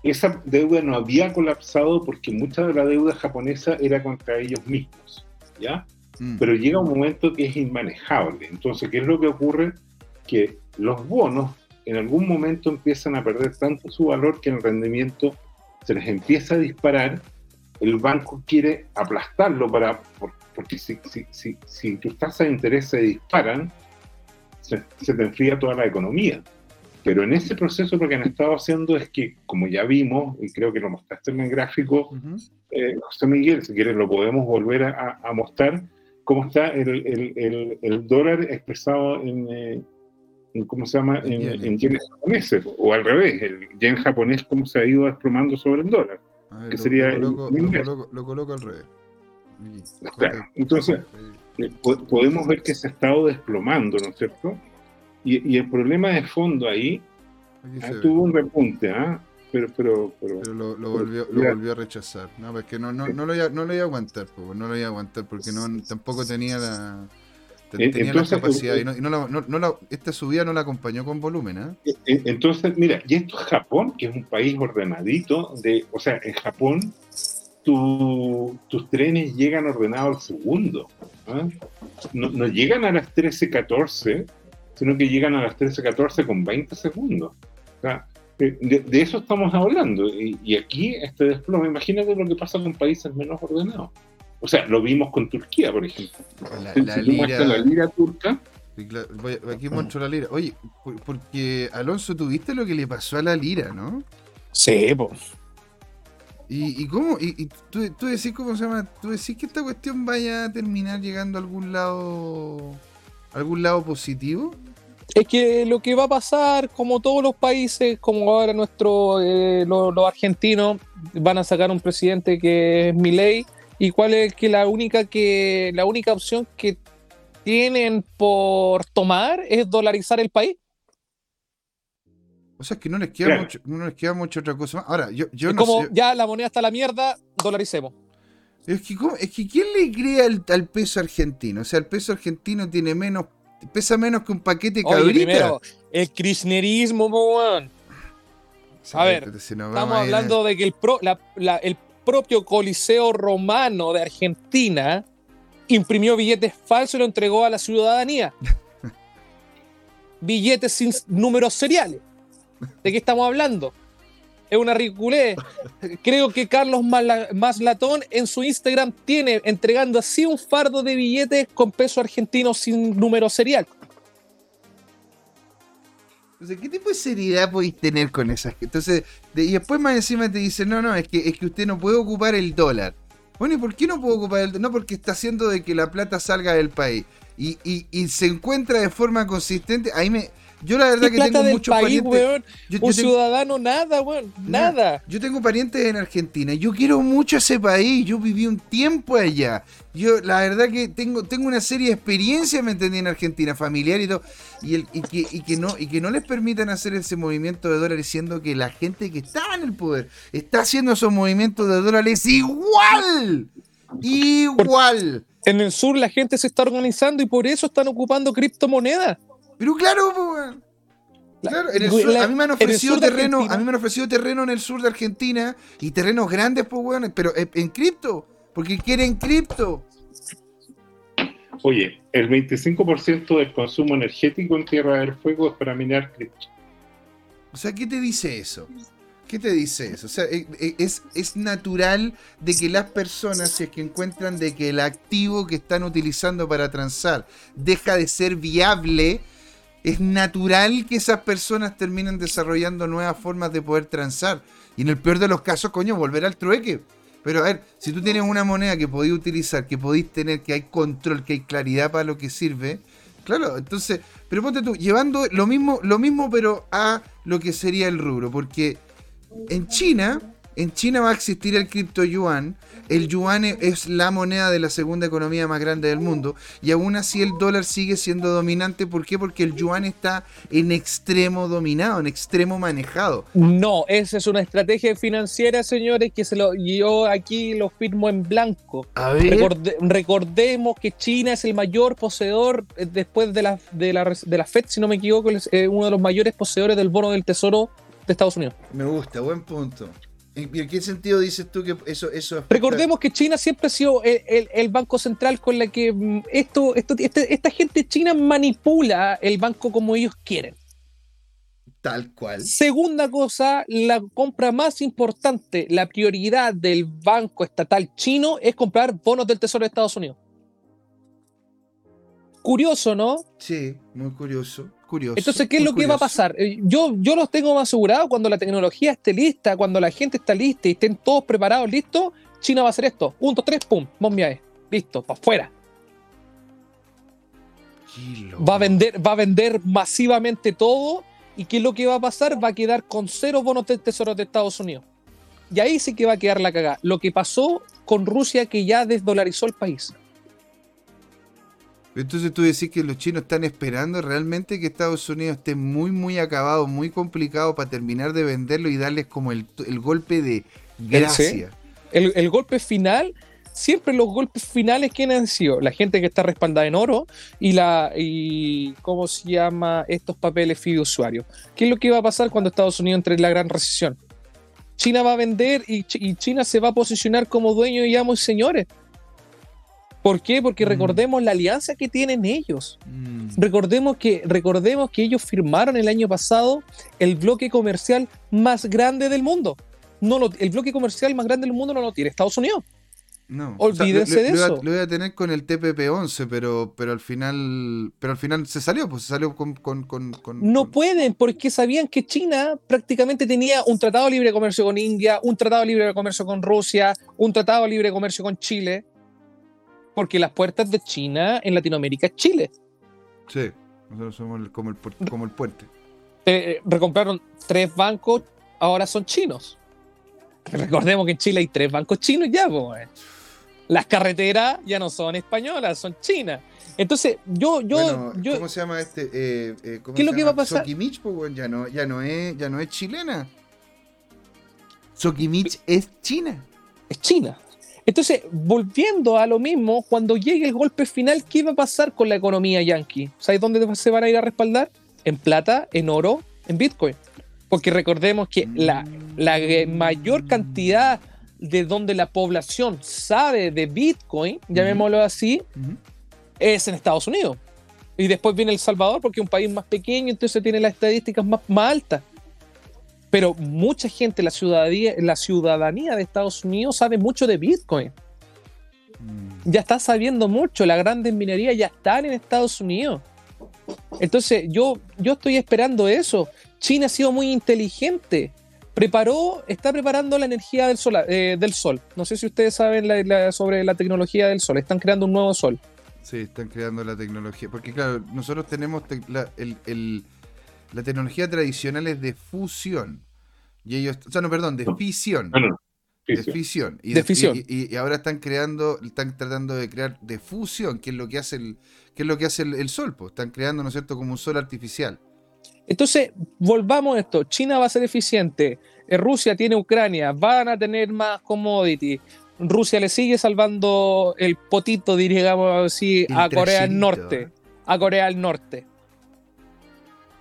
esa deuda no había colapsado porque mucha de la deuda japonesa era contra ellos mismos, ¿ya? Mm. Pero llega un momento que es inmanejable. Entonces, ¿qué es lo que ocurre? Que los bonos en algún momento empiezan a perder tanto su valor que el rendimiento se les empieza a disparar. El banco quiere aplastarlo para, porque si, si, si, si tus tasas de interés se disparan, se, se te enfría toda la economía. Pero en ese proceso lo que han estado haciendo es que, como ya vimos, y creo que lo mostraste en el gráfico, eh, José Miguel, si quieres lo podemos volver a, a mostrar, cómo está el, el- el- el dólar expresado en, eh, en, ¿cómo se llama?, En en, yenes. en yenes japoneses, o al revés, el yen japonés, cómo se ha ido desplomando sobre el dólar. Ver, que lo- sería coloco, lo coloco- lo coloco al revés. Claro, entonces-. Eh, po- podemos ver que se ha estado desplomando, ¿no es cierto? Y, y el problema de fondo ahí ah, ve. tuvo un repunte, ¿ah? Pero, pero, pero, Pero lo, lo volvió, lo volvió a rechazar. No, pues que no, no, no, lo iba, no lo iba a aguantar, pues, no lo iba a aguantar porque no, tampoco tenía la, te- tenía entonces, la capacidad. y no, y no la- no- no la- esta subida no la acompañó con volumen, ¿ah? Eh, Entonces, mira, y esto es Japón, que es un país ordenadito, de, o sea, en Japón tu- tus trenes llegan ordenados al segundo. ¿ah? No, no llegan a las 13.14, sino que llegan a las 13.14 con 20 segundos. O sea, de, de eso estamos hablando. Y, y aquí este desplome, imagínate lo que pasa con países menos ordenados. O sea, lo vimos con Turquía, por ejemplo. La, Si la tú muestras la lira. turca, voy a- aquí muestro la lira. Oye, por- porque Alonso, tuviste lo que le pasó a la lira, ¿no? Sí, po. ¿Y, y cómo? Y, y tú, tú decís, ¿cómo se llama? ¿Tú decís que esta cuestión vaya a terminar llegando a algún lado, algún lado positivo? Es que lo que va a pasar, como todos los países, como ahora nuestro, eh, lo- los, argentinos, van a sacar un presidente que es Milei, y cuál es que la única que la única opción que tienen por tomar es dolarizar el país. O sea, es que no les queda Claro. mucho, no les queda mucho otra cosa más. Ahora, yo, yo es no como sé. ya la moneda está a la mierda, dolaricemos. Es que, ¿cómo? es que ¿quién le cree al, al peso argentino? O sea, el peso argentino tiene menos, pesa menos que un paquete de Oye, cabrita. primero, el kirchnerismo, po, weón. A ver, si Estamos hablando de que el, pro- la- la- el propio Coliseo Romano de Argentina imprimió billetes falsos y lo entregó a la ciudadanía. (laughs) billetes sin números seriales. ¿De qué estamos hablando? Es una ridiculez. (laughs) Creo que Carlos Masla- Maslatón en su Instagram tiene entregando así un fardo de billetes con peso argentino sin número serial. Entonces, ¿qué tipo de seriedad podéis tener con esas? Entonces, de- y después más encima te dicen, no, no, es que, es que usted no puede ocupar el dólar. Bueno, ¿y por qué no puedo ocupar el dólar? No, porque está haciendo de que la plata salga del país. Y, y- y se encuentra de forma consistente. Ahí me. Yo la verdad ¿Qué que tengo muchos país, parientes. weón? yo- Un yo tengo- ciudadano, nada, weón. Nada. Yo tengo parientes en Argentina. Yo quiero mucho ese país. Yo viví un tiempo allá. Yo, la verdad que tengo, tengo una serie de experiencias, me entendí, en Argentina, familiar y todo. Y, el, y, que, y, que no, y que no les permitan hacer ese movimiento de dólares, siendo que la gente que está en el poder está haciendo esos movimientos de dólares igual. Igual. En el sur la gente se está organizando y por eso están ocupando criptomonedas. Pero claro, po, weón. La- Claro, en el güey, sur- la- a mí me han ofrecido terreno, a mí me han ofrecido terreno en el sur de Argentina y terrenos grandes, pues weón, pero en, en cripto, porque quieren cripto. Oye, el 25% del consumo energético en Tierra del Fuego es para minar cripto. O sea, ¿qué te dice eso? ¿Qué te dice eso? O sea, e- e- es, es natural de que las personas, si es que encuentran de que el activo que están utilizando para transar deja de ser viable, es natural que esas personas terminen desarrollando nuevas formas de poder transar. Y en el peor de los casos, coño, volver al trueque. Pero a ver, si tú tienes una moneda que podéis utilizar, que podéis tener, que hay control, que hay claridad para lo que sirve, claro, entonces, pero ponte tú, llevando lo mismo, lo mismo, pero a lo que sería el rubro, porque en China, en China va a existir el cripto yuan. El yuan es la moneda de la segunda economía más grande del mundo. Y aún así el dólar sigue siendo dominante. ¿Por qué? Porque el yuan está en extremo dominado, en extremo manejado. No, esa es una estrategia financiera, señores, que se lo yo aquí lo firmo en blanco. A ver. Recorde- recordemos que China es el mayor poseedor eh, después de la, de la, de la Fed, si no me equivoco, es eh, uno de los mayores poseedores del bono del tesoro de Estados Unidos. Me gusta, buen punto. ¿En en qué sentido dices tú que eso... eso afecta? Recordemos que China siempre ha sido el, el- el banco central con la que mm, esto, esto, este- esta gente china manipula el banco como ellos quieren. Tal cual. Segunda cosa, la compra más importante, la prioridad del banco estatal chino es comprar bonos del Tesoro de Estados Unidos. Curioso, ¿no? Sí, muy curioso. Curioso. Entonces, ¿qué es lo que va a pasar? Eh, yo, yo los tengo más asegurado cuando la tecnología esté lista, cuando la gente está lista y estén todos preparados, listos, China va a hacer esto. Un, dos, tres, pum, bombiae. Listo, para afuera. Va a, vender, va a vender masivamente todo. ¿Y qué es lo que va a pasar? Va a quedar con cero bonos de tesoros de Estados Unidos. Y ahí sí que va a quedar la cagada. Lo que pasó con Rusia que ya desdolarizó el país. Entonces tú decís que los chinos están esperando realmente que Estados Unidos esté muy, muy acabado, muy complicado para terminar de venderlo y darles como el, golpe de gracia. El, golpe final, siempre los golpes finales, ¿quién han sido? La gente que está respaldada en oro y la y ¿cómo se llama? estos papeles fiduciarios. ¿Qué es lo que va a pasar cuando Estados Unidos entre en la gran recesión? China va a vender y, y China se va a posicionar como dueño y amo y señores ¿Por qué? Porque mm. recordemos la alianza que tienen ellos. Mm. Recordemos, que, recordemos que ellos firmaron el año pasado el bloque comercial más grande del mundo. No el bloque comercial más grande del mundo no lo tiene Estados Unidos. No. Olvídense de eso. Lo voy a tener con el TPP-11, pero, pero al final pero al final se salió, pues se salió con... no pueden, porque sabían que China prácticamente tenía un tratado de libre comercio con India, un tratado de libre comercio con Rusia, un tratado de libre comercio con Chile porque las puertas de China en Latinoamérica es Chile. Sí, nosotros somos como, el, como el puente. Eh, recompraron tres bancos, ahora son chinos. Recordemos que en Chile hay tres bancos chinos ya, pues. Las carreteras ya no son españolas, son chinas. Entonces, yo, yo, yo. ¿Cómo se llama este? Eh, eh, ¿Qué es lo que va a pasar? Sokimich, pues, ya no, ya no es, ya no es chilena. Sokimich es China. Es China. Entonces, volviendo a lo mismo, cuando llegue el golpe final, ¿qué va a pasar con la economía yankee? ¿Sabes dónde se van a ir a respaldar? En plata, en oro, en Bitcoin. Porque recordemos que la, mayor cantidad de donde la población sabe de Bitcoin, llamémoslo así, es en Estados Unidos. Y después viene El Salvador porque es un país más pequeño, entonces tiene las estadísticas más, más altas. Pero mucha gente, la ciudadanía, la ciudadanía de Estados Unidos sabe mucho de Bitcoin. Mm. Ya está sabiendo mucho, las grandes minerías ya están en Estados Unidos. Entonces, yo, yo estoy esperando eso. China ha sido muy inteligente. Preparó, está preparando la energía del sol. Eh, del sol. No sé si ustedes saben sobre la tecnología del sol. Están creando un nuevo sol. Sí, están creando la tecnología. Porque, claro, nosotros tenemos el la tecnología tradicional es de fusión. Y ellos, o sea, no, perdón, de fisión. De fisión. Y, de fisión. Y, ahora están creando, están tratando de crear de fusión, que es lo que hace el, que es lo que hace el, sol, pues. Están creando, ¿no es cierto?, como un sol artificial. Entonces, volvamos a esto. China va a ser eficiente. Eh, Rusia tiene Ucrania. Van a tener más commodity. Rusia le sigue salvando el potito, diríamos así, a Corea del Norte. A Corea del Norte.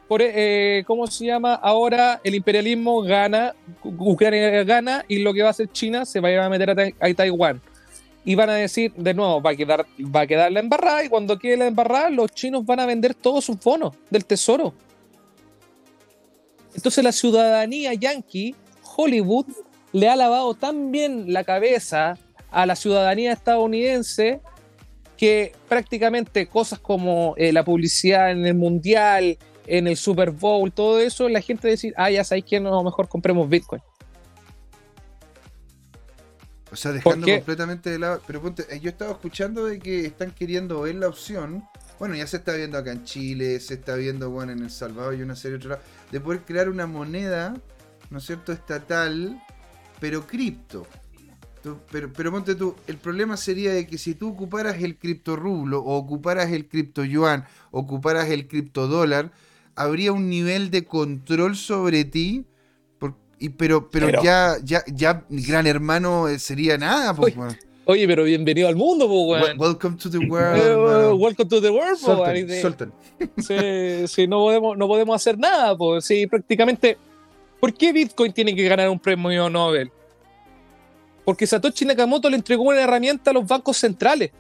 E, eh, ¿cómo se llama? Ahora el imperialismo gana, Ucrania gana y lo que va a hacer China se va a meter a, Taiwán. Y van a decir, de nuevo, va a, quedar, va a quedar la embarrada y cuando quede la embarrada los chinos van a vender todos sus bonos del tesoro. Entonces la ciudadanía yankee, Hollywood, le ha lavado tan bien la cabeza a la ciudadanía estadounidense que prácticamente cosas como eh, la publicidad en el mundial, en el Super Bowl, todo eso, la gente decir, ah, ya sabéis que no, mejor compremos Bitcoin. O sea, dejando completamente de lado. Pero ponte, eh, yo estaba escuchando de que están queriendo ver la opción. Bueno, ya se está viendo acá en Chile, se está viendo bueno en El Salvador y una serie de otros de poder crear una moneda, ¿no es cierto?, estatal, pero cripto. Pero, pero ponte tú, el problema sería de que si tú ocuparas el cripto rublo, o ocuparas el cripto yuan, o ocuparas el cripto dólar, habría un nivel de control sobre ti. y, pero, pero, ya, ya, ya Gran Hermano eh, sería nada. Pues, oye, pero bienvenido al mundo, pues, Welcome to the world. welcome to the world, Sultan, (laughs) sí, no, podemos, no podemos hacer nada, pues. Sí, prácticamente. ¿Por qué Bitcoin tiene que ganar un premio Nobel? Porque Satoshi Nakamoto le entregó una herramienta a los bancos centrales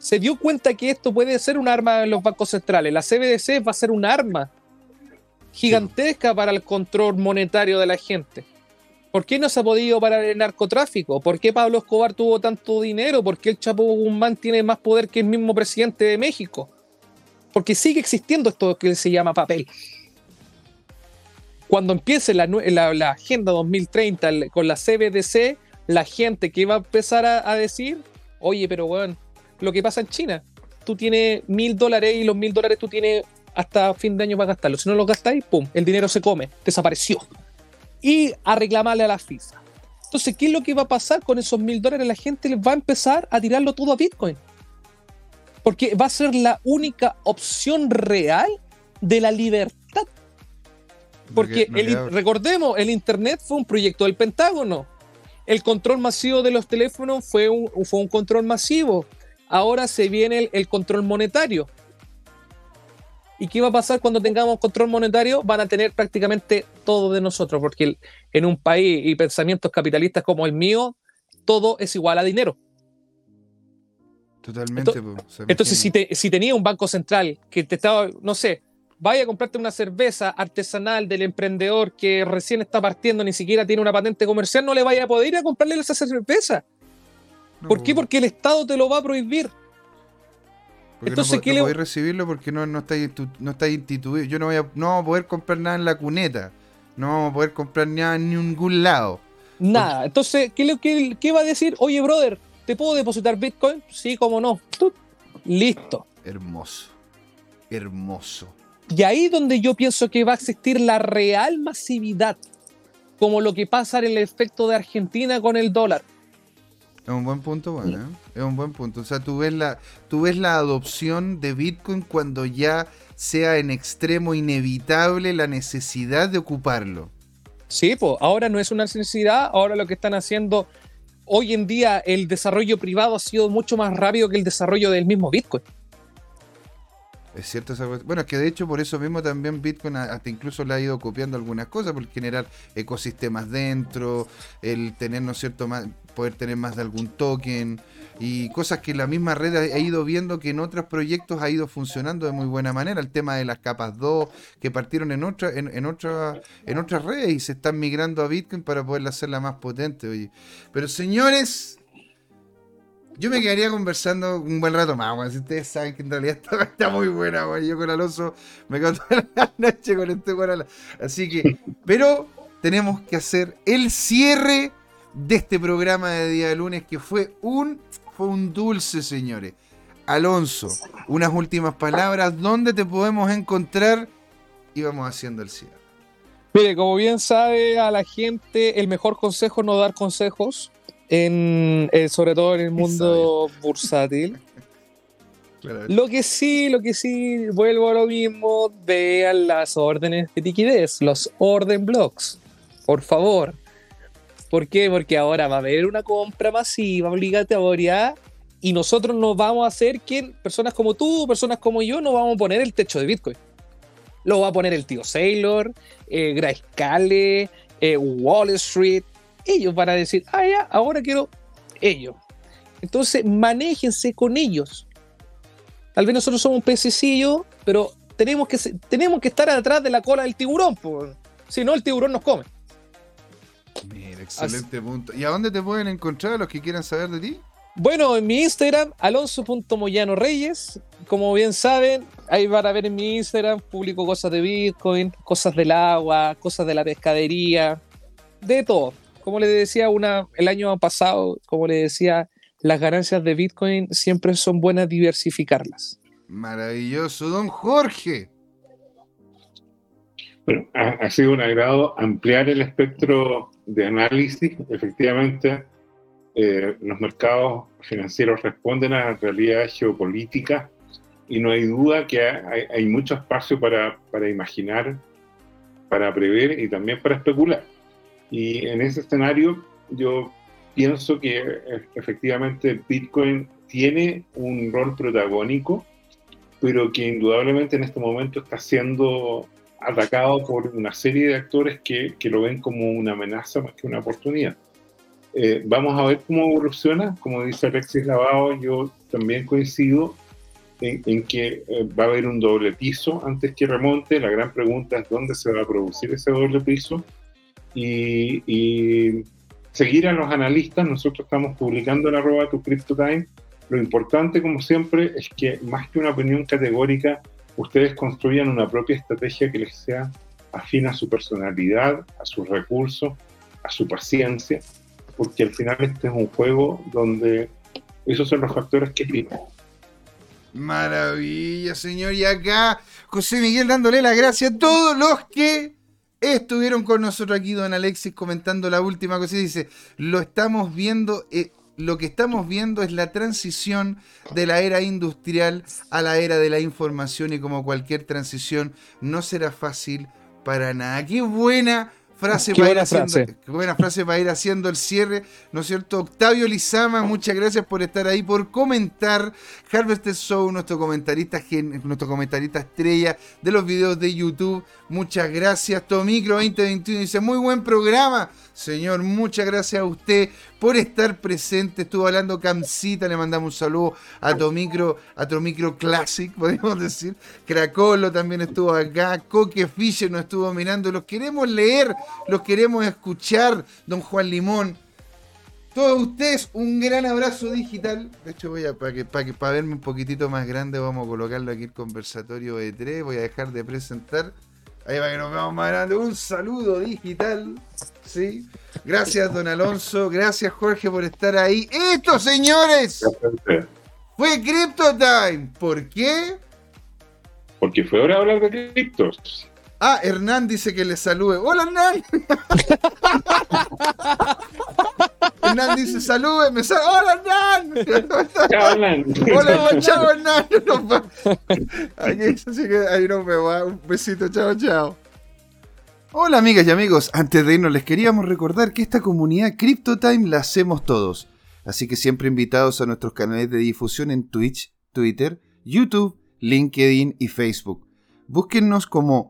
se dio cuenta que esto puede ser un arma en los bancos centrales. La CBDC va a ser un arma gigantesca para el control monetario de la gente. ¿Por qué no se ha podido parar el narcotráfico? ¿Por qué Pablo Escobar tuvo tanto dinero? ¿Por qué el Chapo Guzmán tiene más poder que el mismo presidente de México? Porque sigue existiendo esto que se llama papel. Cuando empiece la, Agenda 2030 con la CBDC, la gente que va a empezar a, decir, oye, pero bueno, lo que pasa en China, tú tienes mil dólares y los mil dólares tú tienes hasta fin de año para gastarlo. Si no lo gastáis, ¡pum! El dinero se come, desapareció y a reclamarle a la FISA. Entonces, ¿qué es lo que va a pasar con esos mil dólares? La gente va a empezar a tirarlo todo a Bitcoin. Porque va a ser la única opción real de la libertad. Porque recordemos, el Internet fue un proyecto del Pentágono. El control masivo de los teléfonos fue un, fue un control masivo. Ahora se viene el control monetario. ¿Y qué va a pasar cuando tengamos control monetario? Van a tener prácticamente todo de nosotros, porque en un país y pensamientos capitalistas como el mío, todo es igual a dinero. Totalmente. Entonces, si, si tenía un banco central que te estaba, no sé, vaya a comprarte una cerveza artesanal del emprendedor que recién está partiendo, ni siquiera tiene una patente comercial, no le vaya a poder ir a comprarle esa cerveza. ¿Por qué? Porque el Estado te lo va a prohibir. Entonces, no, ¿qué le... recibirlo porque no, no está, no está instituido. Yo no voy a, no vamos a poder comprar nada en la cuneta. No vamos a poder comprar nada en ningún lado. Nada. Entonces, ¿qué, qué, qué va a decir? Oye, brother, ¿te puedo depositar Bitcoin? Sí, cómo no. Listo. Hermoso. Hermoso. Y ahí donde yo pienso que va a existir la real masividad, como lo que pasa en el efecto de Argentina con el dólar. Es un buen punto, bueno, ¿eh? es un buen punto. O sea, tú ves, la, tú ves la adopción de Bitcoin cuando ya sea en extremo inevitable la necesidad de ocuparlo. Sí, pues ahora no es una necesidad, ahora lo que están haciendo, hoy en día el desarrollo privado ha sido mucho más rápido que el desarrollo del mismo Bitcoin. Es cierto, bueno, es que de hecho por eso mismo también Bitcoin hasta incluso le ha ido copiando algunas cosas, por generar ecosistemas dentro, el tener, ¿no es cierto?, más, poder tener más de algún token y cosas que la misma red ha, ido viendo que en otros proyectos ha ido funcionando de muy buena manera. El tema de las capas 2 que partieron en, otra, en, en, en otras redes y se están migrando a Bitcoin para poderla hacerla más potente. Oye. Pero señores, yo me quedaría conversando un buen rato más, Si ustedes saben que en realidad está, muy buena, Yo con Alonso me quedo toda la noche con este weón. Así que, pero tenemos que hacer el cierre de este programa de día de lunes que fue un, fue un dulce, señores. Alonso, unas últimas palabras. ¿Dónde te podemos encontrar? Y vamos haciendo el cierre. Mire, como bien sabe a la gente, el mejor consejo es no dar consejos en, eh, sobre todo en el mundo bursátil. (laughs) Lo que sí, lo que sí, vuelvo a lo mismo, vean las órdenes de liquidez, los orden blocks, por favor. ¿Por qué? Porque ahora va a haber una compra masiva obligatoria y nosotros nos vamos a hacer que personas como tú, personas como yo, nos vamos a poner el techo de Bitcoin. Lo va a poner el tío Sailor, eh, Grayscale, eh, Wall Street, ellos van a decir, ah, ya, ahora quiero ellos. Entonces, manéjense con ellos. Tal vez nosotros somos un pececillo, pero tenemos que, tenemos que estar atrás de la cola del tiburón, si no, el tiburón nos come. Mira, excelente punto. ¿Y a dónde te pueden encontrar los que quieran saber de ti? Bueno, en mi Instagram, alonso.moyano reyes. Como bien saben, ahí van a ver en mi Instagram, publico cosas de Bitcoin, cosas del agua, cosas de la pescadería, de todo como le decía una, el año pasado, como le decía, las ganancias de Bitcoin siempre son buenas diversificarlas. Maravilloso, don Jorge. Bueno, ha, sido un agrado ampliar el espectro de análisis. Efectivamente, eh, los mercados financieros responden a la realidad geopolítica y no hay duda que hay, hay mucho espacio para, para imaginar, para prever y también para especular. Y en ese escenario yo pienso que eh, efectivamente Bitcoin tiene un rol protagónico, pero que indudablemente en este momento está siendo atacado por una serie de actores que, que lo ven como una amenaza más que una oportunidad. Eh, vamos a ver cómo evoluciona. Como dice Alexis Lavado, yo también coincido en, en que eh, va a haber un doble piso antes que remonte. La gran pregunta es dónde se va a producir ese doble piso y, seguir a los analistas. Nosotros estamos publicando en arroba tu CryptoTime. Lo importante, como siempre, es que más que una opinión categórica, ustedes construyan una propia estrategia que les sea afín a su personalidad, a sus recursos, a su paciencia, porque al final este es un juego donde esos son los factores que viven. Maravilla, señor. Y acá José Miguel dándole las gracias a todos los que estuvieron con nosotros aquí, don Alexis, comentando la última cosa. Dice, lo estamos viendo, eh, lo que estamos viendo es la transición de la era industrial a la era de la información y como cualquier transición no será fácil para nada. Qué buena frase, para buena ir frase. buena frase para ir haciendo el cierre, ¿no es cierto? Octavio Lizama, muchas gracias por estar ahí, por comentar. Harvester Show, nuestro comentarista, nuestro comentarista estrella de los videos de YouTube. Muchas gracias. Tomicro 2021 dice, muy buen programa. Señor, muchas gracias a usted por estar presente. Estuvo hablando Camcita, le mandamos un saludo a Tomicro, a Tomicro Classic, (laughs) podemos decir. Cracolo también estuvo acá. Coque Fischer nos estuvo mirando. Los queremos leer, los queremos escuchar. Don Juan Limón. Todos ustedes, un gran abrazo digital. De hecho, voy a, para que, para que, verme un poquitito más grande, vamos a colocarlo aquí el conversatorio E3. Voy a dejar de presentar. Ahí va que nos veamos más grande. Un saludo digital. ¿sí? Gracias, don Alonso. Gracias, Jorge, por estar ahí. Esto, señores, fue Crypto Time. ¿Por qué? Porque fue hora de hablar de criptos. Ah, Hernán dice que le salude. ¡Hola, Hernán! (laughs) Hernán dice, salude, me ¡Hola, Hernán! Chao, Hernán. Hola, chao, Hernán. Así que ahí no me va. Un besito, chao, chao. Hola amigas y amigos, antes de irnos les queríamos recordar que esta comunidad CryptoTime la hacemos todos, así que siempre invitados a nuestros canales de difusión en Twitch, Twitter, YouTube, LinkedIn y Facebook. Búsquennos como